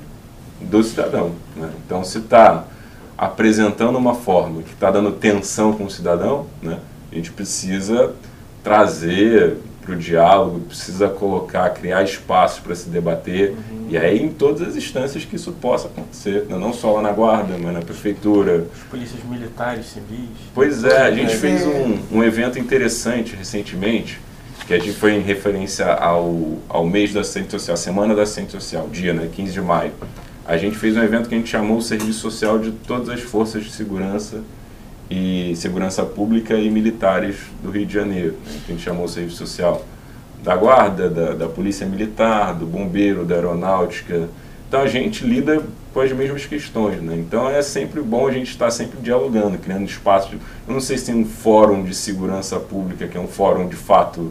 do cidadão. Né? Então, se está apresentando uma forma que está dando tensão com o cidadão, né, a gente precisa trazer para o diálogo, precisa colocar, criar espaços para se debater, uhum. e aí em todas as instâncias que isso possa acontecer, né? não só lá na guarda, mas na prefeitura. As polícias militares, civis. Pois é, a gente fez um, um evento interessante recentemente, que a gente foi em referência ao, ao mês da assistente social, Semana da Assistente Social, dia, né, 15 de maio. A gente fez um evento que a gente chamou o Serviço Social de todas as forças de segurança e segurança pública e militares do Rio de Janeiro. Né? A gente chamou o serviço social da guarda, da, da polícia militar, do bombeiro, da aeronáutica. Então a gente lida com as mesmas questões, né? Então é sempre bom a gente estar sempre dialogando, criando espaços. Eu não sei se tem um fórum de segurança pública que é um fórum de fato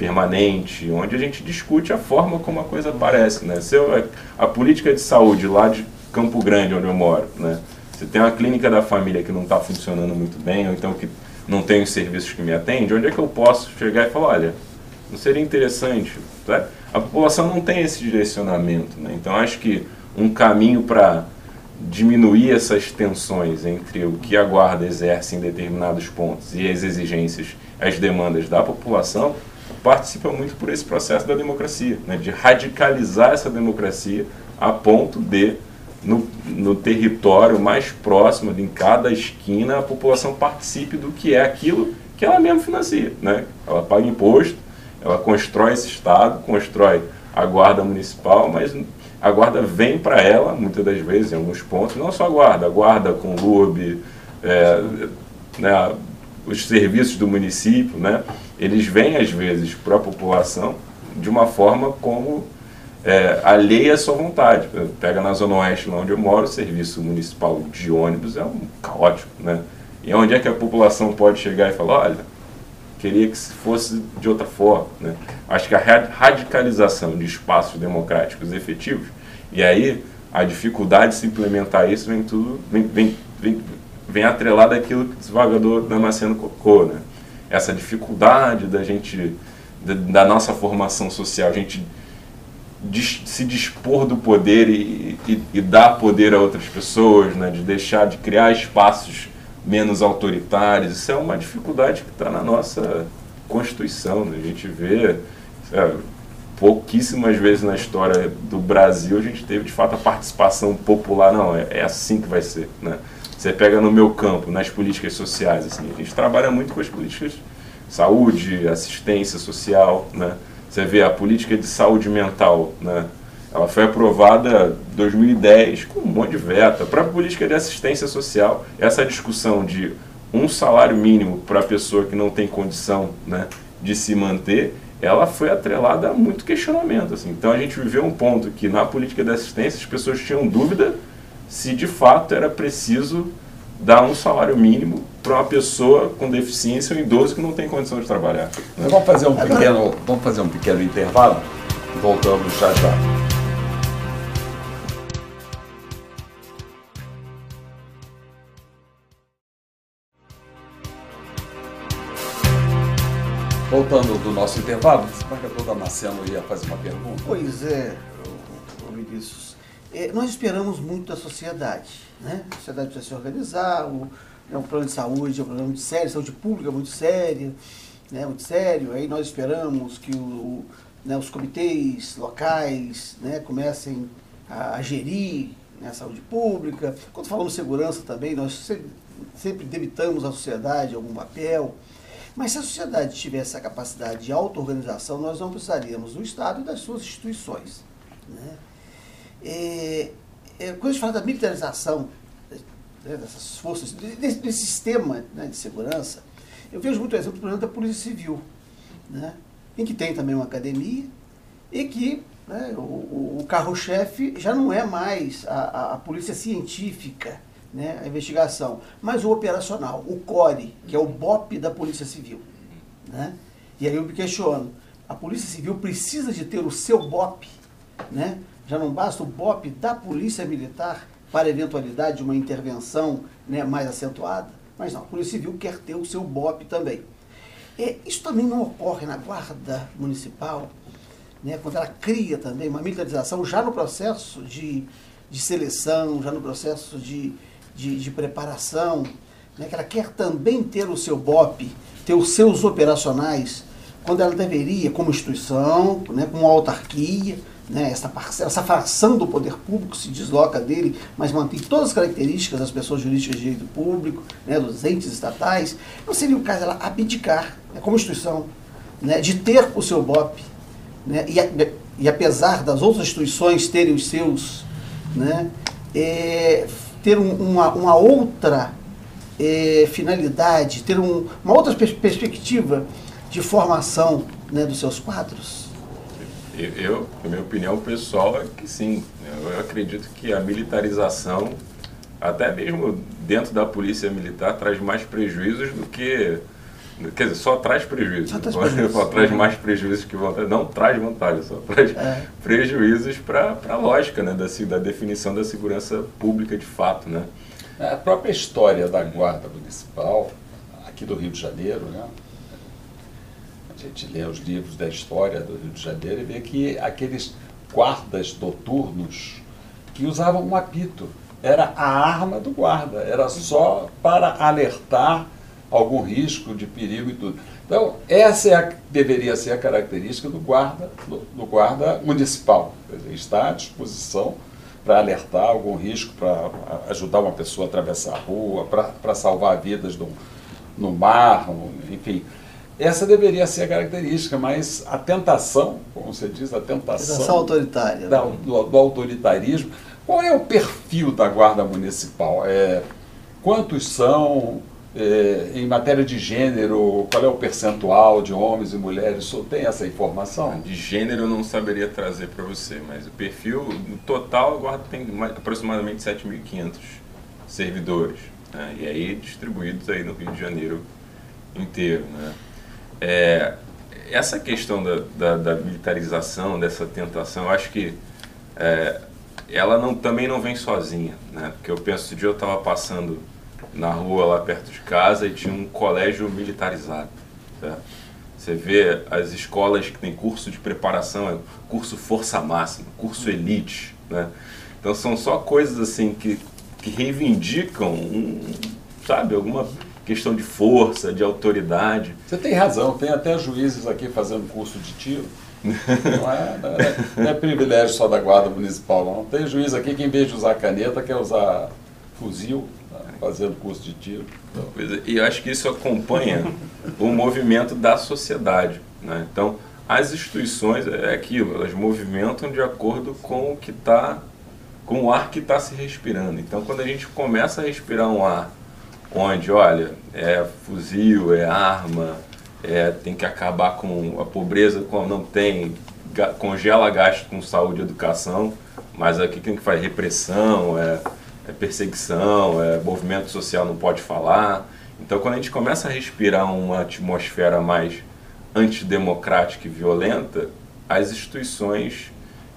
permanente, onde a gente discute a forma como a coisa aparece, né? Se eu, a, política de saúde lá de Campo Grande, onde eu moro, né? Se tem uma clínica da família que não está funcionando muito bem, ou então que não tem os serviços que me atendem, onde é que eu posso chegar e falar, olha, não seria interessante? Tá? A população não tem esse direcionamento. Né? Então, acho que um caminho para diminuir essas tensões entre o que a guarda exerce em determinados pontos e as exigências, as demandas da população, participa muito por esse processo da democracia, né? de radicalizar essa democracia a ponto de no, no território mais próximo, em cada esquina, a população participe do que é aquilo que ela mesma financia. Né? Ela paga imposto, ela constrói esse Estado, constrói a guarda municipal, mas a guarda vem para ela, muitas das vezes, em alguns pontos, não só a guarda, a guarda com LUB, é, né, os serviços do município, né, eles vêm às vezes para a população de uma forma como é, alheia à sua vontade. Pega na Zona Oeste, lá onde eu moro, o serviço municipal de ônibus é um caótico, né? E onde é que a população pode chegar e falar, olha, queria que fosse de outra forma, né? Acho que a radicalização de espaços democráticos efetivos, e aí a dificuldade de se implementar isso vem tudo, vem, vem, vem, vem atrelado àquilo que o desembargador Damasceno colocou, né? Essa dificuldade da gente, da, nossa formação social, a gente se dispor do poder e, e, e, dar poder a outras pessoas, né? de deixar de criar espaços menos autoritários. Isso é uma dificuldade que está na nossa Constituição. Né? A gente vê é, pouquíssimas vezes na história do Brasil a gente teve de fato a participação popular. Não, é, é assim que vai ser. Né? Você pega no meu campo, nas políticas sociais, assim, a gente trabalha muito com as políticas saúde, assistência social, né? Você vê a política de saúde mental, né? Ela foi aprovada em 2010 com um monte de veto. Para a política de assistência social, essa discussão de um salário mínimo para a pessoa que não tem condição né, de se manter, ela foi atrelada a muito questionamento. Assim. Então a gente viveu um ponto que na política de assistência as pessoas tinham dúvida se de fato era preciso dar um salário mínimo para uma pessoa com deficiência ou idoso que não tem condição de trabalhar. Né? Vamos fazer um pequeno, vamos fazer um pequeno intervalo e voltamos já já. Voltando do nosso intervalo, o desembargador Damasceno ia fazer uma pergunta. Pois é, Vinícius. É, nós esperamos muito da sociedade. Né? A sociedade precisa se organizar, o, é um plano de saúde é um problema muito sério, saúde pública é muito séria, né? muito sério. Aí nós esperamos que o, né, os comitês locais né, comecem a, a gerir né, a saúde pública. Quando falamos segurança também, nós sempre, sempre debitamos à sociedade algum papel. Mas se a sociedade tivesse a capacidade de auto-organização, nós não precisaríamos do Estado e das suas instituições. Né? É, é, quando a gente fala da militarização né, dessas forças, desse, desse sistema né, de segurança, eu vejo muito exemplo, por exemplo, da Polícia Civil, né, em que tem também uma academia e que né, o, o carro-chefe já não é mais a, a, a polícia científica, né, a investigação, mas o operacional, o CORE, que é o BOP da Polícia Civil. Né? E aí eu me questiono, a Polícia Civil precisa de ter o seu BOP né? Já não basta o BOP da Polícia Militar para eventualidade de uma intervenção né, mais acentuada? Mas não, a Polícia Civil quer ter o seu BOP também. E isso também não ocorre na Guarda Municipal, né, quando ela cria também uma militarização já no processo de, de seleção, já no processo de, de, de preparação, né, que ela quer também ter o seu BOP, ter os seus operacionais, quando ela deveria, como instituição, né, como autarquia, né, essa, essa fração do poder público se desloca dele, mas mantém todas as características das pessoas jurídicas de direito público, né, dos entes estatais, não seria o caso dela abdicar, né, como instituição, né, de ter o seu BOP, né, e, e apesar das outras instituições terem os seus, né, é, ter um, uma, uma outra é, finalidade, ter um, uma outra pers perspectiva de formação né, dos seus quadros? Eu, a minha opinião pessoal é que sim. Eu acredito que a militarização, até mesmo dentro da polícia militar, traz mais prejuízos do que. Quer dizer, só traz prejuízos. Só traz, prejuízos. *laughs* só traz mais prejuízos que vantagem. Não traz vantagem, só traz é. prejuízos para a lógica né, da, da definição da segurança pública de fato. Né? A própria história da Guarda Municipal, aqui do Rio de Janeiro, né? A gente lê os livros da história do Rio de Janeiro e vê que aqueles guardas noturnos que usavam um apito, era a arma do guarda, era só para alertar algum risco de perigo e tudo. Então, essa é a, deveria ser a característica do guarda, do, do guarda municipal, dizer, está à disposição para alertar algum risco, para ajudar uma pessoa a atravessar a rua, para salvar vidas no, no mar, enfim. Essa deveria ser a característica, mas a tentação, como você diz, a tentação. Tentação autoritária. Da, do, do, autoritarismo. Qual é o perfil da Guarda Municipal? É, quantos são? É, em matéria de gênero, qual é o percentual de homens e mulheres? O senhor tem essa informação? De gênero eu não saberia trazer para você, mas o perfil, no total, a Guarda tem aproximadamente 7.500 servidores. Né? E aí distribuídos aí no Rio de Janeiro inteiro. Né? É, essa questão da, da, da, militarização, dessa tentação, eu acho que é, ela não, também não vem sozinha. Né? Porque eu penso, dia eu estava passando na rua lá perto de casa e tinha um colégio militarizado. Certo? Você vê as escolas que tem curso de preparação, é curso força máxima, curso elite, né? Então são só coisas assim que, que reivindicam, um, sabe, alguma questão de força, de autoridade. Você tem razão, tem até juízes aqui fazendo curso de tiro. Não é, não é, não é privilégio só da guarda municipal, não. Tem juiz aqui que em vez de usar caneta quer usar fuzil fazendo curso de tiro. É, e eu acho que isso acompanha o movimento da sociedade. Né? Então, as instituições, é aquilo, elas movimentam de acordo com o que está, com o ar que está se respirando. Então, quando a gente começa a respirar um ar onde, olha, é fuzil, é arma, é, tem que acabar com a pobreza, como não tem, congela gasto com saúde e educação, mas aqui tem que fazer repressão, é é perseguição, é movimento social não pode falar. Então, quando a gente começa a respirar uma atmosfera mais antidemocrática e violenta, as instituições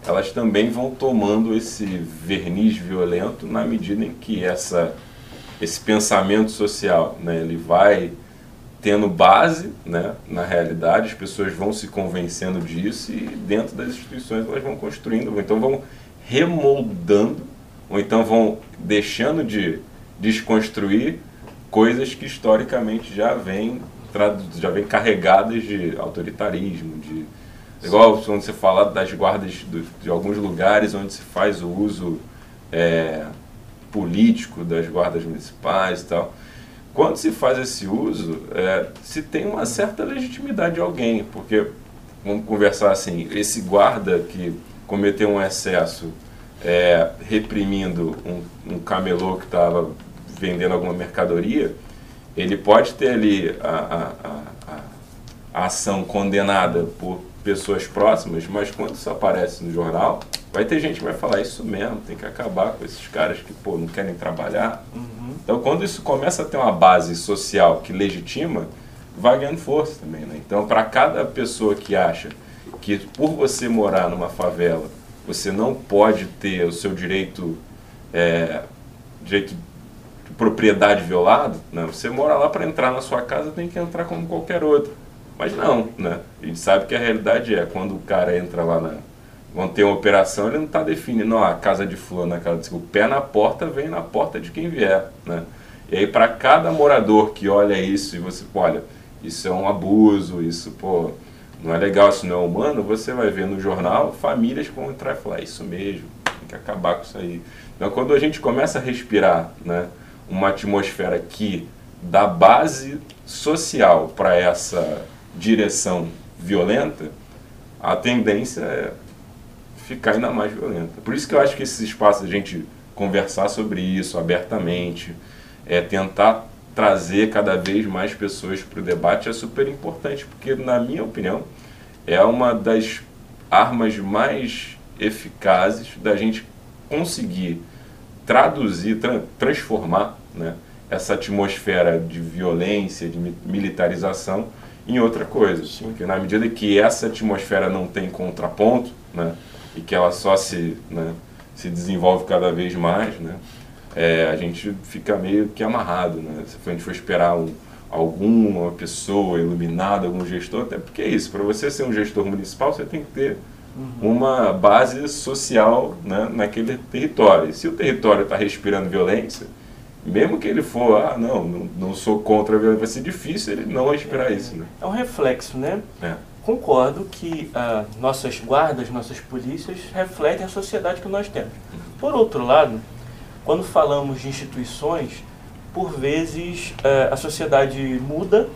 elas também vão tomando esse verniz violento na medida em que essa, esse pensamento social né, ele vai tendo base né, na realidade, as pessoas vão se convencendo disso e dentro das instituições elas vão construindo, então vão remoldando ou então vão deixando de desconstruir coisas que historicamente já vêm já vem carregadas de autoritarismo, de igual quando você fala das guardas do, de alguns lugares onde se faz o uso é, político das guardas municipais e tal. Quando se faz esse uso, é, se tem uma certa legitimidade de alguém, porque vamos conversar assim, esse guarda que cometeu um excesso é, reprimindo um, um camelô que estava vendendo alguma mercadoria, ele pode ter ali a, a, a, a, ação condenada por pessoas próximas, mas quando isso aparece no jornal, vai ter gente que vai falar isso mesmo, tem que acabar com esses caras que pô, não querem trabalhar. Uhum. Então, quando isso começa a ter uma base social que legitima, vai ganhando força também. Né? Então, para cada pessoa que acha que por você morar numa favela você não pode ter o seu direito, é, direito de propriedade violado, né? você mora lá para entrar na sua casa, tem que entrar como qualquer outro. Mas não, né? A gente sabe que a realidade é, quando o cara entra lá na. Vão ter uma operação, ele não está definindo, ó, a casa de fulano, a casa de... O pé na porta vem na porta de quem vier, né? E aí para cada morador que olha isso e você, olha, isso é um abuso, isso, pô, não é legal, isso não é humano, você vai ver no jornal famílias que vão entrar e falar, é isso mesmo, tem que acabar com isso aí. Então quando a gente começa a respirar, né, uma atmosfera que dá base social para essa direção violenta, a tendência é ficar ainda mais violenta. Por isso que eu acho que esses espaços a gente conversar sobre isso abertamente, é tentar trazer cada vez mais pessoas para o debate é super importante, porque, na minha opinião, é uma das armas mais eficazes da gente conseguir traduzir, tra transformar né, essa atmosfera de violência, de militarização em outra coisa. Sim. Porque na medida que essa atmosfera não tem contraponto, né, e que ela só se, né, se desenvolve cada vez mais, né, é, a gente fica meio que amarrado. Né? Se a gente for esperar um, alguma pessoa iluminada, algum gestor, até porque é isso, para você ser um gestor municipal, você tem que ter uhum. uma base social né, naquele território. E se o território está respirando violência, mesmo que ele for, ah, não, não, não sou contra a violência, vai ser difícil ele não respirar é, isso. Né? É um reflexo, né? É. Concordo que ah, nossas guardas, nossas polícias refletem a sociedade que nós temos. Por outro lado, quando falamos de instituições, por vezes ah, a sociedade muda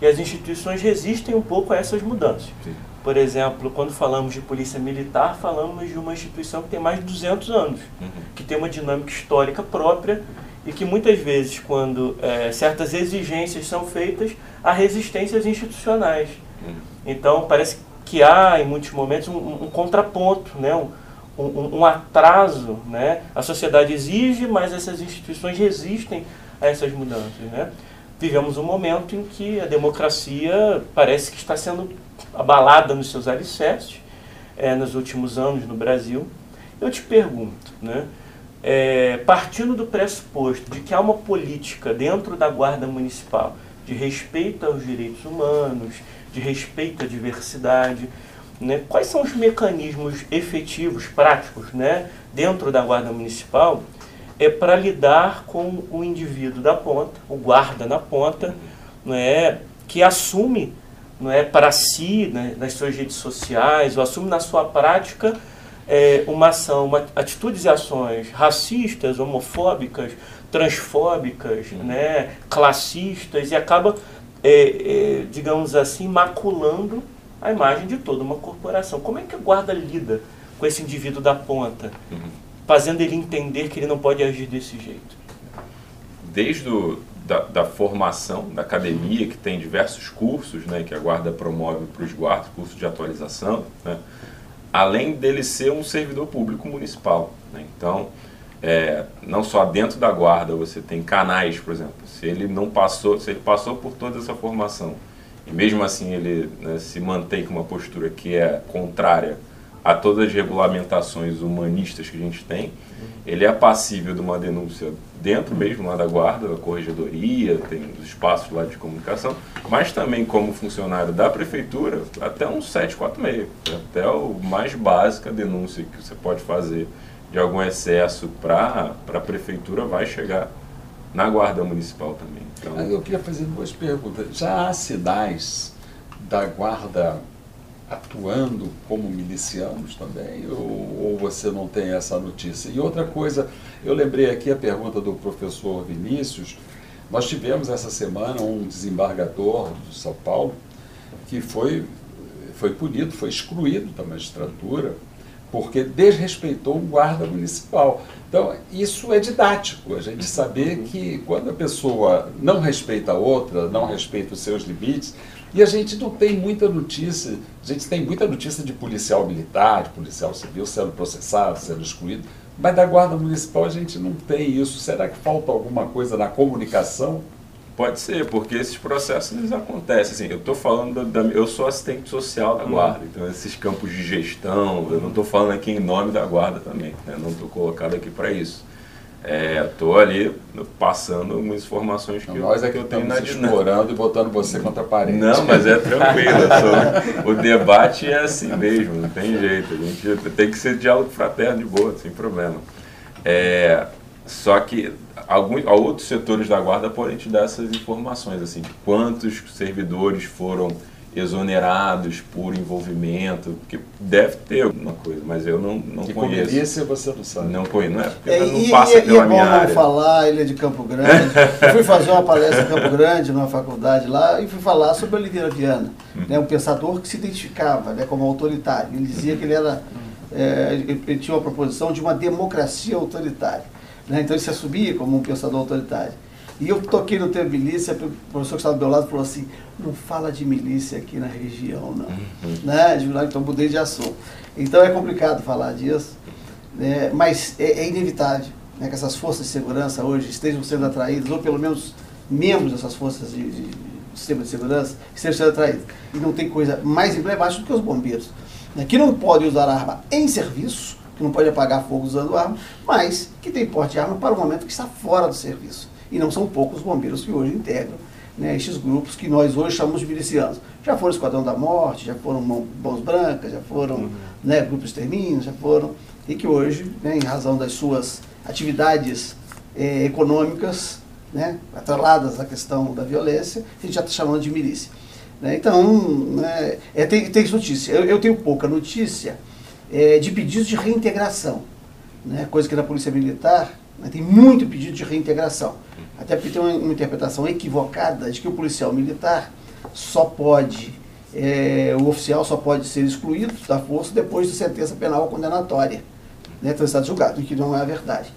e as instituições resistem um pouco a essas mudanças. Sim. Por exemplo, quando falamos de polícia militar, falamos de uma instituição que tem mais de 200 anos, uhum. que tem uma dinâmica histórica própria e que muitas vezes, quando é, certas exigências são feitas, há resistências institucionais. Uhum. Então, parece que há, em muitos momentos, um, um contraponto, né? Um, um, um, atraso. Né? A sociedade exige, mas essas instituições resistem a essas mudanças. Né? Vivemos um momento em que a democracia parece que está sendo abalada nos seus alicerces é, nos últimos anos no Brasil. Eu te pergunto, né? É, partindo do pressuposto de que há uma política dentro da Guarda Municipal de respeito aos direitos humanos, de respeito à diversidade, né, quais são os mecanismos efetivos, práticos, né, dentro da Guarda Municipal é para lidar com o indivíduo da ponta, o guarda na ponta, né, que assume não é para si, né, nas suas redes sociais, ou assume na sua prática é, uma ação, uma, atitudes e ações racistas, homofóbicas, transfóbicas, né, classistas, e acaba, é, é, digamos assim, maculando a imagem de toda uma corporação. Como é que a guarda lida com esse indivíduo da ponta, uhum. fazendo ele entender que ele não pode agir desse jeito? Desde o, da, da, formação da academia, que tem diversos cursos né, que a guarda promove para os guardas, cursos de atualização, né, além dele ser um servidor público municipal. Né? Então, é, não só dentro da guarda você tem canais, por exemplo, se ele não passou, se ele passou por toda essa formação e mesmo assim ele né, se mantém com uma postura que é contrária a todas as regulamentações humanistas que a gente tem, ele é passível de uma denúncia dentro mesmo lá da guarda, da corregedoria, tem os espaços lá de comunicação, mas também como funcionário da prefeitura, até um 746, até o mais básica denúncia que você pode fazer de algum excesso para a prefeitura vai chegar na guarda municipal também. Então... Eu queria fazer duas perguntas. Já há sinais da guarda atuando como milicianos também, ou, ou, você não tem essa notícia? E outra coisa, eu lembrei aqui a pergunta do professor Vinícius, nós tivemos essa semana um desembargador de São Paulo que foi, foi punido, foi excluído da magistratura, porque desrespeitou um guarda municipal. Então, isso é didático, a gente saber que quando a pessoa não respeita a outra, não respeita os seus limites, e a gente não tem muita notícia, a gente tem muita notícia de policial militar, de policial civil sendo processado, sendo excluído, mas da Guarda Municipal a gente não tem isso. Será que falta alguma coisa na comunicação? Pode ser, porque esses processos eles acontecem. Assim, eu estou falando da, da, eu sou assistente social da uhum. guarda, então esses campos de gestão, eu não estou falando aqui em nome da guarda também, né? não estou colocado aqui para isso. Estou é, ali passando algumas informações que, nós eu, é que, eu tenho na explorando e botando você contra a parede. Não, mas é tranquilo. *laughs* O debate é assim mesmo, não tem jeito. A gente tem que ser diálogo fraterno de boa, sem problema. É, só que alguns outros setores da guarda podem te dar essas informações, assim, de quantos servidores foram exonerados por envolvimento, porque deve ter alguma coisa, mas eu não, não e conheço. E você não sabe. Não conheço, não é porque é, não passa e, pela e é minha bom área. falar, ele é de Campo Grande. eu fui fazer uma palestra em Campo Grande, numa faculdade lá, e fui falar sobre Oliveira Viana, hum. né, um pensador que se identificava né, como autoritário. Ele dizia que ele era é, ele tinha uma proposição de uma democracia autoritária. Né? Então ele se assumia como um pensador autoritário. E eu toquei no tema milícia, o professor que estava do meu lado falou assim, não fala de milícia aqui na região, não. Uhum. Né? Então mudei de assunto. Então é complicado falar disso, né? mas é, é inevitável né, que essas forças de segurança hoje estejam sendo atraídas, ou pelo menos membros dessas forças de, de, de sistema de segurança estejam sendo atraídos. E não tem coisa mais emblemática do que os bombeiros, né, que não podem usar arma em serviço, que não pode apagar fogo usando arma, mas que tem porte de arma para o momento que está fora do serviço. E não são poucos bombeiros que hoje integram né, estes grupos que nós hoje chamamos de milicianos. Já foram Esquadrão da Morte, já foram Mãos Brancas, já foram uhum. né, grupos extermínios, já foram, e que hoje, né, em razão das suas atividades eh, econômicas, né, atreladas à questão da violência, a gente já está chamando de milícia. Né? Então, né, é, tem, tem notícia. Eu, eu, tenho pouca notícia é, de pedidos de reintegração, né, coisa que na Polícia Militar né, tem muito pedido de reintegração. Até porque tem uma, uma, interpretação equivocada de que o policial militar só pode, é, o oficial só pode ser excluído da força depois de sentença penal condenatória, né, transitado julgado, o que não é a verdade.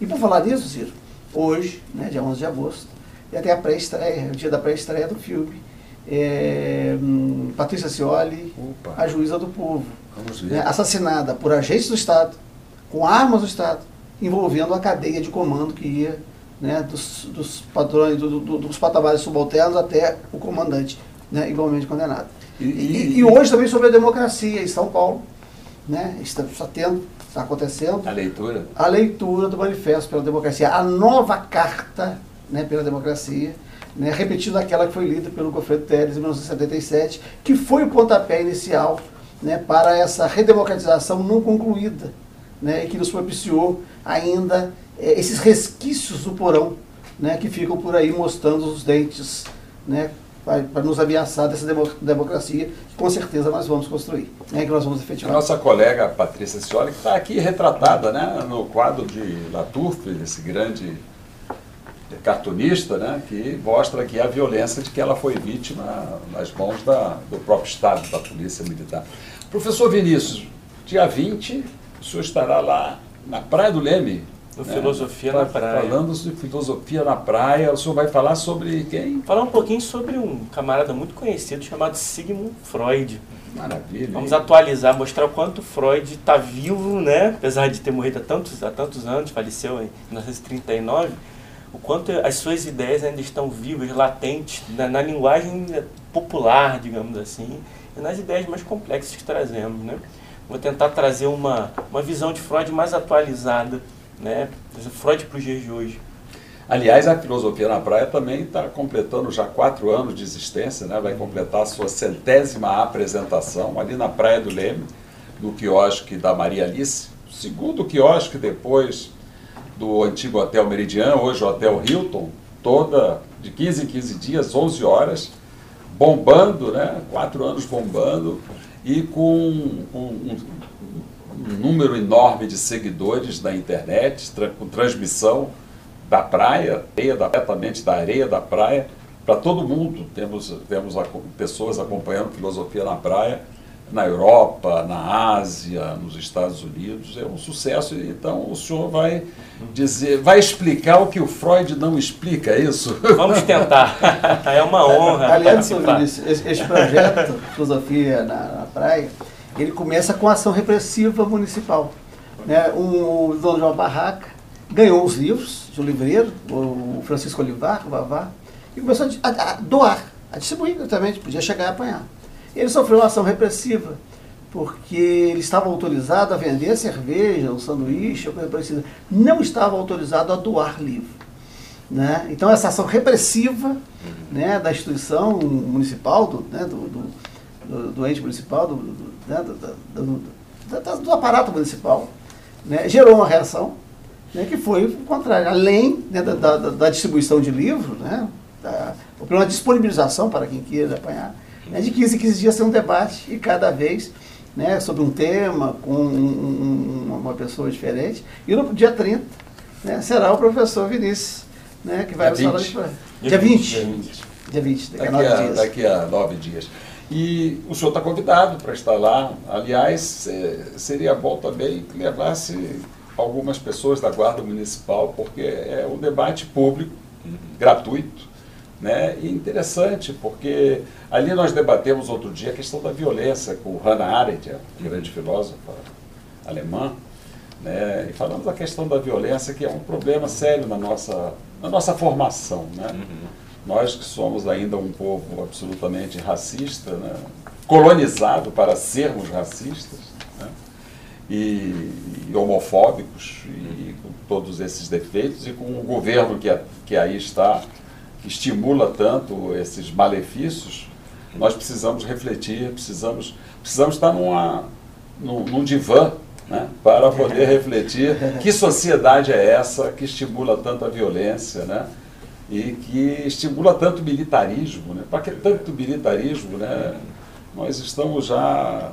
E por falar nisso, Ciro, hoje, né, dia 11 de agosto, e até a pré-estreia, o dia da pré-estreia do filme, é, hum, Patrícia Cioli, Opa. a juíza do povo, né, assassinada por agentes do Estado, com armas do Estado, envolvendo a cadeia de comando que ia né, dos, dos padrões, do, do, dos patamares subalternos até o comandante, né, igualmente condenado. E, e, e, hoje também sobre a democracia em São Paulo, né, está, está tendo, está acontecendo. A leitura? A leitura do Manifesto pela Democracia, a nova carta né, pela democracia, né, repetindo aquela que foi lida pelo Goffredo Teles em 1977, que foi o pontapé inicial né, para essa redemocratização não concluída, né, e que nos propiciou ainda esses resquícios do porão né, que ficam por aí mostrando os dentes né, para nos ameaçar dessa democracia que com certeza nós vamos construir, né, que nós vamos efetivar. A nossa colega Patrícia Scioli, que está aqui retratada né, no quadro de Latouf, esse grande cartunista, né, que mostra aqui a violência de que ela foi vítima nas mãos da, do próprio Estado, da Polícia Militar. Professor Vinícius, dia 20, o senhor estará lá na Praia do Leme, no né? Filosofia na Praia. Falando de filosofia na praia, o senhor vai falar sobre quem? Falar um pouquinho sobre um camarada muito conhecido chamado Sigmund Freud. Maravilha. Vamos hein? atualizar, mostrar o quanto Freud está vivo, né? Apesar de ter morrido há tantos, há tantos anos, faleceu em 1939, o quanto as suas ideias ainda estão vivas, latentes, na, na linguagem popular, digamos assim, e nas ideias mais complexas que trazemos, né? Vou tentar trazer uma, uma visão de Freud mais atualizada né? Freud para os dias de hoje. Aliás, a filosofia na praia também está completando já quatro anos de existência, né? vai completar a sua centésima apresentação ali na Praia do Leme, no quiosque da Maria Alice, segundo quiosque depois do antigo Hotel Meridian, hoje o Hotel Hilton, toda de 15 em 15 dias, 11 horas, bombando, né? quatro anos bombando, e com um, um, um número enorme de seguidores na internet, tra com transmissão da praia, diretamente da areia da praia, para todo mundo. Temos, temos pessoas acompanhando filosofia na praia, na Europa, na Ásia, nos Estados Unidos. É um sucesso. Então o senhor vai dizer, vai explicar o que o Freud não explica, é isso? *laughs* Vamos tentar. *laughs* é uma honra. Aliás, esse, esse projeto, Filosofia na, na Praia, ele começa com a ação repressiva municipal. Né? O dono de uma barraca ganhou os livros de um livreiro, o Francisco Olivar, o Vavá, e começou a, a, a doar, a distribuir gratuitamente, podia chegar e apanhar. Ele sofreu uma ação repressiva, porque ele estava autorizado a vender cerveja, um sanduíche, coisa parecida. Não estava autorizado a doar livro. Né? Então essa ação repressiva né, da instituição municipal, do, né, do, do, do, do ente municipal, do, do, né, do, do aparato municipal, né, gerou uma reação né, que foi contrária. Além né, da, da, da, distribuição de livros, né, da, uma disponibilização para quem queira apanhar, né, de 15 em 15 dias ser um debate e cada vez né, sobre um tema, com um, um, uma pessoa diferente. E no dia 30 né, será o professor Vinícius, né, que vai dia nos falar de Dia 20. Dia 20. Dia 20, daqui, daqui, a, dias. daqui a nove dias. E o senhor está convidado para estar lá. Aliás, é, seria bom também que levasse algumas pessoas da Guarda Municipal, porque é um debate público, gratuito, né? E interessante, porque ali nós debatemos outro dia a questão da violência com Hannah Arendt, a grande filósofa alemã, né? e falamos da questão da violência, que é um problema sério na nossa, na nossa formação. Né? Uhum. Nós que somos ainda um povo absolutamente racista, né? colonizado para sermos racistas, né? e, e, homofóbicos, e com todos esses defeitos, e com um governo que, que aí está que estimula tanto esses malefícios, nós precisamos refletir, precisamos, precisamos estar numa, num, num divã né, para poder *laughs* refletir que sociedade é essa que estimula tanto a violência né, e que estimula tanto militarismo. Né? Para que tanto militarismo? Né? Nós estamos já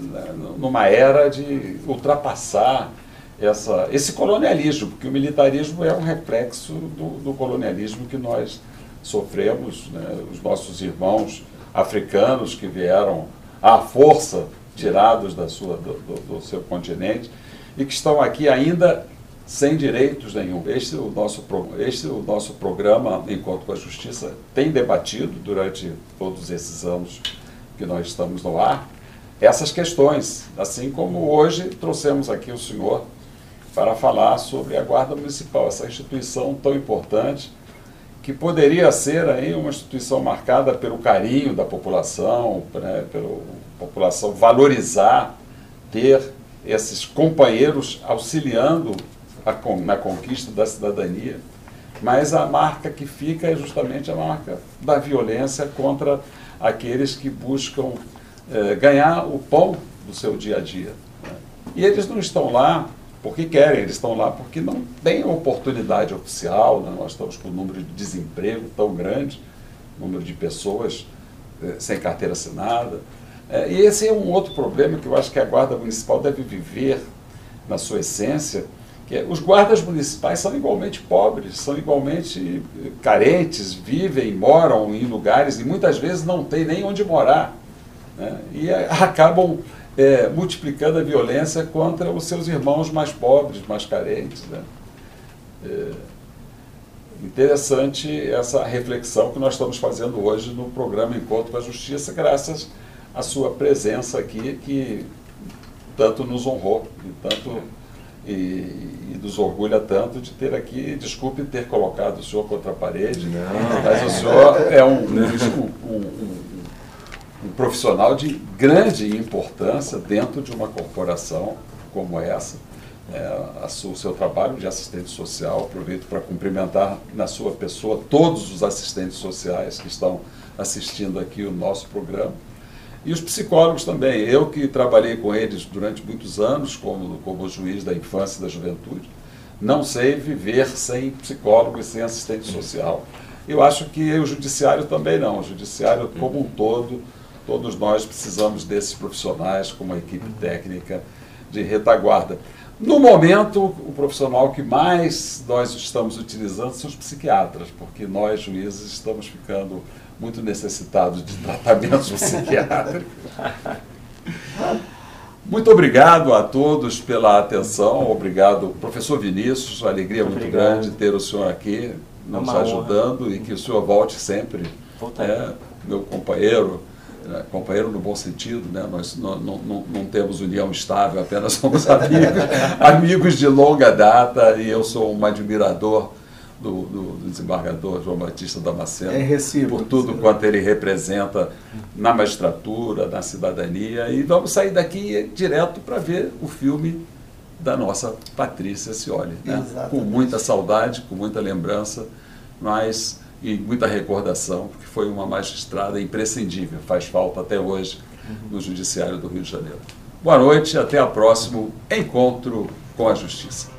né, numa era de ultrapassar essa, esse colonialismo, porque o militarismo é um reflexo do, do colonialismo que nós sofremos, né, os nossos irmãos africanos que vieram à força tirados da sua, do, do, do, seu continente e que estão aqui ainda sem direitos nenhum. Este o nosso, este o nosso programa Encontro com a Justiça tem debatido durante todos esses anos que nós estamos no ar essas questões, assim como hoje trouxemos aqui o senhor para falar sobre a Guarda Municipal, essa instituição tão importante que poderia ser aí uma instituição marcada pelo carinho da população, né, pela população valorizar, ter esses companheiros auxiliando na conquista da cidadania. Mas a marca que fica é justamente a marca da violência contra aqueles que buscam eh, ganhar o pão do seu dia a dia. Né? E eles não estão lá porque querem, eles estão lá porque não têm oportunidade oficial, né? nós estamos com um número de desemprego tão grande, número de pessoas eh, sem carteira assinada. Eh, e esse é um outro problema que eu acho que a Guarda Municipal deve viver na sua essência, os guardas municipais são igualmente pobres, são igualmente eh, carentes, vivem, moram em lugares e muitas vezes não têm nem onde morar. Né? E *laughs* acabam é, multiplicando a violência contra os seus irmãos mais pobres, mais carentes. Né? É interessante essa reflexão que nós estamos fazendo hoje no programa Encontro com a Justiça, graças à sua presença aqui, que tanto nos honrou e tanto e, e, nos orgulha tanto de ter aqui, desculpe ter colocado o senhor contra a parede, Não. mas o senhor é um, um, um um profissional de grande importância dentro de uma corporação como essa. É, o seu trabalho de assistente social, aproveito para cumprimentar na sua pessoa todos os assistentes sociais que estão assistindo aqui o nosso programa. E os psicólogos também. Eu que trabalhei com eles durante muitos anos como, como juiz da infância e da juventude, não sei viver sem psicólogo e sem assistente social. Eu acho que o judiciário também não. O judiciário como um todo Todos nós precisamos desses profissionais com uma equipe técnica de retaguarda. No momento, o profissional que mais nós estamos utilizando são os psiquiatras, porque nós, juízes, estamos ficando muito necessitados de tratamentos *laughs* psiquiátricos. Muito obrigado a todos pela atenção. Obrigado, professor Vinícius. Uma alegria muito grande ter o senhor aqui nos ajudando honra. e que o senhor volte sempre. É, meu companheiro né, companheiro no bom sentido, né? nós não, não, não, temos união estável, apenas somos *laughs* amigos, *laughs* amigos de longa data e eu sou um admirador do, do, do desembargador João Batista Damasceno. É recíproco, Por tudo quanto ele representa na magistratura, na cidadania. E vamos sair daqui direto para ver o filme da nossa Patrícia Cioli. Né? Com muita saudade, com muita lembrança, mas e muita recordação, porque foi uma magistrada imprescindível, faz falta até hoje no Judiciário do Rio de Janeiro. Boa noite, até a próximo encontro com a Justiça.